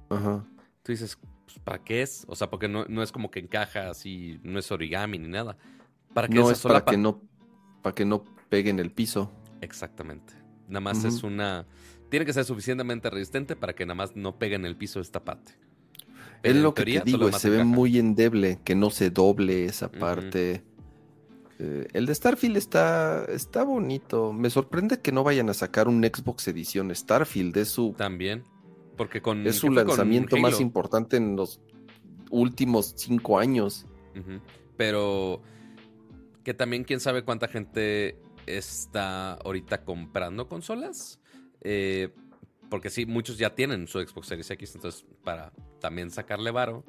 Ajá. Tú dices, pues, ¿para qué es? O sea, porque no, no, es como que encaja así, no es origami ni nada. ¿Para qué no es para que no, para que no pegue en el piso. Exactamente. Nada más es una... Tiene que ser suficientemente resistente para que nada más no pegue en el piso esta parte. es lo que te digo, se ve muy endeble, que no se doble esa parte. Eh, el de Starfield está, está bonito. Me sorprende que no vayan a sacar un Xbox edición Starfield. Es su... También. Porque con... Es su lanzamiento más importante en los últimos cinco años. Pero que también quién sabe cuánta gente está ahorita comprando consolas. Eh, porque sí, muchos ya tienen su Xbox Series X, entonces para también sacarle varo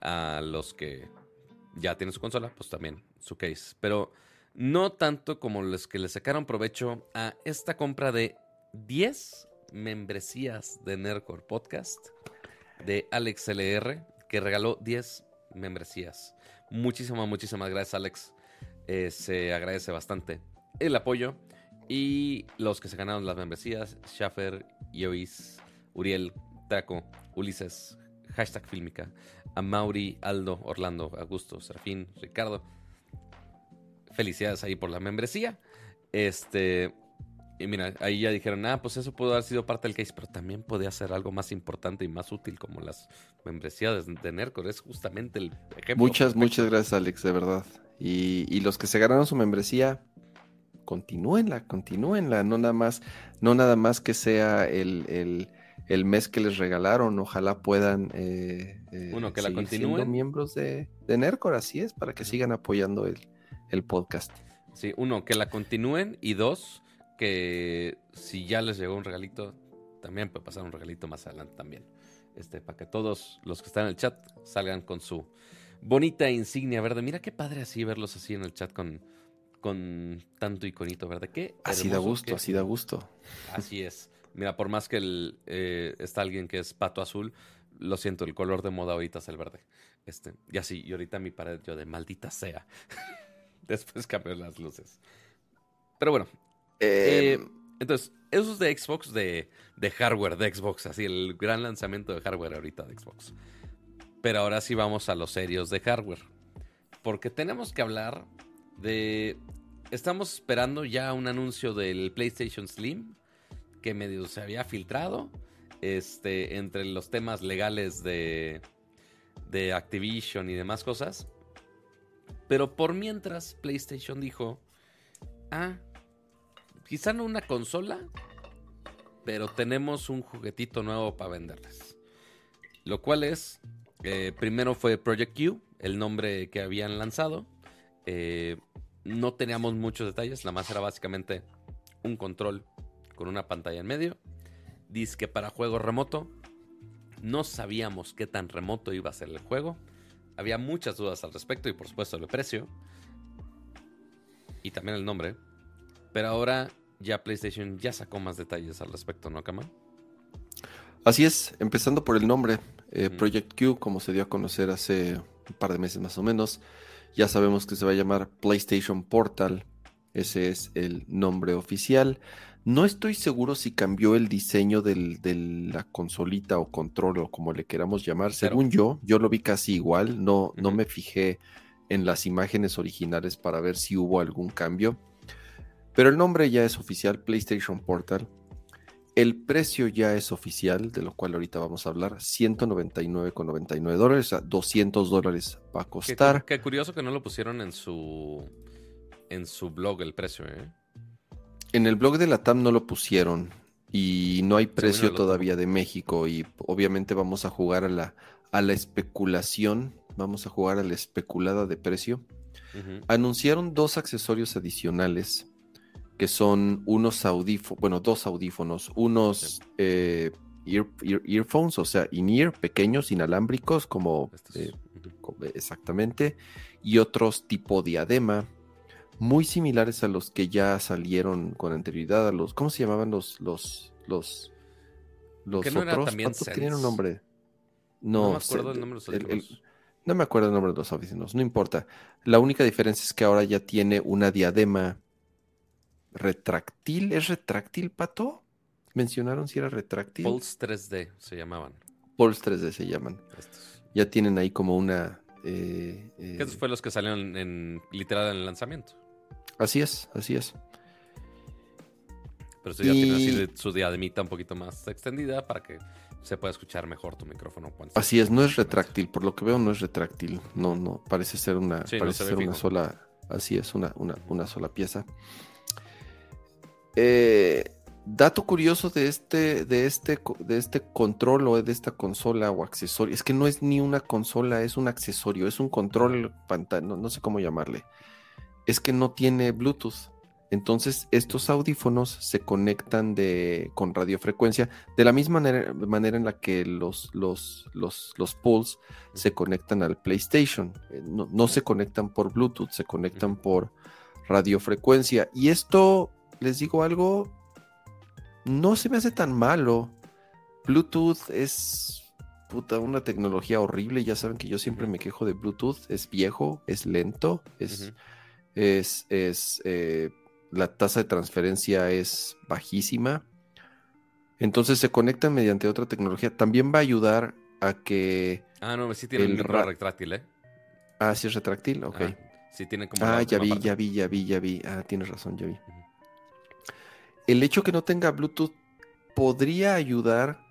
a los que ya tienen su consola, pues también su case. Pero no tanto como los que le sacaron provecho a esta compra de 10 membresías de Nerdcore Podcast de Alex LR, que regaló 10 membresías. Muchísimas, muchísimas gracias, Alex. Eh, se agradece bastante el apoyo. Y los que se ganaron las membresías, Schaffer, Yois, Uriel, Taco, Ulises, hashtag Filmica, Mauri, Aldo, Orlando, Augusto, Serafín, Ricardo. Felicidades ahí por la membresía. Este. Y mira, ahí ya dijeron, ah, pues eso pudo haber sido parte del case, pero también podía ser algo más importante y más útil como las membresías de Nercor. Es justamente el ejemplo. Muchas, muchas gracias, Alex, de verdad. Y, los que se ganaron su membresía, continúenla, continúenla. No nada más, no nada más que sea el, mes que les regalaron. Ojalá puedan eh, eh, Uno, que la continúen. miembros de, de Nercor, así es, para que sigan apoyando el, el podcast. Sí, uno, que la continúen y dos, que si ya les llegó un regalito, también puede pasar un regalito más adelante también. Este, para que todos los que están en el chat salgan con su bonita insignia verde. Mira qué padre así verlos así en el chat con, con tanto iconito verde. Qué así da gusto, así da gusto. Así es. Mira, por más que el, eh, está alguien que es pato azul, lo siento, el color de moda ahorita es el verde. Este, y así, y ahorita mi pared yo de maldita sea. Después cambió las luces. Pero bueno, eh, eh, entonces, eso es de Xbox, de, hardware de Xbox, así el gran lanzamiento de hardware ahorita de Xbox. Pero ahora sí vamos a los serios de hardware. Porque tenemos que hablar de... Estamos esperando ya un anuncio del PlayStation Slim, que medio se había filtrado, este, entre los temas legales de, de Activision y demás cosas. Pero por mientras, PlayStation dijo, ah, quizá no una consola, pero tenemos un juguetito nuevo para venderles. Lo cual es, eh, primero fue Project Q, el nombre que habían lanzado. Eh, no teníamos muchos detalles, la más era básicamente un control con una pantalla en medio. Dice que para juego remoto. No sabíamos qué tan remoto iba a ser el juego. Había muchas dudas al respecto y por supuesto el precio. Y también el nombre. Pero ahora ya PlayStation ya sacó más detalles al respecto, ¿no, Kama? Así es, empezando por el nombre, eh, Project Q, como se dio a conocer hace un par de meses más o menos, ya sabemos que se va a llamar PlayStation Portal, ese es el nombre oficial. No estoy seguro si cambió el diseño de la consolita o control o como le queramos llamar. Según yo, yo lo vi casi igual, no, no me fijé en las imágenes originales para ver si hubo algún cambio. Pero el nombre ya es oficial, PlayStation Portal. El precio ya es oficial, de lo cual ahorita vamos a hablar, 199,99 dólares, o sea, 200 dólares va a costar. Qué, curioso que no lo pusieron en su en su blog el precio, ¿eh? En el blog de la TAM no lo pusieron y no hay precio todavía de México y obviamente vamos a jugar a la, a la especulación, vamos a jugar a la especulada de precio. Anunciaron dos accesorios adicionales que son unos audífonos, bueno, dos audífonos, unos eh, earphones, o sea, in-ear, pequeños, inalámbricos, como eh, exactamente, y otros tipo diadema, muy similares a los que ya salieron con anterioridad, a los, ¿cómo se llamaban los, los, los, los otros? ¿Cuántos tenían un nombre? No, me acuerdo el nombre de los no me acuerdo el nombre de los audífonos, no importa. La única diferencia es que ahora ya tiene una diadema retráctil. ¿Es retráctil, Pato? ¿Mencionaron si era retráctil? Pulse 3D se llamaban. Pulse 3D se llaman. Ya tienen ahí como una... Eh, eh Esos fue los que salieron en, literal en el lanzamiento. Así es, así es. Pero eso ya tiene así su diademita un poquito más extendida para que se pueda escuchar mejor tu micrófono. Así es, no es retráctil, por lo que veo no es retráctil. No, no, parece ser una, parece ser una sola, así es, una, una, una sola pieza. Eh, dato curioso de este, de, este, de este control o de esta consola o accesorio, es que no es ni una consola, es un accesorio, es un control pantalla, no, sé cómo llamarle. Es que no tiene Bluetooth. Entonces, estos audífonos se conectan de, con radiofrecuencia de la misma manera, en la que los, los, los, los se conectan al PlayStation. Eh, no, no se conectan por Bluetooth, se conectan por radiofrecuencia. Y esto les digo algo, no se me hace tan malo. Bluetooth es puta, una tecnología horrible. Ya saben que yo siempre me quejo de Bluetooth. Es viejo, es lento, es, es, es eh, la tasa de transferencia es bajísima. Entonces se conectan mediante otra tecnología. También va a ayudar a que. Ah, no, sí tiene el retráctil, ¿eh? Ah, sí es retráctil, ok. Sí tiene como. Ah, ya vi, ya vi, ya vi, ya vi. Ah, tienes razón, ya vi. El hecho que no tenga Bluetooth podría ayudar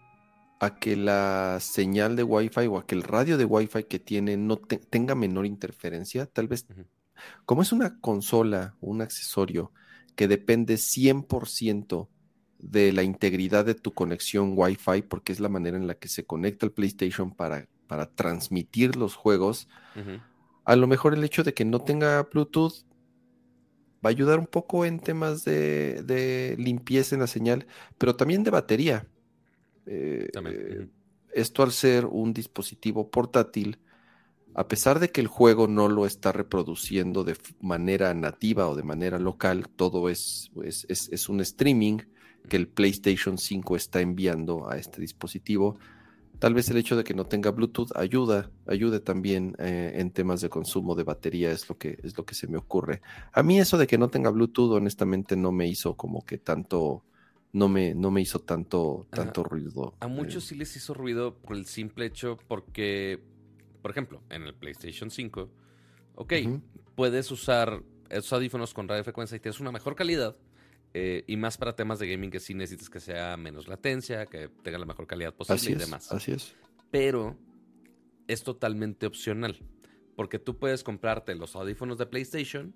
a que la señal de Wi-Fi o a que el radio de Wi-Fi que tiene no tenga menor interferencia. Tal vez, como es una consola, un accesorio que depende 100% de la integridad de tu conexión Wi-Fi, porque es la manera en la que se conecta el PlayStation para, para transmitir los juegos, a lo mejor el hecho de que no tenga Bluetooth va a ayudar un poco en temas de, limpieza en la señal, pero también de batería. Eh, eh, esto al ser un dispositivo portátil, a pesar de que el juego no lo está reproduciendo de manera nativa o de manera local, todo es, es un streaming que el PlayStation 5 está enviando a este dispositivo. Tal vez el hecho de que no tenga Bluetooth ayuda, ayude también eh, en temas de consumo de batería, es lo, que, es lo que se me ocurre. A mí eso de que no tenga Bluetooth, honestamente, no me hizo como que tanto, no me, no me hizo tanto, tanto ruido. A muchos eh. sí les hizo ruido por el simple hecho porque, por ejemplo, en el PlayStation 5, ok, puedes usar esos audífonos con radiofrecuencia y tienes una mejor calidad, eh, y más para temas de gaming que sí necesitas que sea menos latencia, que tenga la mejor calidad posible y demás. Así es. Pero es totalmente opcional. Porque tú puedes comprarte los audífonos de PlayStation,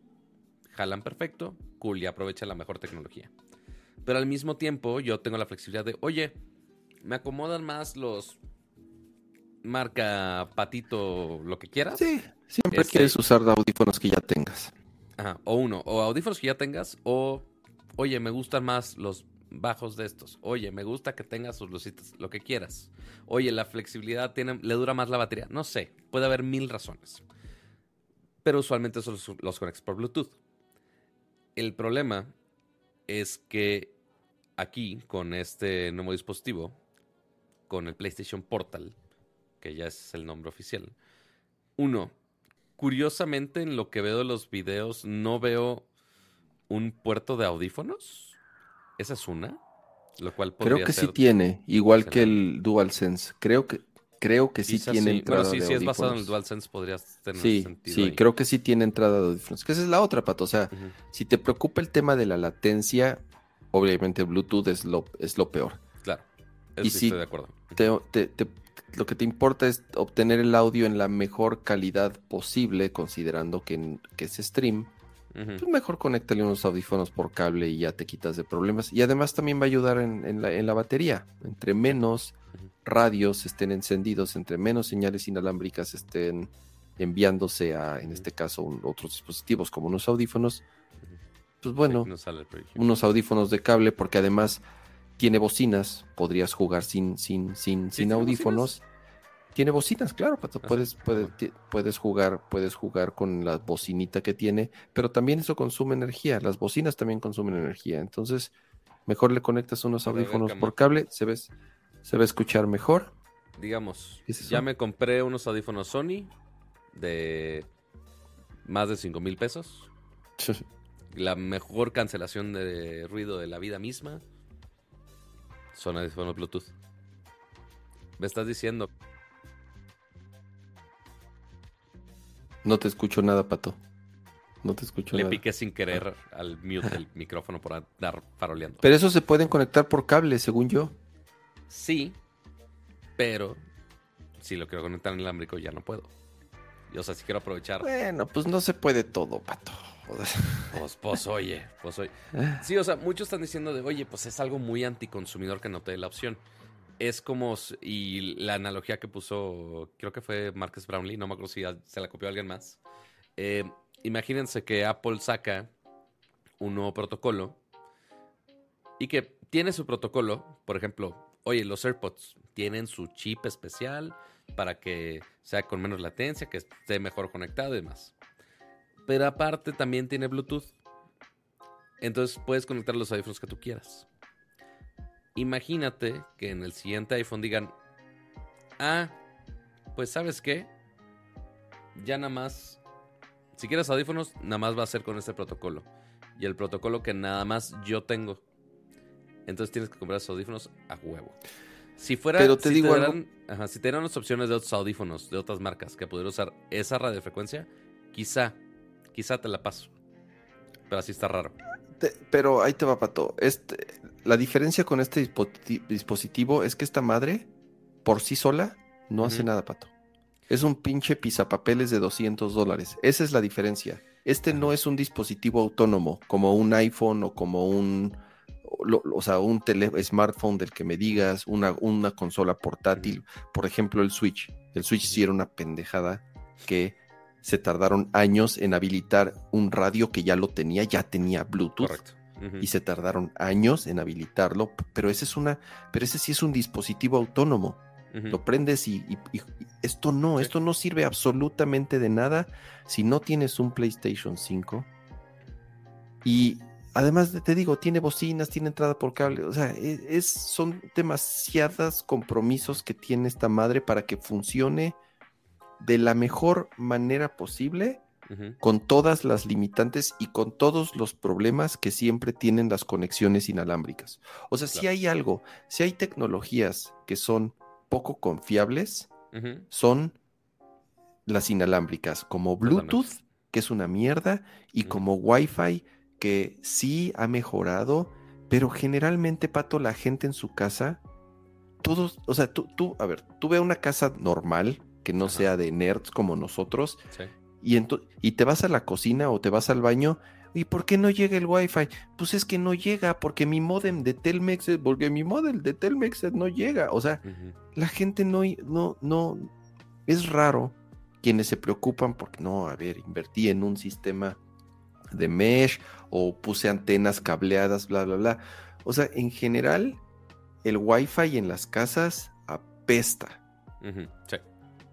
jalan perfecto, cool, y aprovecha la mejor tecnología. Pero al mismo tiempo, yo tengo la flexibilidad de, oye, me acomodan más los marca patito, lo que quieras. Sí, siempre este quieres usar audífonos que ya tengas. Ajá, o uno, o audífonos que ya tengas, o Oye, me gustan más los bajos de estos. Oye, me gusta que tenga sus lucitas, lo que quieras. Oye, la flexibilidad tiene, le dura más la batería. No sé, puede haber mil razones. Pero usualmente los, los conectas por Bluetooth. El problema es que aquí, con este nuevo dispositivo, con el PlayStation Portal, que ya es el nombre oficial, uno, curiosamente en lo que veo de los videos, no veo un puerto de audífonos. Esa es una. Lo cual Creo que sí tiene, igual que el DualSense. Creo que creo que sí tiene entrada sí, si es basado en el DualSense podrías tener sí, sentido. Sí, creo que sí tiene entrada de audífonos. Que esa es la otra, Pato. O sea, si te preocupa el tema de la latencia, obviamente Bluetooth es lo, es lo peor. Claro, y sí, estoy de acuerdo. lo que te importa es obtener el audio en la mejor calidad posible, considerando que, que es stream pues mejor conéctale unos audífonos por cable y ya te quitas de problemas. Y además también va a ayudar en, la, batería. Entre menos radios estén encendidos, entre menos señales inalámbricas estén enviándose a, en este caso, otros dispositivos como unos audífonos, pues bueno, unos audífonos de cable, porque además tiene bocinas, podrías jugar sin, sin, sin, sin audífonos. Tiene bocinas, claro, Pato. Puedes, puedes, puedes, jugar, puedes jugar con la bocinita que tiene, pero también eso consume energía. Las bocinas también consumen energía. Entonces, mejor le conectas unos audífonos por cable, se ves, se va a escuchar mejor. Digamos, ya me compré unos audífonos Sony de más de 5 mil pesos. la mejor cancelación de ruido de la vida misma son audífonos Bluetooth. Me estás diciendo No te escucho nada, Pato. No te escucho Le nada. piqué sin querer al mute del micrófono por andar faroleando. Pero eso se pueden conectar por cable, según yo. Sí, pero si lo quiero conectar en inalámbrico ya no puedo. o sea, si quiero aprovechar. Bueno, pues no se puede todo, pato. Pues, pues oye, pues oye. Ah. Sí, o sea, muchos están diciendo de, oye, pues es algo muy anticonsumidor que no te dé la opción es como, y la analogía que puso, creo que fue Marcus Brownlee, no me acuerdo si se la copió alguien más. Eh, imagínense que Apple saca un nuevo protocolo y que tiene su protocolo, por ejemplo, oye, los AirPods tienen su chip especial para que sea con menos latencia, que esté mejor conectado y demás. Pero aparte también tiene Bluetooth. Entonces puedes conectar los audífonos que tú quieras. Imagínate que en el siguiente iPhone digan, ah, pues sabes qué, ya nada más, si quieres audífonos, nada más va a ser con este protocolo. Y el protocolo que nada más yo tengo. Entonces tienes que comprar esos audífonos a huevo. Si fuera, Pero te digo si te dieran las opciones de otros audífonos de otras marcas que pudieran usar esa radiofrecuencia, quizá, quizá te la paso. Pero así está raro. pero ahí te va, Pato. Este, la diferencia con este dispositivo es que esta madre, por sí sola, no hace nada, Pato. Es un pinche pisapapeles de 200 dólares. Esa es la diferencia. Este no es un dispositivo autónomo, como un iPhone o como un, o, sea, un smartphone del que me digas, una, una consola portátil. Por ejemplo, el Switch. El Switch sí era una pendejada que se tardaron años en habilitar un radio que ya lo tenía, ya tenía Bluetooth. Correcto. Y se tardaron años en habilitarlo, pero ese es una, pero ese sí es un dispositivo autónomo. Lo prendes y, esto no, esto no sirve absolutamente de nada si no tienes un PlayStation 5. Y además te digo, tiene bocinas, tiene entrada por cable, o sea, e, es, son demasiados compromisos que tiene esta madre para que funcione de la mejor manera posible, con todas las limitantes y con todos los problemas que siempre tienen las conexiones inalámbricas. O sea, si hay algo, si hay tecnologías que son poco confiables, son las inalámbricas, como Bluetooth, que es una mierda, y como Wi-Fi, que sí ha mejorado, pero generalmente, Pato, la gente en su casa, todos, o sea, tú, tú a ver, tú ve una casa normal, que no sea de nerds como nosotros. Y, y te vas a la cocina o te vas al baño. ¿Y por qué no llega el Wi-Fi? Pues es que no llega porque mi modem de Telmex, porque mi modem de Telmex no llega. O sea, la gente no, no, no, es raro quienes se preocupan porque no, a ver, invertí en un sistema de mesh o puse antenas cableadas, bla, bla, bla. O sea, en general, el Wi-Fi en las casas apesta. sí.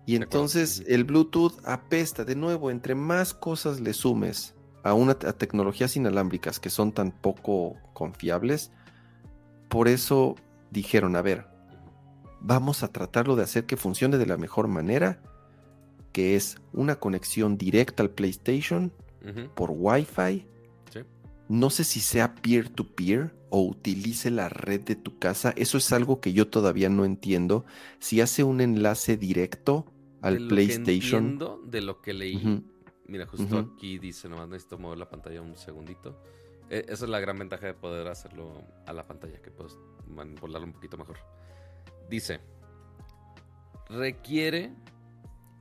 Y entonces el Bluetooth apesta de nuevo, entre más cosas le sumes a una tecnologías inalámbricas que son tan poco confiables, por eso dijeron, a ver, vamos a tratarlo de hacer que funcione de la mejor manera, que es una conexión directa al PlayStation por Wi-Fi. No sé si sea peer-to-peer o utilice la red de tu casa. Eso es algo que yo todavía no entiendo. Si hace un enlace directo al PlayStation. de lo que leí. Mira, justo aquí dice, nomás necesito mover la pantalla un segundito. E, esa es la gran ventaja de poder hacerlo a la pantalla, que puedes manipularlo un poquito mejor. Dice, requiere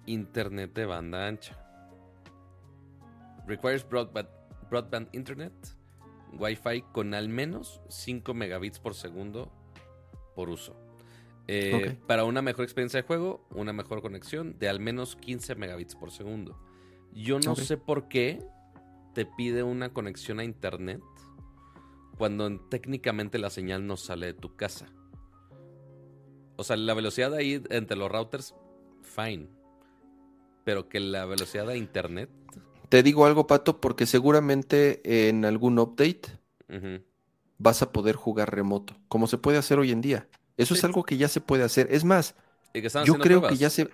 internet de banda ancha. Requires broadband, broadband internet, Wi-Fi con al menos 5 megabits por segundo por uso. Eh, para una mejor experiencia de juego, una mejor conexión de al menos 15 megabits por segundo. Yo no sé por qué te pide una conexión a internet cuando técnicamente la señal no sale de tu casa. O sea, la velocidad ahí entre los routers, fine. Pero que la velocidad de internet. Te digo algo, Pato, porque seguramente en algún update vas a poder jugar remoto, como se puede hacer hoy en día. Eso es algo que ya se puede hacer. Es más, yo creo que ya se,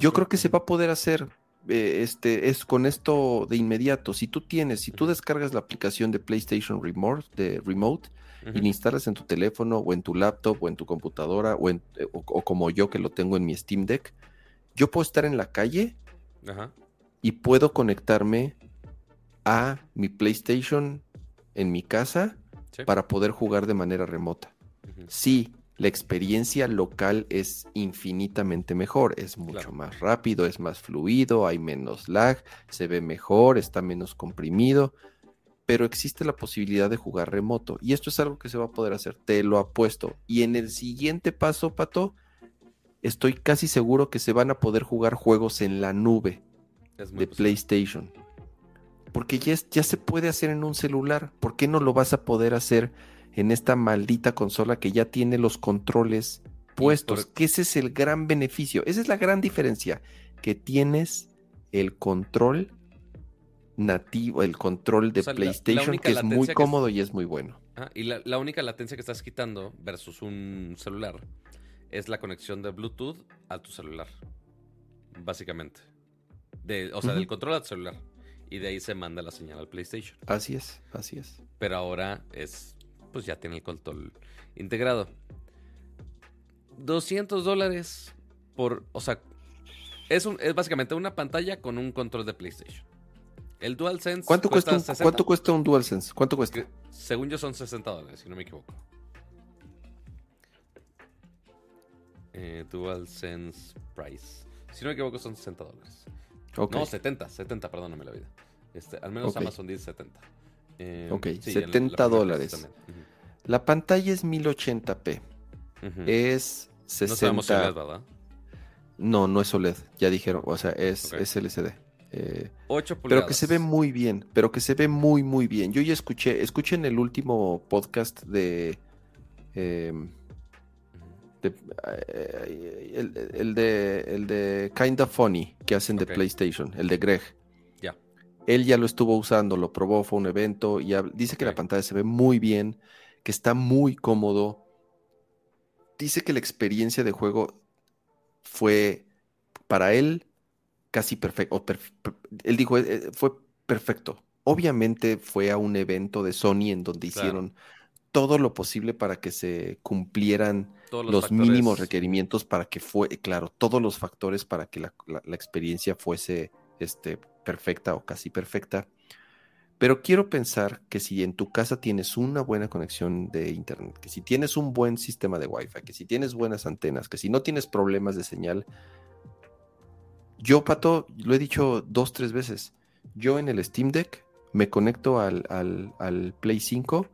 yo creo que se va a poder hacer. Eh, este es con esto de inmediato. Si tú tienes, si tú descargas la aplicación de PlayStation Remote, de Remote y la instalas en tu teléfono o en tu laptop o en tu computadora o, en, eh, o, como yo que lo tengo en mi Steam Deck, yo puedo estar en la calle y puedo conectarme a mi PlayStation en mi casa para poder jugar de manera remota. Sí, la experiencia local es infinitamente mejor, es mucho más rápido, es más fluido, hay menos lag, se ve mejor, está menos comprimido, pero existe la posibilidad de jugar remoto y esto es algo que se va a poder hacer, te lo apuesto. Y en el siguiente paso, Pato, estoy casi seguro que se van a poder jugar juegos en la nube de PlayStation. Porque ya, ya se puede hacer en un celular, ¿por qué no lo vas a poder hacer? En esta maldita consola que ya tiene los controles puestos, que ese es el gran beneficio, esa es la gran diferencia, que tienes el control nativo, el control de PlayStation, que es muy cómodo y es muy bueno. y la, única latencia que estás quitando versus un celular es la conexión de Bluetooth a tu celular, básicamente. De, o sea, del control a tu celular. Y de ahí se manda la señal al PlayStation. Así es, así es. Pero ahora es pues ya tiene el control integrado. 200 dólares por, o sea, es, un, es básicamente una pantalla con un control de PlayStation. El DualSense. ¿Cuánto cuesta, un, ¿Cuánto cuesta un DualSense? ¿Cuánto cuesta? según yo son 60 dólares, si no me equivoco. Eh, DualSense Price. Si no me equivoco, son 60 dólares. No, 70, 70, perdóname la vida. Este, al menos Amazon dice 70. Eh, ok, 70 dólares. La pantalla es 1080p. Es 60. No sabemos OLED, ¿verdad? No, no es OLED. Ya dijeron, o sea, es, es LCD. 8 eh, pulgadas. Pero que se ve muy bien, pero que se ve muy, muy bien. Yo ya escuché, escuché en el último podcast de... Em, eh, el, de el de Kinda Funny que hacen de PlayStation, el de Greg. Él ya lo estuvo usando, lo probó, fue un evento y dice que la pantalla se ve muy bien, que está muy cómodo. Dice que la experiencia de juego fue para él casi perfecto. él dijo, eh, eh, fue perfecto. Obviamente fue a un evento de Sony en donde hicieron todo lo posible para que se cumplieran los, mínimos requerimientos para que fue, claro, todos los factores para que la, experiencia fuese este, perfecta o casi perfecta. Pero quiero pensar que si en tu casa tienes una buena conexión de internet, que si tienes un buen sistema de Wi-Fi, que si tienes buenas antenas, que si no tienes problemas de señal, yo, Pato, lo he dicho dos, tres veces. Yo en el Steam Deck me conecto al, Play 5.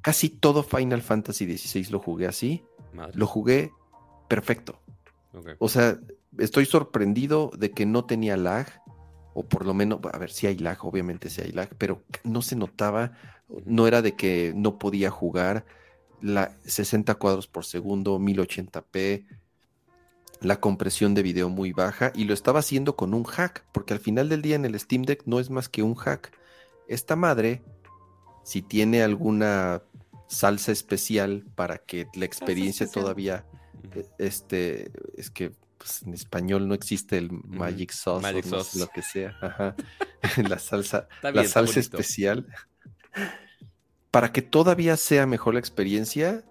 Casi todo Final Fantasy XVI lo jugué así. Lo jugué perfecto. O sea, estoy sorprendido de que no tenía lag. O por lo menos, a ver, si hay lag, obviamente si hay lag, pero no se notaba. No era de que no podía jugar. La 60 cuadros por segundo, 1080p la compresión de video muy baja y lo estaba haciendo con un hack, porque al final del día en el Steam Deck no es más que un hack. Esta madre, si tiene alguna salsa especial para que la experiencia todavía, e, este, es que pues, en español no existe el Magic Sauce, o lo que sea, la salsa, la salsa especial, para que todavía sea mejor la experiencia,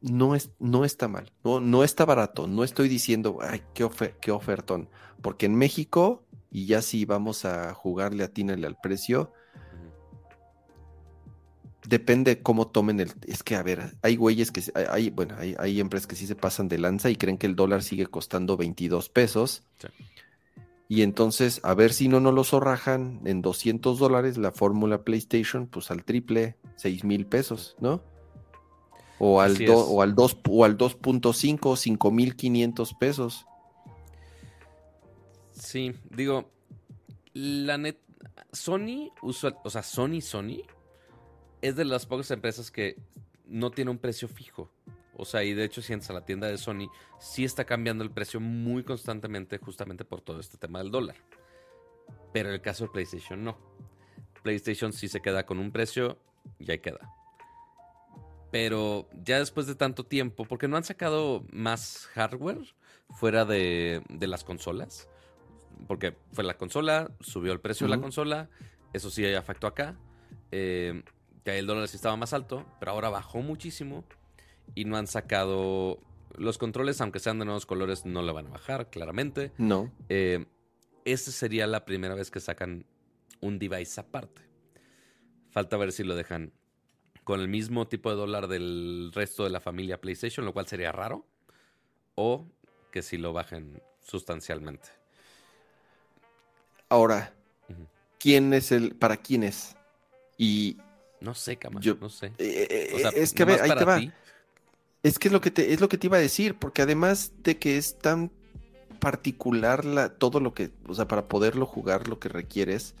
no, es, no está mal, no, no está barato, no estoy diciendo, ay, qué, qué ofertón, porque en México, y ya si vamos a jugarle, atínale al precio, depende cómo tomen el, es que a ver, hay güeyes que, hay, bueno, hay, hay, empresas que sí se pasan de lanza y creen que el dólar sigue costando 22 pesos. Y entonces, a ver si no nos lo zorrajan en 200 dólares la fórmula PlayStation, pues al triple, 6 mil pesos, ¿no? o al, o al 2 o al 2.5 5.500 pesos. Sí, digo, la net Sony usual, o sea, Sony Sony es de las pocas empresas que no tiene un precio fijo. O sea, y de hecho, si entras a la tienda de Sony, sí está cambiando el precio muy constantemente, justamente por todo este tema del dólar. Pero en el caso de PlayStation, no. PlayStation sí se queda con un precio y ahí queda. Pero ya después de tanto tiempo, porque no han sacado más hardware fuera de, las consolas. Porque fue la consola, subió el precio de la consola, eso sí ya afectó acá. Eh, que el dólar sí estaba más alto, pero ahora bajó muchísimo y no han sacado los controles, aunque sean de nuevos colores, no le van a bajar, claramente. No. Eh, esta sería la primera vez que sacan un device aparte. Falta ver si lo dejan con el mismo tipo de dólar del resto de la familia PlayStation, lo cual sería raro, o que si lo bajen sustancialmente. Ahora, ¿quién es el, para quién es? Y no sé, Camacho, no sé. Eh, eh, es que ahí te va. Es que es lo que te, es lo que te iba a decir, porque además de que es tan particular la, todo lo que, o sea, para poderlo jugar lo que requieres,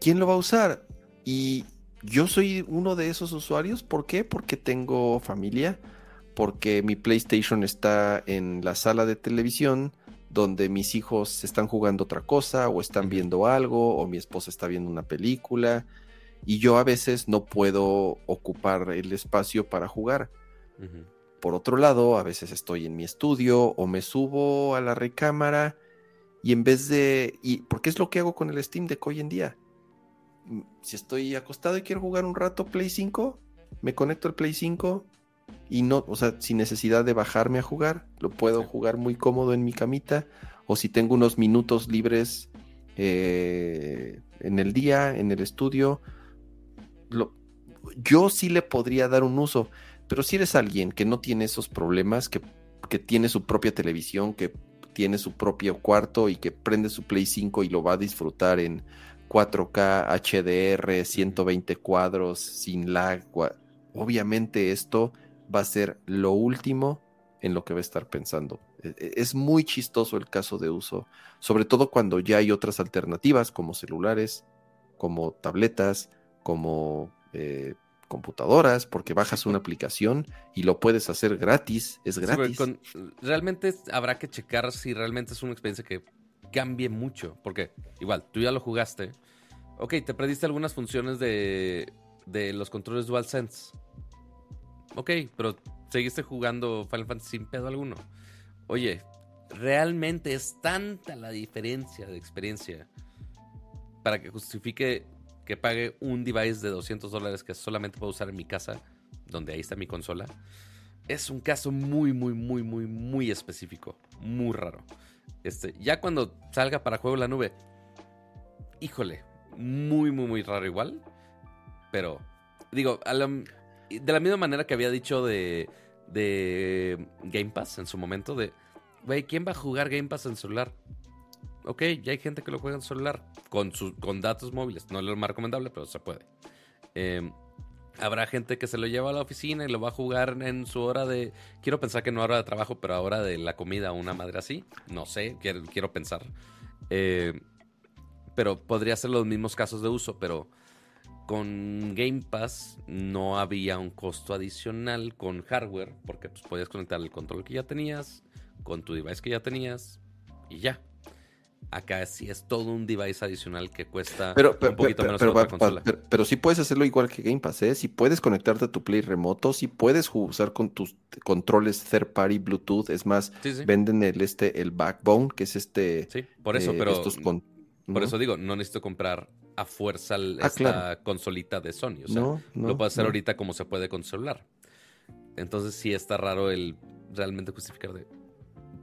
¿quién lo va a usar? Y yo soy uno de esos usuarios. ¿Por qué? Porque tengo familia, porque mi PlayStation está en la sala de televisión donde mis hijos están jugando otra cosa o están viendo algo o mi esposa está viendo una película y yo a veces no puedo ocupar el espacio para jugar. Por otro lado, a veces estoy en mi estudio o me subo a la recámara y en vez de... Y, porque es lo que hago con el Steam Deck hoy en día. Si estoy acostado y quiero jugar un rato Play 5, me conecto al Play 5 y no, o sea, sin necesidad de bajarme a jugar, lo puedo jugar muy cómodo en mi camita o si tengo unos minutos libres eh, en el día, en el estudio, yo sí le podría dar un uso, pero si eres alguien que no tiene esos problemas, que, que tiene su propia televisión, que tiene su propio cuarto y que prende su Play 5 y lo va a disfrutar en 4K, HDR, 120 cuadros, sin lag. Obviamente esto va a ser lo último en lo que va a estar pensando. E, e, es muy chistoso el caso de uso, sobre todo cuando ya hay otras alternativas como celulares, como tabletas, como eh, computadoras, porque bajas una aplicación y lo puedes hacer gratis, es gratis. realmente habrá que checar si realmente es una experiencia que cambie mucho, porque igual, tú ya lo jugaste. Ok, te perdiste algunas funciones de, de los controles DualSense. Ok, pero seguiste jugando Final Fantasy sin pedo alguno. Oye, realmente es tanta la diferencia de experiencia para que justifique que pague un device de 200 dólares que solamente puedo usar en mi casa, donde ahí está mi consola. Es un caso muy, muy, muy, muy, muy específico. Muy raro. Este, ya cuando salga para juego la nube, híjole, muy, muy, muy raro igual. Pero, digo, de la misma manera que había dicho de, de Game Pass en su momento, de, güey, ¿quién va a jugar Game Pass en celular? Ok, ya hay gente que lo juega en celular con, con datos móviles. No es lo más recomendable, pero se puede. Em, habrá gente que se lo lleva a la oficina y lo va a jugar en su hora de. Quiero pensar que no hora de trabajo, pero hora de la comida, una madre así. No sé, quiero, quiero pensar. Em, pero podría ser los mismos casos de uso, pero con Game Pass no había un costo adicional con hardware, porque pues, podías conectar el control que ya tenías, con tu device que ya tenías, y ya. Acá sí es todo un device adicional que cuesta un poquito menos pero, que consola. Pero, sí puedes hacerlo igual que Game Pass, ¿eh? Si puedes conectarte a tu Play remoto, si puedes usar con tus controles third party Bluetooth. Es más, venden el este el Backbone, que es este. Sí, por eso, eh, pero. Por eso digo, no necesito comprar a fuerza ah, esta consolita de Sony. O sea, lo puedo hacer ahorita como se puede con celular. Entonces sí está raro el realmente justificar de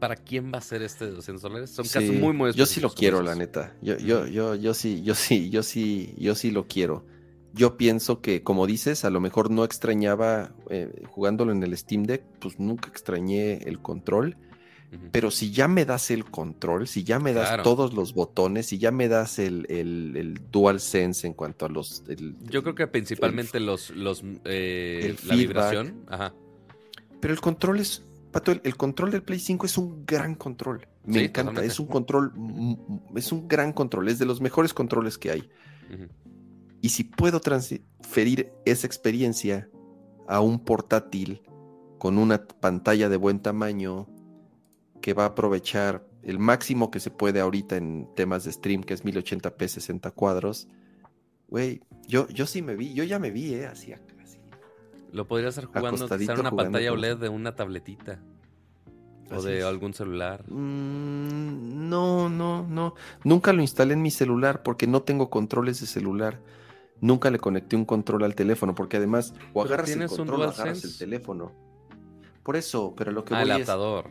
¿para quién va a ser este de 200 dólares? Son casos muy, muy Yo sí lo quiero, la neta. Yo, yo, yo, yo sí, yo sí, yo sí, yo sí lo quiero. Yo pienso que, como dices, a lo mejor no extrañaba eh, jugándolo en el Steam Deck, pues nunca extrañé el control. Pero si ya me das el control, si ya me das todos los botones, si ya me das el, el, Dual Sense en cuanto a los. Yo creo que principalmente los, los eh, la vibración. Ajá. Pero el control es Pato, el, control del Play 5 es un gran control. Me encanta. Es un control, es un gran control. Es de los mejores controles que hay. Y si puedo transferir esa experiencia a un portátil con una pantalla de buen tamaño que va a aprovechar el máximo que se puede ahorita en temas de stream, que es 1080p 60 cuadros. Güey, yo, yo sí me vi, yo ya me vi, ¿eh? Así acá. Lo podría hacer jugando en una pantalla OLED de una tabletita. o de algún celular. Mm, no, no, no. Nunca lo instalé en mi celular porque no tengo controles de celular. Nunca le conecté un control al teléfono porque además o agarras el control o agarras el teléfono. Por eso, pero lo que ah, voy el adaptador.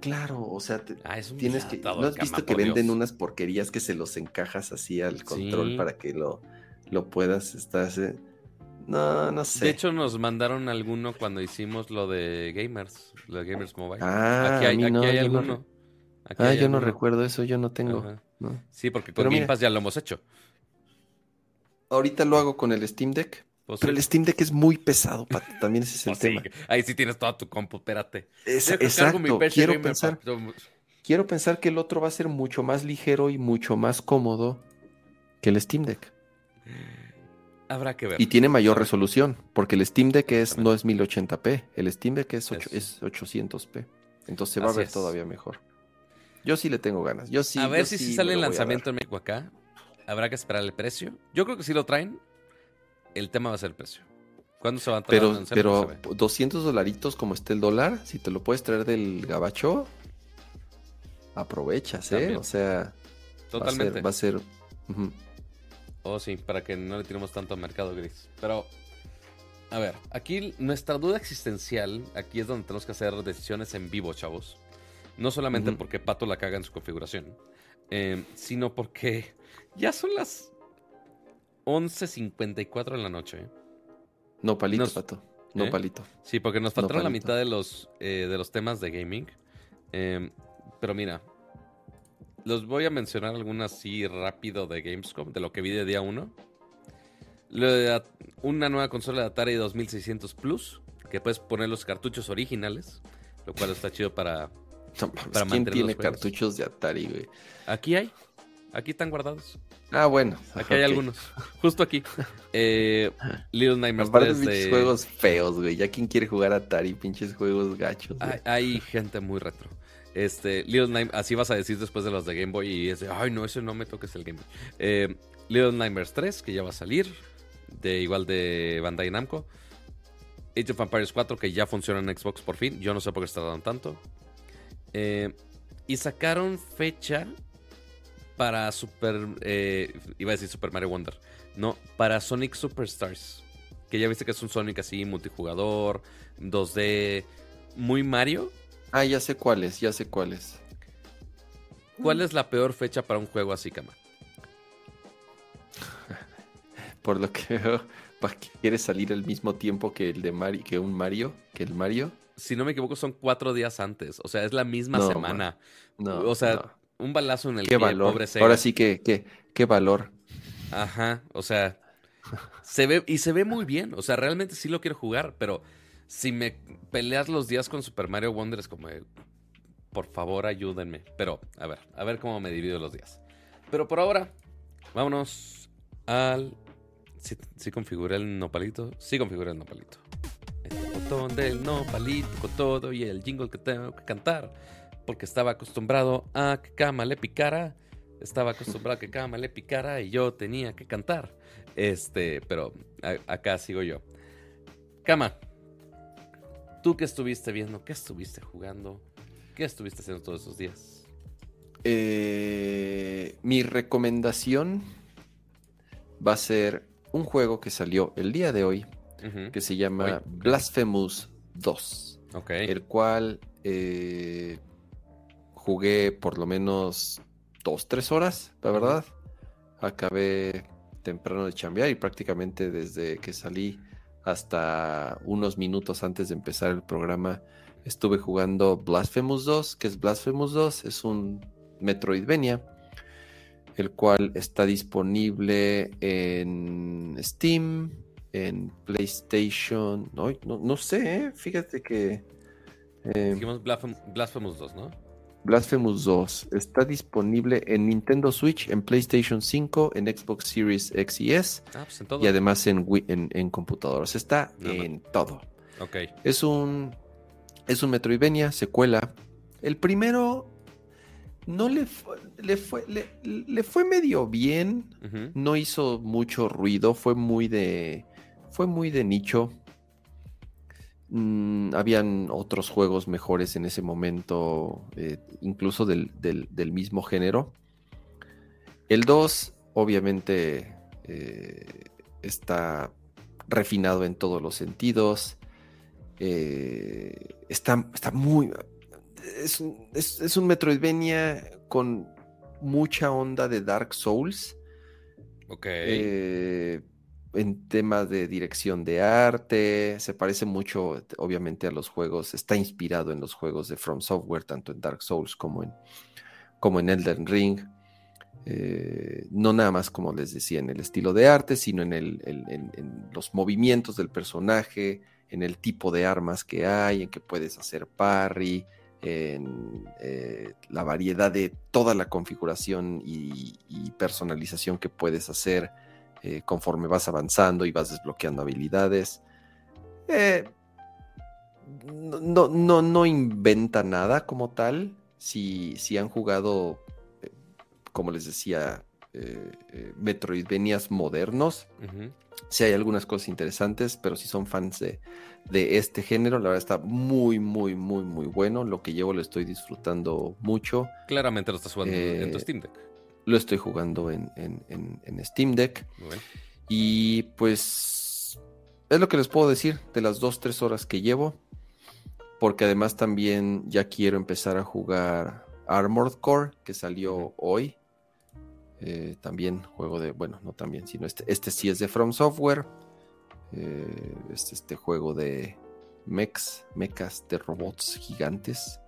Claro, o sea, ah, tienes que. ¿No has visto que venden unas porquerías que se los encajas así al control para que lo, lo puedas estar. No, no sé. De hecho, nos mandaron alguno cuando hicimos lo de Gamers, lo de Gamers Mobile. Ah, aquí hay, aquí hay alguno. ah, yo no recuerdo eso, yo no tengo. Sí, porque con Game Pass ya lo hemos hecho. Ahorita lo hago con el Steam Deck. Pues pero el Steam Deck es muy pesado, También ese es el pues tema. Ahí sí tienes toda tu compu, espérate. exacto. quiero pensar, quiero pensar que el otro va a ser mucho más ligero y mucho más cómodo que el Steam Deck. Habrá que ver. Y tiene mayor resolución, porque el Steam Deck es, no es 1080p, el Steam Deck es, es... 800p. Entonces se va a ver todavía mejor. Yo sí le tengo ganas. Yo sí. A ver si, sale el lanzamiento en México acá. Habrá que esperar el precio. Yo creo que si lo traen, el tema va a ser el precio. ¿Cuándo se va a traer? Pero, pero 200 dolaritos como esté el dólar, si te lo puedes traer del gabacho, aprovechas, ¿eh? O sea, totalmente. Va a ser. Oh, sí, para que no le tiremos tanto al mercado gris. Pero, a ver, aquí nuestra duda existencial, aquí es donde tenemos que hacer decisiones en vivo, chavos. No solamente porque Pato la caga en su configuración, em, sino porque ya son las 11.54 de la noche. No palito, Pato. No ¿Eh? palito. Sí, porque nos faltaron la mitad de los, eh, de los temas de gaming. Em, pero mira, los voy a mencionar algunas así rápido de Gamescom, de lo que vi de día 1. Una nueva consola de Atari 2600 Plus, que puedes poner los cartuchos originales, lo cual está chido para, para ¿Quién tiene cartuchos de Atari, güey? Aquí hay. Aquí están guardados. Ah, bueno. Aquí hay algunos. Justo aquí. Eh, Little Nightmares 3 de... juegos feos, güey. Ya quien quiere jugar Atari, pinches juegos gachos. Hay, gente muy retro. Este, Little Nightmares, así vas a decir después de los de Game Boy y es de, ay, no, eso no me toques el Game Boy. Eh, Little Nightmares 3, que ya va a salir, de igual de Bandai Namco. Age of Empires 4, que ya funciona en Xbox por fin. Yo no sé por qué está dando tanto. Eh, y sacaron fecha para Super. Eh, iba a decir Super Mario Wonder. No, para Sonic Superstars. Que ya viste que es un Sonic así, multijugador, 2D, muy Mario. Ah, ya sé cuál es, ya sé cuál es. ¿Cuál es la peor fecha para un juego así, Kama? Por lo que veo, ¿para qué quiere salir al mismo tiempo que el de Mario, que un Mario, que el Mario? Si no me equivoco, son cuatro días antes. O sea, es la misma semana. No. O sea, un balazo en el ¿Qué valor? Ahora sí que, qué, qué valor. Ajá, o sea, se ve, y se ve muy bien. O sea, realmente sí lo quiero jugar, pero si me peleas los días con Super Mario Wonder es como, por favor, ayúdenme. Pero, a ver, a ver cómo me divido los días. Pero por ahora, vámonos al. ¿Sí, sí configuré el nopalito? Sí configuré el nopalito. Este botón del nopalito con todo y el jingle que tengo que cantar porque estaba acostumbrado a que Kama le picara. Estaba acostumbrado a que Kama le picara y yo tenía que cantar. Este, pero acá sigo yo. Kama, ¿tú qué estuviste viendo? ¿Qué estuviste jugando? ¿Qué estuviste haciendo todos esos días? Eh, mi recomendación va a ser un juego que salió el día de hoy, que se llama Blasphemous 2. El cual eh, jugué por lo menos dos, tres horas, la verdad. Acabé temprano de chambear y prácticamente desde que salí hasta unos minutos antes de empezar el programa estuve jugando Blasphemous 2, que es Blasphemous 2, es un Metroidvania, el cual está disponible en Steam, en PlayStation, no, no, sé, ¿eh? fíjate que... Eh, Blasphemous 2, ¿no? Blasphemous 2 está disponible en Nintendo Switch, en PlayStation 5, en Xbox Series X y S ah, pues y además en, en, computadoras. Está en todo. Okay. Es un es un Metroidvania, secuela. El primero no le, le, fue, le, fue medio bien, no hizo mucho ruido, fue muy de fue muy de nicho. Mm, habían otros juegos mejores en ese momento, eh, incluso del, mismo género. El 2, obviamente, eh, está refinado en todos los sentidos. Eh, está, está, muy. Es, es, un Metroidvania con mucha onda de Dark Souls. Ok en temas de dirección de arte, se parece mucho, obviamente, a los juegos, está inspirado en los juegos de From Software, tanto en Dark Souls como en, como en Elden Ring. Eh, no nada más, como les decía, en el estilo de arte, sino en, el, en, los movimientos del personaje, en el tipo de armas que hay, en que puedes hacer parry, en eh, la variedad de toda la configuración y personalización que puedes hacer eh, conforme vas avanzando y vas desbloqueando habilidades. Eh, no, no, no inventa nada como tal. Si, si han jugado, eh, como les decía, Metroidvanias modernos, si hay algunas cosas interesantes, pero si son fans de, de, este género, la verdad está muy, muy, muy, muy bueno. Lo que llevo lo estoy disfrutando mucho. Claramente lo estás jugando en tu Steam Deck. Lo estoy jugando en, Steam Deck. Y pues es lo que les puedo decir de las dos, tres horas que llevo. porque además también ya quiero empezar a jugar Armored Core, que salió hoy. Eh, también juego de, bueno, no también, sino este, este sí es de From Software. Eh, es este juego de mechs, mechas de robots gigantes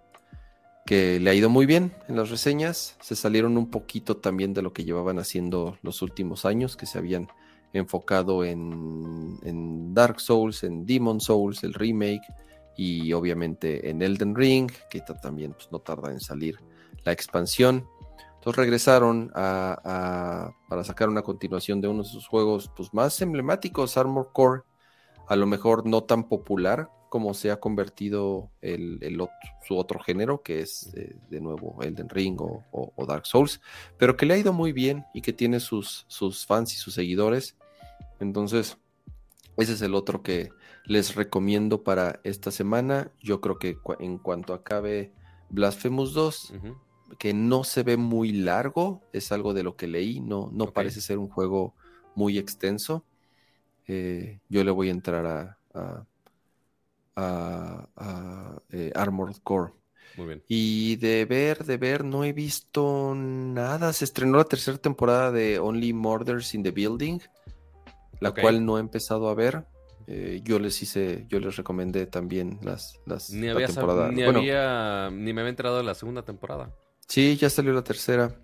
que le ha ido muy bien en las reseñas. Se salieron un poquito también de lo que llevaban haciendo los últimos años, que se habían enfocado en, Dark Souls, en Demon Souls, el remake, y obviamente en Elden Ring, que también pues, no tarda en salir la expansión. Entonces regresaron para sacar una continuación de uno de sus juegos pues, más emblemáticos, Armor Core, a lo mejor no tan popular como se ha convertido el, su otro género, que es eh, de nuevo Elden Ring o, Dark Souls, pero que le ha ido muy bien y que tiene sus, sus fans y sus seguidores. Entonces, ese es el otro que les recomiendo para esta semana. Yo creo que en cuanto acabe Blasphemous 2, que no se ve muy largo, es algo de lo que leí, no, no parece ser un juego muy extenso. Eh, yo le voy a entrar a a, eh, Armored Core. Muy bien. Y de ver, de ver, no he visto nada. Se estrenó la tercera temporada de Only Murders in the Building, la cual no he empezado a ver. Eh, yo les hice, yo les recomendé también las, las ni había, temporada. Ni, había, ni me había enterado de la segunda temporada. Sí, ya salió la tercera.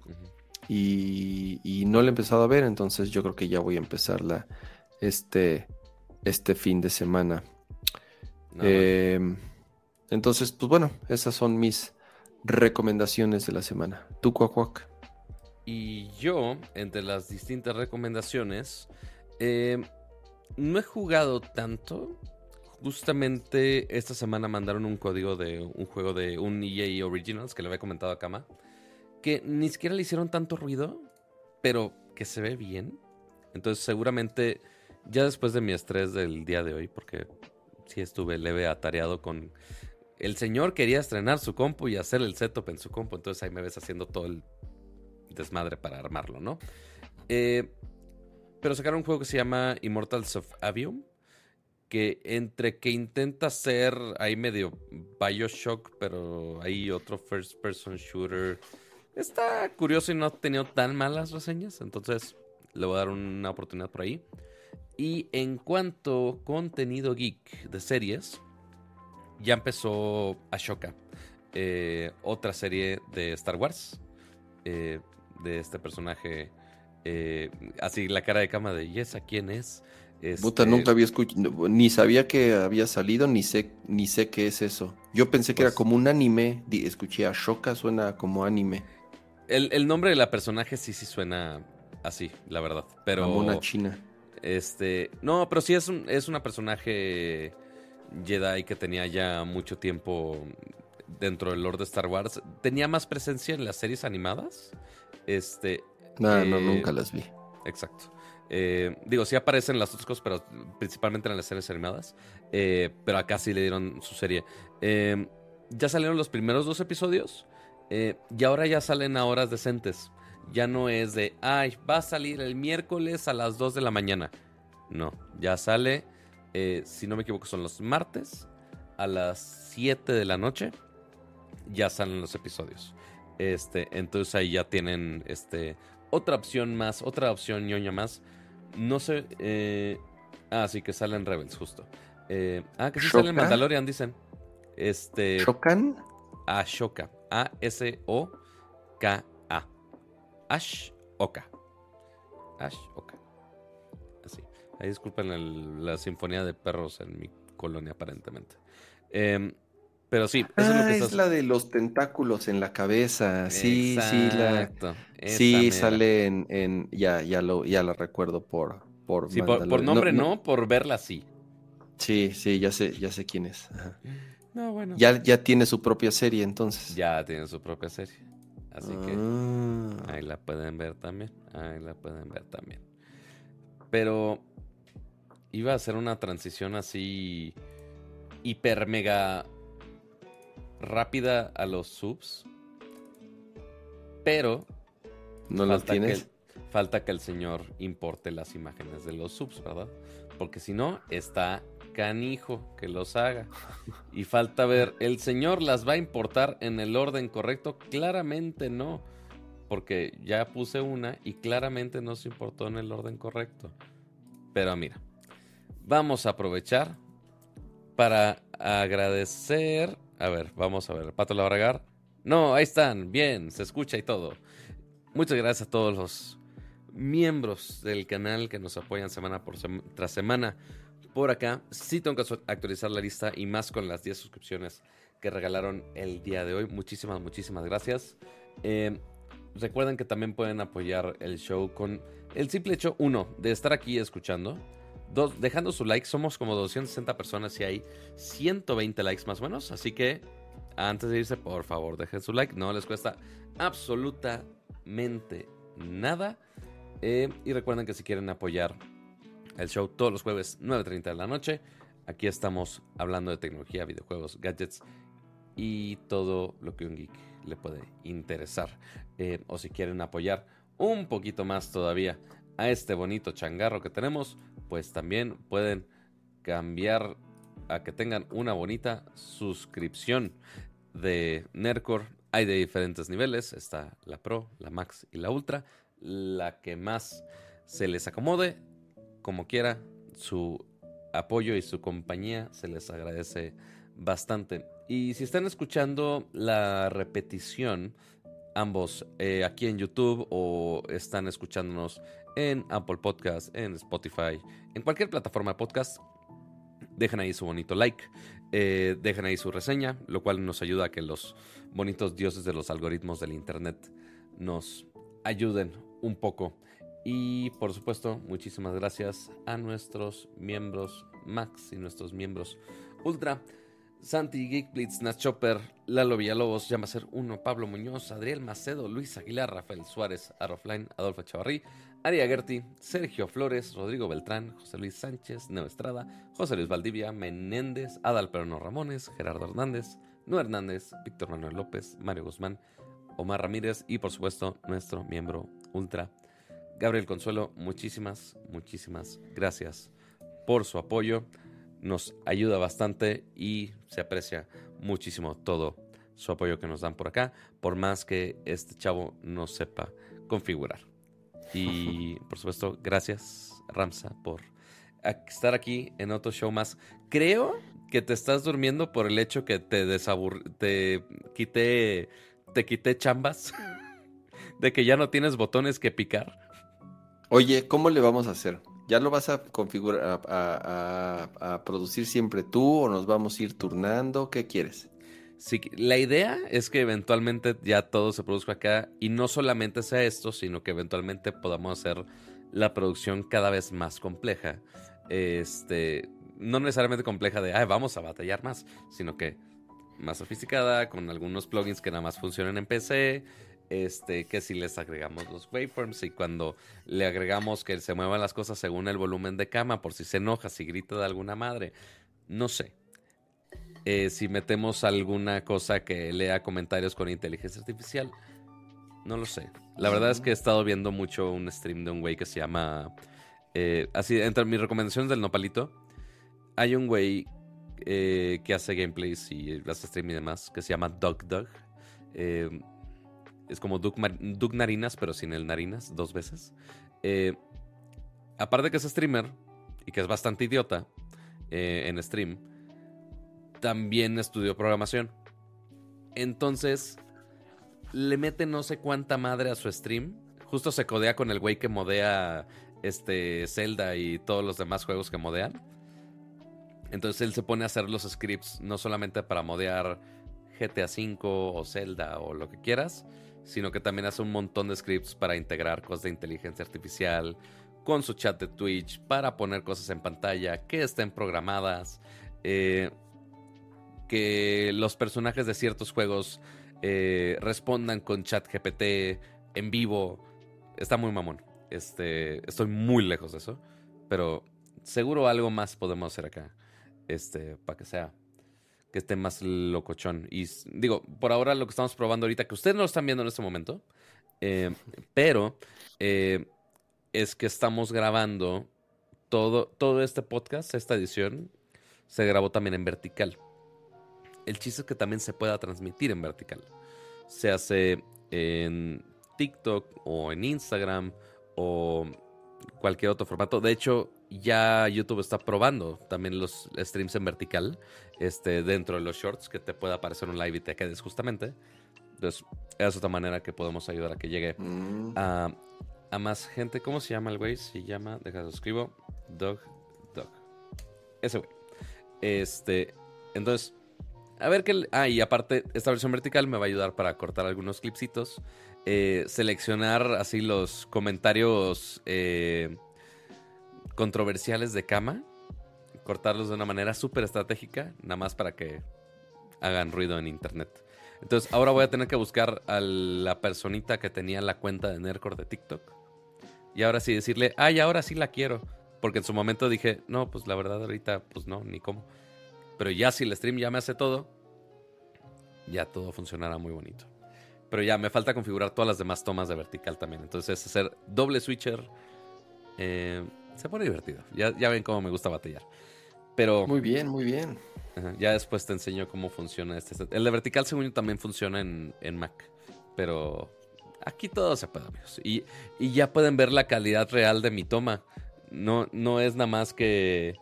y, y, no la he empezado a ver, entonces yo creo que ya voy a empezarla este, este fin de semana. Em, entonces, pues bueno, esas son mis recomendaciones de la semana. ¿Tú, Cuacuac? Y yo, entre las distintas recomendaciones, em, no he jugado tanto. Justamente esta semana mandaron un código de un juego de un EA Originals que le había comentado a Kama. Que ni siquiera le hicieron tanto ruido, pero que se ve bien. Entonces, seguramente, ya después de mi estrés del día de hoy, porque sí estuve leve atareado con... El señor quería estrenar su compu y hacer el setup en su compu, entonces ahí me ves haciendo todo el desmadre para armarlo, ¿no? Eh, pero sacaron un juego que se llama Immortals of Avium, que entre que intenta ser ahí medio Bioshock, pero hay otro first person shooter, está curioso y no ha tenido tan malas reseñas, entonces le voy a dar una oportunidad por ahí. Y en cuanto contenido geek de series, ya empezó Ashoka, eh, otra serie de Star Wars, eh, de este personaje, eh, así la cara de cama de, ¿y esa quién es? Este nunca había escuchado, ni sabía que había salido, ni sé, ni sé qué es eso. Yo pensé que era pues como un anime, escuché Ashoka, suena como anime. El, el, nombre de la personaje sí, sí suena así, la verdad, pero... Como una china. Este, no, pero sí es, un, es una personaje Jedi que tenía ya mucho tiempo dentro del Lord de Star Wars. Tenía más presencia en las series animadas. Este. No, no, eh, nunca las vi. Exacto. Eh, digo, sí aparecen las otras cosas, pero principalmente en las series animadas. Eh, pero acá sí le dieron su serie. ya salieron los primeros dos episodios. y ahora ya salen a horas decentes ya no es de, ay, va a salir el miércoles a las 2 de la mañana. No, ya sale, eh, si no me equivoco, son los martes a las 7 de la noche. Ya salen los episodios. Este, entonces ahí ya tienen este, otra opción más, otra opción ñoña más. No sé. Eh, ah, sí, que salen Rebels, justo. Eh, ah, que sí salen Mandalorian, dicen. Este. ¿Shokan? Ashoka. A-S-O-K Ash Oka. Ash Oka. Así. Ahí disculpen la sinfonía de perros en mi colonia, aparentemente. Em, pero sí, eso es, lo que ah, es la de los tentáculos en la cabeza. Sí, sí, la. Sí, sale en, ya, ya lo, ya la recuerdo por, por. Sí, por, nombre no, por verla sí. Sí, sí, ya sé, ya sé quién es. No, bueno. Ya, ya tiene su propia serie entonces. Ya tiene su propia serie. Así que ah. ahí la pueden ver también. Ahí la pueden ver también. Pero iba a ser una transición así hiper mega rápida a los subs. Pero no los tienes. falta que el señor importe las imágenes de los subs, ¿verdad? Porque si no, está canijo que los haga. Y falta ver, ¿el señor las va a importar en el orden correcto? Claramente no, porque ya puse una y claramente no se importó en el orden correcto. Pero mira, vamos a aprovechar para agradecer. A ver, vamos a ver, Pato Labragar. No, ahí están, bien, se escucha y todo. Muchas gracias a todos los miembros del canal que nos apoyan semana por tras semana por acá. Sí tengo que actualizar la lista y más con las 10 suscripciones que regalaron el día de hoy. Muchísimas, muchísimas gracias. Eh, recuerden que también pueden apoyar el show con el simple hecho, uno, de estar aquí escuchando. Dos, dejando su like. Somos como 260 personas y hay 120 likes más o menos. Así que antes de irse, por favor, dejen su like. No les cuesta absolutamente nada. Eh, y recuerden que si quieren apoyar el show todos los jueves 9.30 de la noche, aquí estamos hablando de tecnología, videojuegos, gadgets y todo lo que un geek le puede interesar. Eh, o si quieren apoyar un poquito más todavía a este bonito changarro que tenemos, pues también pueden cambiar a que tengan una bonita suscripción de Nercor. Hay de diferentes niveles, está la Pro, la Max y la Ultra la que más se les acomode. Como quiera, su apoyo y su compañía se les agradece bastante. Y si están escuchando la repetición, ambos eh, aquí en YouTube o están escuchándonos en Apple Podcast, en Spotify, en cualquier plataforma de podcast, dejen ahí su bonito like, eh, dejen ahí su reseña, lo cual nos ayuda a que los bonitos dioses de los algoritmos del Internet nos ayuden un poco. Y por supuesto, muchísimas gracias a nuestros miembros Max y nuestros miembros Ultra. Santi Geekblitz, Nath Chopper, Lalo Villalobos, ser Uno, Pablo Muñoz, Adriel Macedo, Luis Aguilar, Rafael Suárez, Arrofline, Adolfo Chavarrí, Aria Gerti, Sergio Flores, Rodrigo Beltrán, José Luis Sánchez, Neo Estrada, José Luis Valdivia, Menéndez, Adal Perono Ramones, Gerardo Hernández, No Hernández, Víctor Manuel López, Mario Guzmán, Omar Ramírez y por supuesto nuestro miembro Ultra, Gabriel Consuelo. Muchísimas, muchísimas gracias por su apoyo. Nos ayuda bastante y se aprecia muchísimo todo su apoyo que nos dan por acá, por más que este chavo no sepa configurar. Y por supuesto, gracias Ramsa por estar aquí en otro show más. Creo que te estás durmiendo por el hecho que te desabur te quité te quité chambas de que ya no tienes botones que picar. Oye, ¿cómo le vamos a hacer? ¿Ya lo vas a configurar, a, producir siempre tú o nos vamos a ir turnando? ¿Qué quieres? Sí, la idea es que eventualmente ya todo se produzca acá y no solamente sea esto, sino que eventualmente podamos hacer la producción cada vez más compleja. Este, no necesariamente compleja de, vamos a batallar más, sino que más sofisticada, con algunos plugins que nada más funcionan en PC. Este, que si les agregamos los waveforms y cuando le agregamos que se muevan las cosas según el volumen de cama, por si se enoja, si grita de alguna madre. No sé. Eh, si metemos alguna cosa que lea comentarios con inteligencia artificial. No lo sé. La verdad es que he estado viendo mucho un stream de un güey que se llama. Eh, así, entre mis recomendaciones del nopalito, hay un güey eh, que hace gameplays y hace stream y demás, que se llama Dog Dog. Eh, es como Doug, Narinas, pero sin el Narinas, dos veces. Eh, aparte que es streamer y que es bastante idiota en stream, también estudió programación. Entonces, le mete no sé cuánta madre a su stream. Justo se codea con el güey que modea este Zelda y todos los demás juegos que modean. Entonces él se pone a hacer los scripts no solamente para modear GTA V o Zelda o lo que quieras, sino que también hace un montón de scripts para integrar cosas de inteligencia artificial con su chat de Twitch, para poner cosas en pantalla que estén programadas, eh, que los personajes de ciertos juegos eh, respondan con chat GPT en vivo. Está muy mamón. Este, estoy muy lejos de eso, pero seguro algo más podemos hacer acá este, para que sea, que esté más locochón. Y digo, por ahora lo que estamos probando ahorita, que ustedes no lo están viendo en este momento, eh, pero eh, es que estamos grabando todo, todo este podcast, esta edición, se grabó también en vertical. El chiste es que también se pueda transmitir en vertical. Se hace en TikTok o en Instagram o cualquier otro formato. De hecho, ya YouTube está probando también los streams en vertical este, dentro de los shorts, que te pueda aparecer un live y te quedes justamente. Entonces, es otra manera que podemos ayudar a que llegue mm. a, más gente. ¿Cómo se llama el güey? Se llama, déjame escribo, Dog, Dog. Ese güey. Este, entonces, a ver qué... Ah, y aparte, esta versión vertical me va a ayudar para cortar algunos clipsitos. Eh, seleccionar así los comentarios eh, controversiales de cama. Cortarlos de una manera súper estratégica, nada más para que hagan ruido en internet. Entonces, ahora voy a tener que buscar a la personita que tenía la cuenta de Nercor de TikTok. Y ahora sí decirle, ay, ahora sí la quiero. Porque en su momento dije, no, pues la verdad ahorita, pues no, ni cómo. Pero ya si el stream ya me hace todo, ya todo funcionará muy bonito. Pero ya me falta configurar todas las demás tomas de vertical también. Entonces hacer doble switcher eh, se pone divertido. Ya, ya ven cómo me gusta batallar. Pero... Muy bien, muy bien. ya después te enseño cómo funciona este. El de vertical, según yo, también funciona en, en Mac. Pero aquí todo se puede, amigos. Y, y, ya pueden ver la calidad real de mi toma. No, no es nada más que,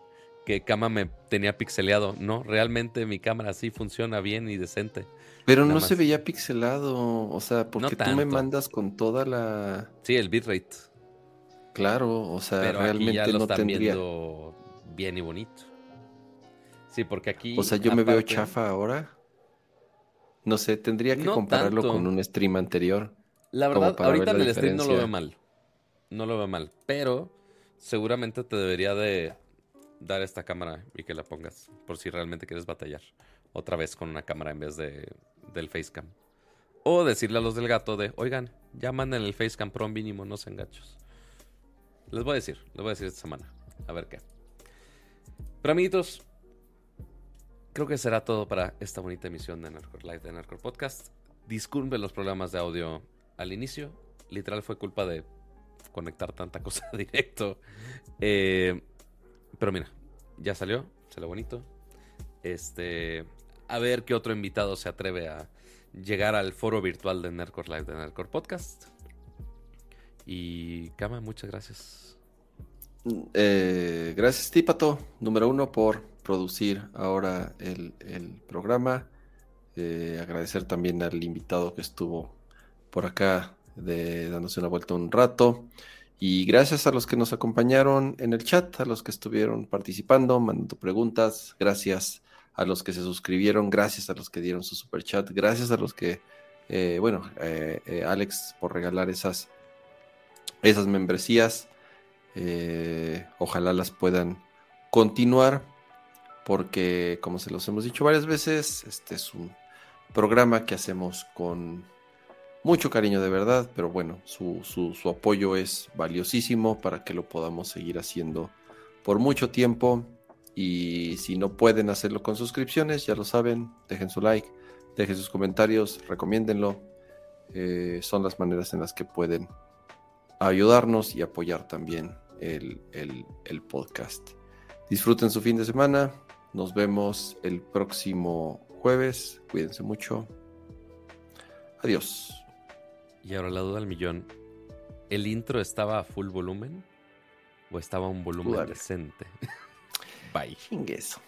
que Kama me tenía pixeleado. No, realmente mi cámara sí funciona bien y decente. Pero no se veía pixelado, o sea, porque tú me mandas con toda la... Sí, el bitrate. Claro, o sea, realmente ya lo no están viendo bien y bonito. Sí, porque aquí... O sea, yo me veo chafa ahora. No sé, tendría que compararlo con un stream anterior. La verdad, ahorita en el stream no lo veo mal. No lo veo mal, pero seguramente te debería de dar esta cámara y que la pongas por si realmente quieres batallar otra vez con una cámara en vez de del Facecam. O decirle a los del gato de, oigan, ya manden el Facecam Pro mínimo, no sean gachos. Les voy a decir, les voy a decir esta semana. A ver qué. Pero amiguitos, creo que será todo para esta bonita emisión de Nerdcore Live de Nerdcore Podcast. Disculpen los problemas de audio al inicio. Literal fue culpa de conectar tanta cosa directo. Eh, pero mira, ya salió, salió bonito. Este, a ver qué otro invitado se atreve a llegar al foro virtual de Nerdcore Live de Nerdcore Podcast. Y Kama, muchas gracias. Eh, gracias, Típato, número uno, por producir ahora el, programa. Eh, agradecer también al invitado que estuvo por acá de, dándose una vuelta un rato. Y gracias a los que nos acompañaron en el chat, a los que estuvieron participando, mandando preguntas. Gracias a los que se suscribieron, gracias a los que dieron su super chat, gracias a los que, eh, bueno, eh, eh, Alex por regalar esas, esas membresías. ojalá las puedan continuar, porque como se los hemos dicho varias veces, este es un programa que hacemos con mucho cariño de verdad, pero bueno, su, su, su apoyo es valiosísimo para que lo podamos seguir haciendo por mucho tiempo y si no pueden hacerlo con suscripciones, ya lo saben, dejen su like, dejen sus comentarios, recomiéndenlo. Eh, son las maneras en las que pueden ayudarnos y apoyar también el, el podcast. Disfruten su fin de semana. Nos vemos el próximo jueves. Cuídense mucho. Adiós. Y ahora la duda al millón. ¿El intro estaba a full volumen? ¿O estaba a un volumen decente? Bye. Chingue eso.